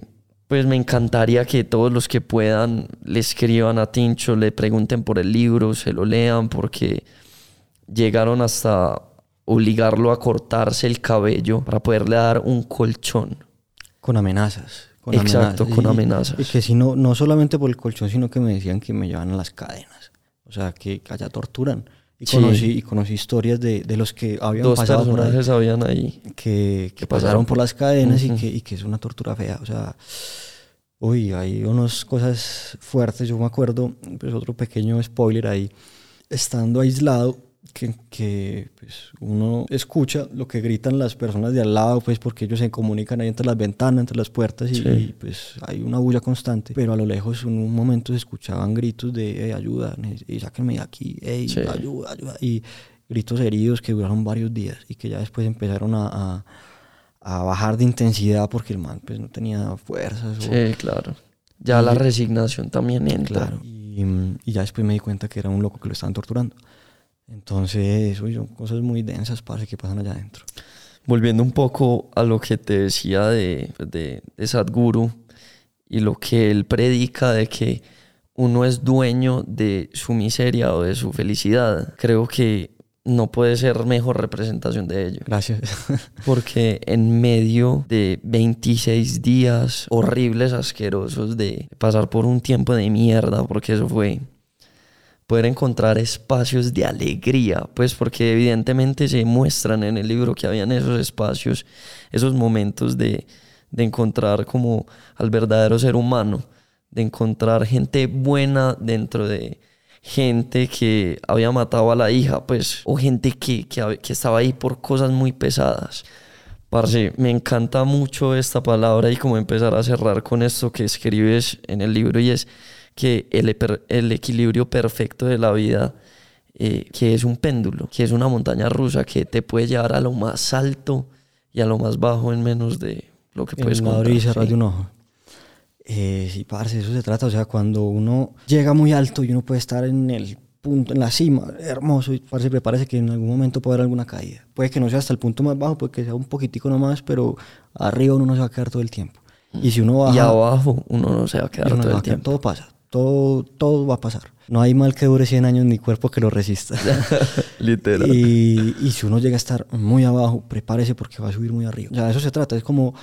pues me encantaría que todos los que puedan le escriban a Tincho, le pregunten por el libro, se lo lean, porque llegaron hasta obligarlo a cortarse el cabello para poderle dar un colchón. Con amenazas. Con Exacto, amenazas. con amenazas. Y que si no, no solamente por el colchón, sino que me decían que me llevan a las cadenas. O sea, que allá torturan. Y Sí. conocí, y conocí historias de, de los que habían Dos pasado por ahí. personajes habían ahí. que, que Que pasaron pasaron por las cadenas y, que, y que es una tortura fea. O sea, uy, hay unas cosas fuertes. Yo me acuerdo, pues otro pequeño spoiler ahí, estando aislado, que, que pues, uno escucha lo que gritan las personas de al lado, pues porque ellos se comunican ahí entre las ventanas, entre las puertas y, Sí. y, pues hay una bulla constante. Pero a lo lejos en un momento se escuchaban gritos de "Ey, ayuda, y sáquenme de aquí, "Ey, Sí. ayuda, ayuda. Y gritos heridos que duraron varios días y que ya después empezaron a, a- a bajar de intensidad porque el man pues no tenía fuerzas. o- Sí, claro. Ya la resignación también entra. Claro. Y, y ya después me di cuenta que era un loco que lo estaban torturando. Entonces, uy, son cosas muy densas, parce, que pasan allá adentro. Volviendo un poco a lo que te decía de, de, de Sadhguru y lo que él predica de que uno es dueño de su miseria o de su felicidad, creo que no puede ser mejor representación de ello. Gracias. Porque en medio de 26 días horribles, asquerosos, de pasar por un tiempo de mierda, porque eso fue, poder encontrar espacios de alegría, pues porque evidentemente se muestran en el libro que habían esos espacios, esos momentos de, de encontrar como al verdadero ser humano, de encontrar gente buena dentro de gente que había matado a la hija, pues, o gente que, que, que estaba ahí por cosas muy pesadas. Parce, me encanta mucho esta palabra y como empezar a cerrar con esto que escribes en el libro y es que el, el equilibrio perfecto de la vida, eh, que es un péndulo, que es una montaña rusa que te puede llevar a lo más alto y a lo más bajo en menos de lo que puedes en una contar. y cerrar sí. de un ojo. Eh, sí, parce, eso se trata. O sea, cuando uno llega muy alto y uno puede estar en el punto, en la cima, hermoso, y parce, prepárese que en algún momento puede haber alguna caída. Puede que no sea hasta el punto más bajo, puede que sea un poquitico nomás, pero arriba uno no se va a quedar todo el tiempo. Y si uno baja, Y abajo uno no se va a quedar no todo el quedar- tiempo. todo pasa. Todo, todo va a pasar. No hay mal que dure 100 años ni cuerpo que lo resista. Literal. Y, y si uno llega a estar muy abajo, prepárese porque va a subir muy arriba. O sea, de eso se trata. Es como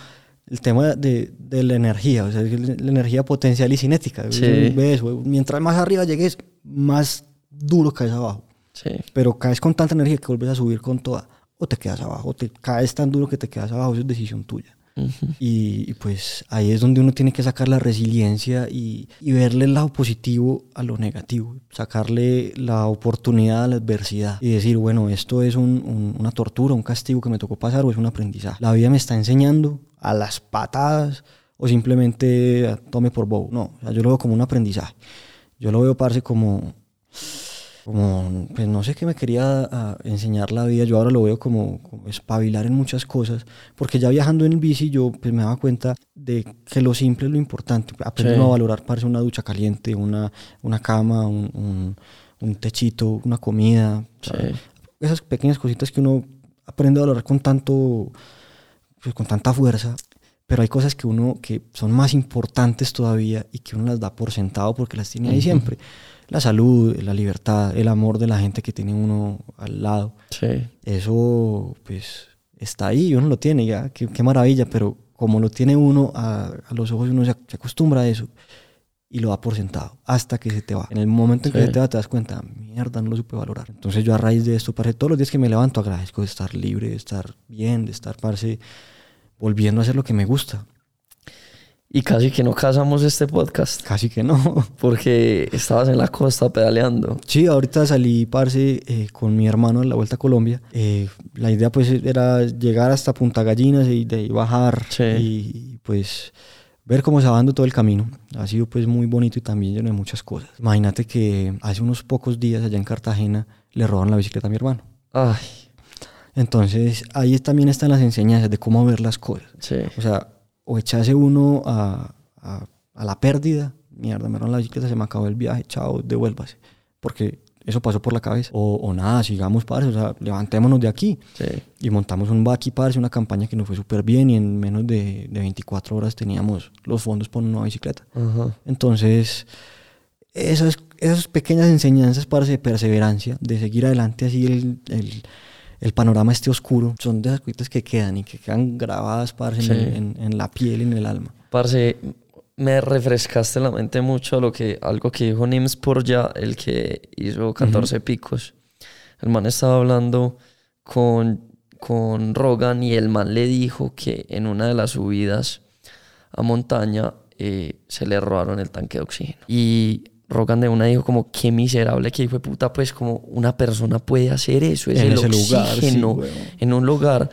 el tema de, de la energía, o sea, la energía potencial y cinética. Sí. Eso, Mientras más arriba llegues, más duro caes abajo. Sí. Pero caes con tanta energía que vuelves a subir con toda. O te quedas abajo, o te caes tan duro que te quedas abajo. Eso es decisión tuya. Y, y pues ahí es donde uno tiene que sacar la resiliencia y, y verle el lado positivo a lo negativo, sacarle la oportunidad a la adversidad y decir, bueno, esto es un- un- una tortura, un castigo que me tocó pasar o es un aprendizaje. La vida me está enseñando a las patadas o simplemente tome por bobo. No, o sea, yo lo veo como un aprendizaje. Yo lo veo, parce, como como, pues no sé qué me quería ah, enseñar la vida, yo ahora lo veo como, como espabilar en muchas cosas, porque ya viajando en bici yo pues me daba cuenta de que lo simple es lo importante, aprendo Sí. a valorar parece una ducha caliente, una, una cama, un, un, un techito, una comida. Sí. esas pequeñas cositas que uno aprende a valorar con tanto, pues, con tanta fuerza. Pero hay cosas que uno que son más importantes todavía y que uno las da por sentado porque las tiene ahí Ujú. siempre. La salud, la libertad, el amor de la gente que tiene uno al lado. Sí. Eso pues está ahí uno lo tiene ya. Qué, qué maravilla, pero como lo tiene uno a, a los ojos uno se, se acostumbra a eso y lo da por sentado hasta que se te va. En el momento en que Sí. se te va te das cuenta, mierda, no lo supe valorar. Entonces yo a raíz de esto, parce, todos los días que me levanto agradezco de estar libre, de estar bien, de estar, parce, volviendo a hacer lo que me gusta. Y casi que no casamos este podcast. Casi que no. Porque estabas en la costa pedaleando. Sí, ahorita salí, parce, eh, con mi hermano en la Vuelta a Colombia. Eh, la idea, pues, era llegar hasta Punta Gallinas y de ahí bajar. Sí. Y, pues, ver cómo se va dando todo el camino. Ha sido, pues, muy bonito y también lleno de muchas cosas. Imagínate que hace unos pocos días allá en Cartagena le robaron la bicicleta a mi hermano. Ay, Entonces, ahí también están las enseñanzas de cómo ver las cosas. sí. O sea, o echarse uno a, a- a la pérdida, mierda, me la bicicleta, se me acabó el viaje, chao, devuélvase. Porque eso pasó por la cabeza. O, o nada, sigamos, parce, o sea, levantémonos de aquí. Sí. Y montamos un Baki, parce, una campaña que nos fue súper bien y en menos de, de 24 horas teníamos los fondos para una nueva bicicleta. Entonces, esas, esas pequeñas enseñanzas, parce, de perseverancia, de seguir adelante así el, el, el panorama esté oscuro, son de esas cositas que quedan y que quedan grabadas, parce, en Sí. en, en la piel y en el alma. Parce, me refrescaste la mente mucho lo que, algo que dijo Nims por ya, el que hizo 14 picos. El man estaba hablando con, con Rogan y el man le dijo que en una de las subidas a montaña eh, se le robaron el tanque de oxígeno. Y Rogan de una dijo como, qué miserable que hijo de puta, pues como una persona puede hacer eso, es En el ese lugar, sí, oxígeno en un lugar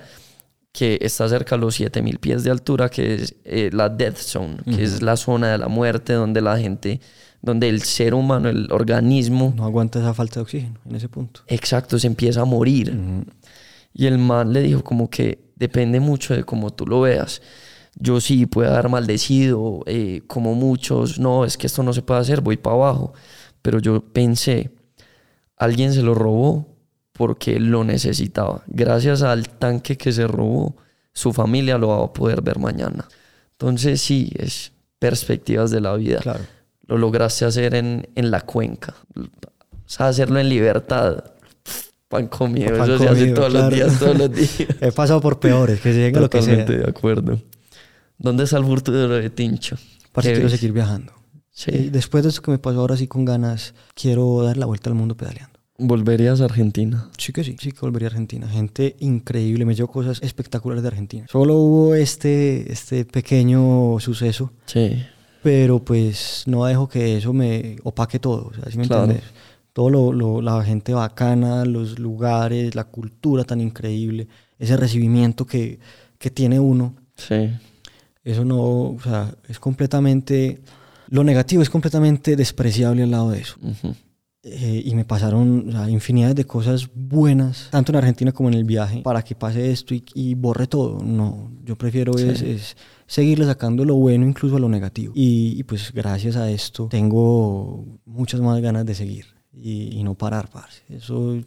que está cerca a los 7000 pies de altura, que es eh, la Death Zone, que es la zona de la muerte donde la gente, donde el ser humano, el organismo, No aguanta esa falta de oxígeno en ese punto. exacto, se empieza a morir. Y el man le dijo como que depende mucho de cómo tú lo veas. Yo sí puedo haber maldecido, eh, como muchos, no, es que esto no se puede hacer, voy para abajo. Pero yo pensé, alguien se lo robó porque lo necesitaba. Gracias al tanque que se robó, su familia lo va a poder ver mañana. Entonces sí, es perspectivas de la vida. Claro. Lo lograste hacer en, en la cuenca. O sea, hacerlo en libertad. Pan comido, Pan eso se hace todos los días, todos los días. He pasado por peores, que se llegue lo que sea. Totalmente de acuerdo. ¿Dónde está el futuro de Tincho? Parce, ¿Qué quiero ves? seguir viajando. Sí. Y después de esto que me pasó ahora sí con ganas, quiero dar la vuelta al mundo pedaleando. ¿Volverías a Argentina? Sí que sí, sí que volvería a Argentina. Gente increíble, me llevo cosas espectaculares de Argentina. Solo hubo este, este pequeño suceso, Sí. pero pues no dejo que eso me opaque todo. O sea, ¿sí me Claro. entiendes? Todo lo, lo- la gente bacana, los lugares, la cultura tan increíble, ese recibimiento que, que tiene uno. Sí. Eso no, o sea, es completamente, lo negativo es completamente despreciable al lado de eso. Ujú. Eh, y me pasaron o sea, infinidad de cosas buenas, tanto en Argentina como en el viaje, para que pase esto y, y borre todo. No, yo prefiero es, es seguirle sacando lo bueno incluso a lo negativo. Y, y pues gracias a esto tengo muchas más ganas de seguir y, y no parar, parce. Eso,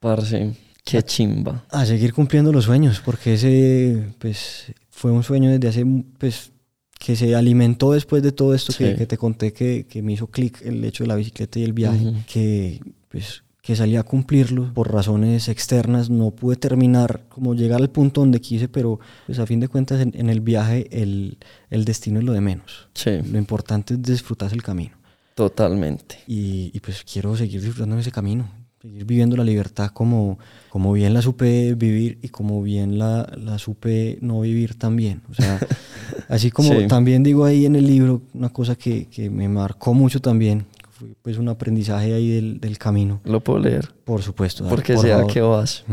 Parce, qué chimba. a seguir cumpliendo los sueños, porque ese pues fue un sueño desde hace, pues, que se alimentó después de todo esto que, Sí. que te conté que, que me hizo clic el hecho de la bicicleta y el viaje, que pues que salí a cumplirlo por razones externas, no pude terminar como llegar al punto donde quise, pero pues a fin de cuentas en, en el viaje el, el destino es lo de menos. Sí, Lo importante es disfrutarse el camino. totalmente. Y, y, pues quiero seguir disfrutando ese camino, seguir viviendo la libertad como, como bien la supe vivir y como bien la, la supe no vivir también. O sea, así como Sí. también digo ahí en el libro, una cosa que, que me marcó mucho también, fue pues un aprendizaje ahí del, del camino, Lo puedo leer. por supuesto. dale, Porque por sea favor. que vas.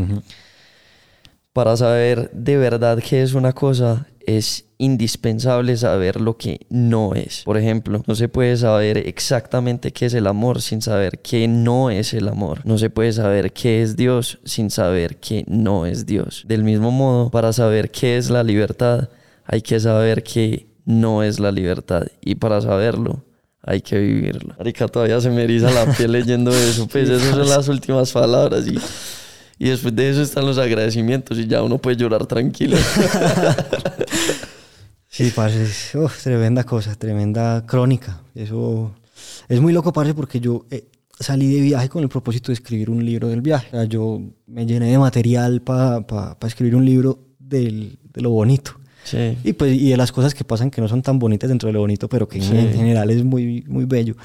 Para saber de verdad qué es una cosa, es indispensable saber lo que no es. Por ejemplo, no se puede saber exactamente qué es el amor sin saber qué no es el amor. No se puede saber qué es Dios sin saber qué no es Dios. Del mismo modo, para saber qué es la libertad, hay que saber qué no es la libertad. Y para saberlo, hay que vivirlo. Marica, todavía se me eriza la piel leyendo eso. Pues esas son las últimas palabras y... Y después de eso están los agradecimientos y ya uno puede llorar tranquilo. Sí, parce, es- uf, tremenda cosa, tremenda crónica. Eso es muy loco, parce, porque yo eh, salí de viaje con el propósito de escribir un libro del viaje. O sea, yo me llené de material para escribir un libro del- de lo bonito. Sí. Y, pues, y de las cosas que pasan que no son tan bonitas dentro de lo bonito, pero que en- Sí. en general es muy, muy bello.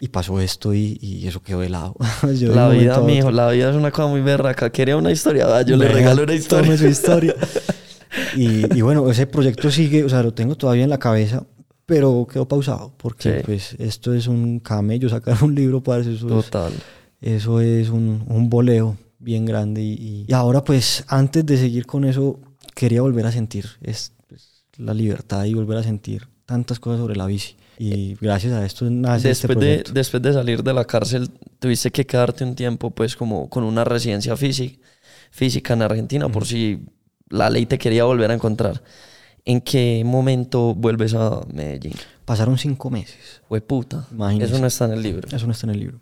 Y pasó esto y, y eso quedó de lado. Yo La vida, mijo, la vida es una cosa muy berraca. Quería una historia, va, yo le venga, regalo una historia. su historia. Y, y bueno, ese proyecto sigue, o sea, lo tengo todavía en la cabeza, pero quedó pausado, porque Sí. pues esto es un camello, sacar un libro, para eso es, Total. eso es un, un boleo bien grande. Y, y- ahora pues antes de seguir con eso, quería volver a sentir es, pues, la libertad y volver a sentir tantas cosas sobre la bici. Y gracias a esto nace este Después de, proyecto. después de salir de la cárcel, tuviste que quedarte un tiempo pues como con una residencia física, física en Argentina por si la ley te quería volver a encontrar. ¿En qué momento vuelves a Medellín? Pasaron cinco meses. Fue puta. Imagínese. Eso no está en el libro. Eso no está en el libro.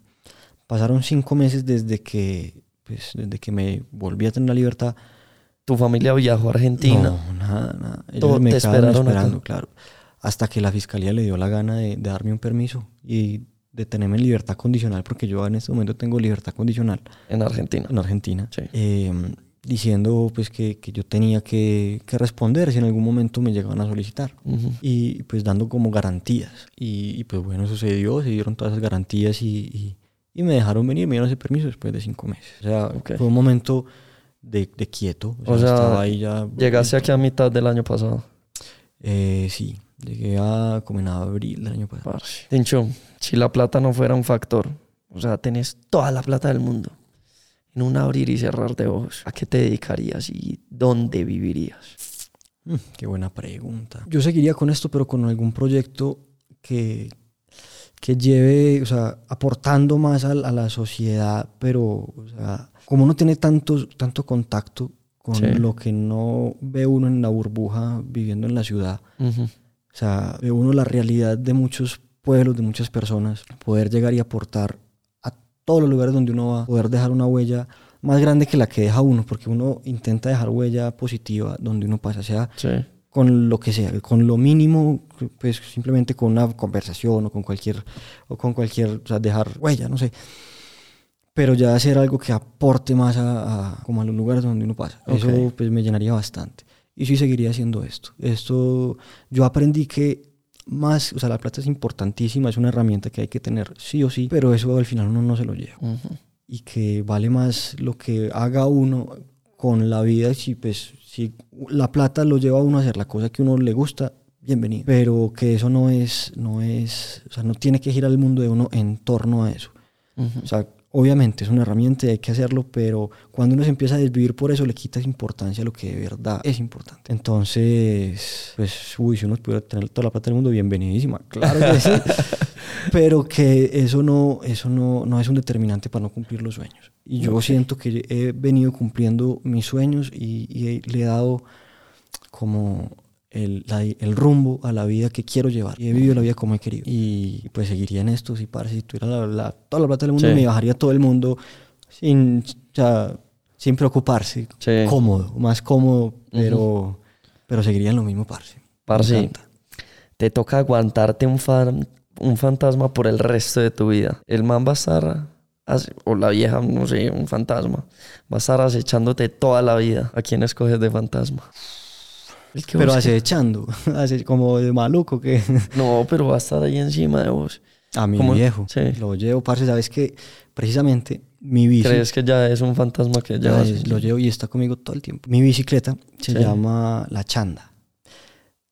Pasaron cinco meses desde que, pues, desde que me volví a tener la libertad. Tu familia viajó a Argentina. No, nada, nada. Ellos Todo me te esperaron acá. esperando, claro. Hasta que la fiscalía le dio la gana de, de darme un permiso y de tenerme en libertad condicional, porque yo en este momento tengo libertad condicional En Argentina. en Argentina, Sí. eh, diciendo pues que, que yo tenía que, que responder si en algún momento me llegaban a solicitar Ujú. y pues dando como garantías. Y, y, pues bueno, sucedió, se dieron todas esas garantías y, y- y me dejaron venir, me dieron ese permiso después de cinco meses. O sea, Ok. fue un momento de, de quieto. O sea, O sea, estaba ahí ya. Llegaste aquí a mitad del año pasado. Eh, sí, llegué a como en abril del año pasado. Parce. Si la plata no fuera un factor, o sea, tenés toda la plata del mundo, en un abrir y cerrar de ojos, ¿a qué te dedicarías y dónde vivirías? Mm, qué buena pregunta. Yo seguiría con esto, pero con algún proyecto que, que lleve, o sea, aportando más a, a la sociedad, pero, o sea, como uno tiene tanto, tanto contacto con Sí. lo que no ve uno en la burbuja viviendo en la ciudad, o sea, ve uno la realidad de muchos pueblos, de muchas personas, poder llegar y aportar todos los lugares donde uno va, poder dejar una huella más grande que la que deja uno, porque uno intenta dejar huella positiva donde uno pasa, sea Sí. con lo que sea, con lo mínimo, pues simplemente con una conversación o con cualquier, o con cualquier, o sea, dejar huella, no sé. Pero ya hacer algo que aporte más a, a- como a los lugares donde uno pasa. Eso Ok. pues me llenaría bastante. Y sí seguiría haciendo esto. Esto, yo aprendí que más, o sea, la plata es importantísima, es una herramienta que hay que tener sí o sí, pero eso al final uno no se lo lleva Ujú. y que vale más lo que haga uno con la vida si pues si la plata lo lleva a uno a hacer la cosa que uno le gusta bienvenido pero que eso no es no es o sea no tiene que girar el mundo de uno en torno a eso Ujú. o sea obviamente es una herramienta y hay que hacerlo pero cuando uno se empieza a desvivir por eso le quitas importancia a lo que de verdad es importante. Entonces pues uy si uno pudiera tener toda la plata del mundo bienvenidísima claro que sí. Pero que eso no eso no, no es un determinante para no cumplir los sueños. Y yo siento que he venido cumpliendo mis sueños y, y he- le he dado como el, la- el rumbo a la vida que quiero llevar y he vivido la vida como he querido y pues seguiría en esto si para si tuviera la, la- toda la plata del mundo Sí. me bajaría todo el mundo sin o sea, sin preocuparse Sí. cómodo más cómodo pero pero seguiría en lo mismo parce Parce, te toca aguantarte un, fan- un fantasma por el resto de tu vida. El man va a estar, o la vieja, no sé, un fantasma, va a estar acechándote toda la vida. ¿A quién escoges de fantasma? El que pero busque. acechando así como de maluco que No, pero va a estar ahí encima de vos. A mi ¿Cómo? viejo. Sí. Lo llevo, parce. Sabes que precisamente mi bici. ¿Crees que ya es un fantasma que ya es- lo llevo y está conmigo todo el tiempo. Mi bicicleta se Sí. llama La Chanda.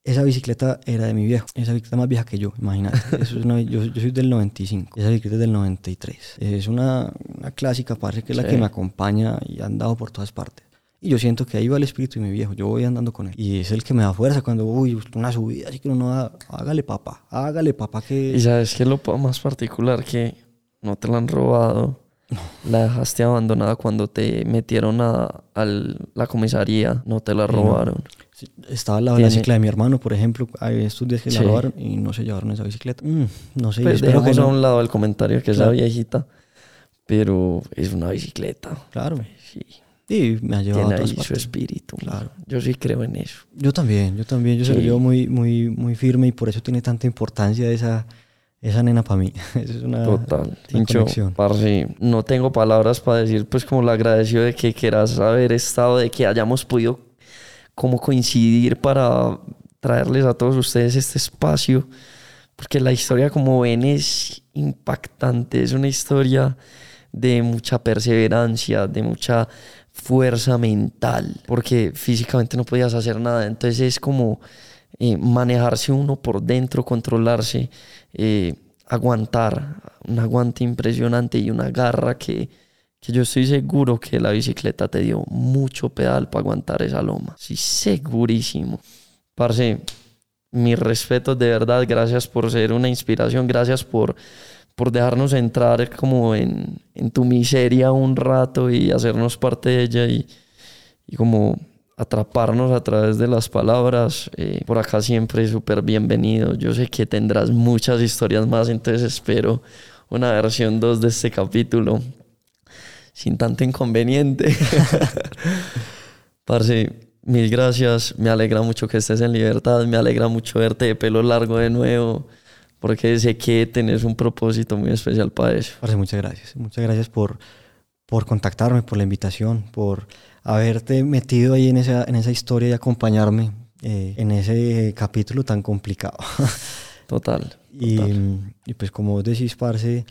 Esa bicicleta era de mi viejo. Esa bicicleta más vieja que yo, imagínate. Eso es una- yo, yo soy del 95. Esa bicicleta es del 93. Es una, una clásica, parce, que es la que me acompaña y ha andado por todas partes. Y yo siento que ahí va el espíritu de mi viejo. Yo voy andando con él. Y es el que me da fuerza cuando, uy, una subida, así que uno da, hágale papá, hágale papá que... Y sabes que lo más particular que no te la han robado. La dejaste abandonada cuando te metieron a, a la comisaría. No te la no. robaron. Sí, Estaba al lado de la Tiene- cicla de mi hermano, por ejemplo. Hay estos días que la robaron y no se llevaron esa bicicleta. Mm, no sé, Pues espero que dejemos a no. un lado el comentario que es la Claro. viejita. Pero es una bicicleta. Claro. Sí. Sí, me ha llevado a Tiene todas ahí su espíritu. Claro. Yo sí creo en eso. Yo también, yo también. Yo se lo Sí. llevo muy, muy, muy firme y por eso tiene tanta importancia esa, esa nena para mí. Esa es una, Total. una Tincho, conexión. parce, no tengo palabras para decir, pues, como lo agradecido de que quieras haber estado, de que hayamos podido como coincidir para traerles a todos ustedes este espacio. Porque la historia, como ven, es impactante. Es una historia de mucha perseverancia, de mucha fuerza mental, porque físicamente no podías hacer nada. Entonces es como eh, manejarse uno por dentro, controlarse, eh, aguantar, un aguante impresionante y una garra que, que yo estoy seguro que la bicicleta te dio mucho pedal para aguantar esa loma. Sí, segurísimo. Parce, mis respetos de verdad, gracias por ser una inspiración, gracias por, por dejarnos entrar como en, en tu miseria un rato y hacernos parte de ella y, y como atraparnos a través de las palabras. Eh, por acá siempre súper bienvenido. Yo sé que tendrás muchas historias más, entonces espero una versión 2 de este capítulo sin tanto inconveniente. Parce, mil gracias. Me alegra mucho que estés en libertad. Me alegra mucho verte de pelo largo de nuevo. Porque sé que tenés un propósito muy especial para eso. Parce, muchas gracias. Muchas gracias por, por contactarme, por la invitación, por haberte metido ahí en esa, en esa historia y acompañarme eh, en ese capítulo tan complicado. Total. Y, total. y pues como vos decís, parce,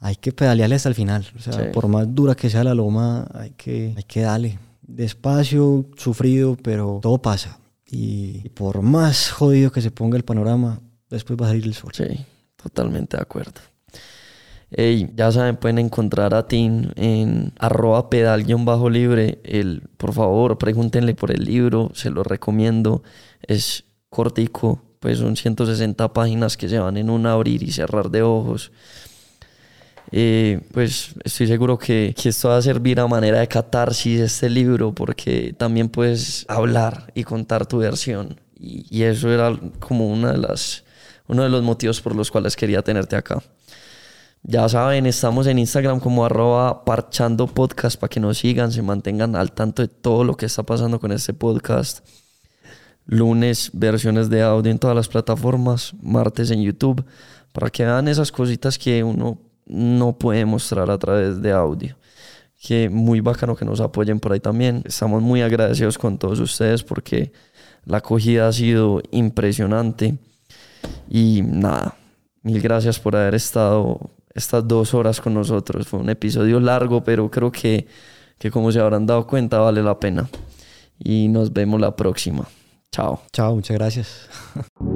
hay que pedalearle hasta el final. O sea, Sí. por más dura que sea la loma, hay que, hay que darle. Despacio, sufrido, pero todo pasa. Y, y por más jodido que se ponga el panorama, después va a salir el sol. Sí, totalmente de acuerdo. Ey, ya saben, pueden encontrar a Tim en arroba pedal-libre. Por favor, pregúntenle por el libro, se lo recomiendo. Es cortico, pues son 160 páginas que se van en un abrir y cerrar de ojos. Eh, pues estoy seguro que, que esto va a servir a manera de catarsis este libro porque también puedes hablar y contar tu versión y, y eso era como una de las uno de los motivos por los cuales quería tenerte acá. Ya saben, estamos en Instagram como arroba parchando podcast para que nos sigan, se mantengan al tanto de todo lo que está pasando con este podcast. Lunes, versiones de audio en todas las plataformas, martes en YouTube, para que vean esas cositas que uno no puede mostrar a través de audio. Que muy bacano que nos apoyen por ahí también. Estamos muy agradecidos con todos ustedes porque la acogida ha sido impresionante. Y nada, mil gracias por haber estado estas dos horas con nosotros. Fue un episodio largo, pero creo que, que como se habrán dado cuenta vale la pena. Y nos vemos la próxima. Chao. Chao, muchas gracias.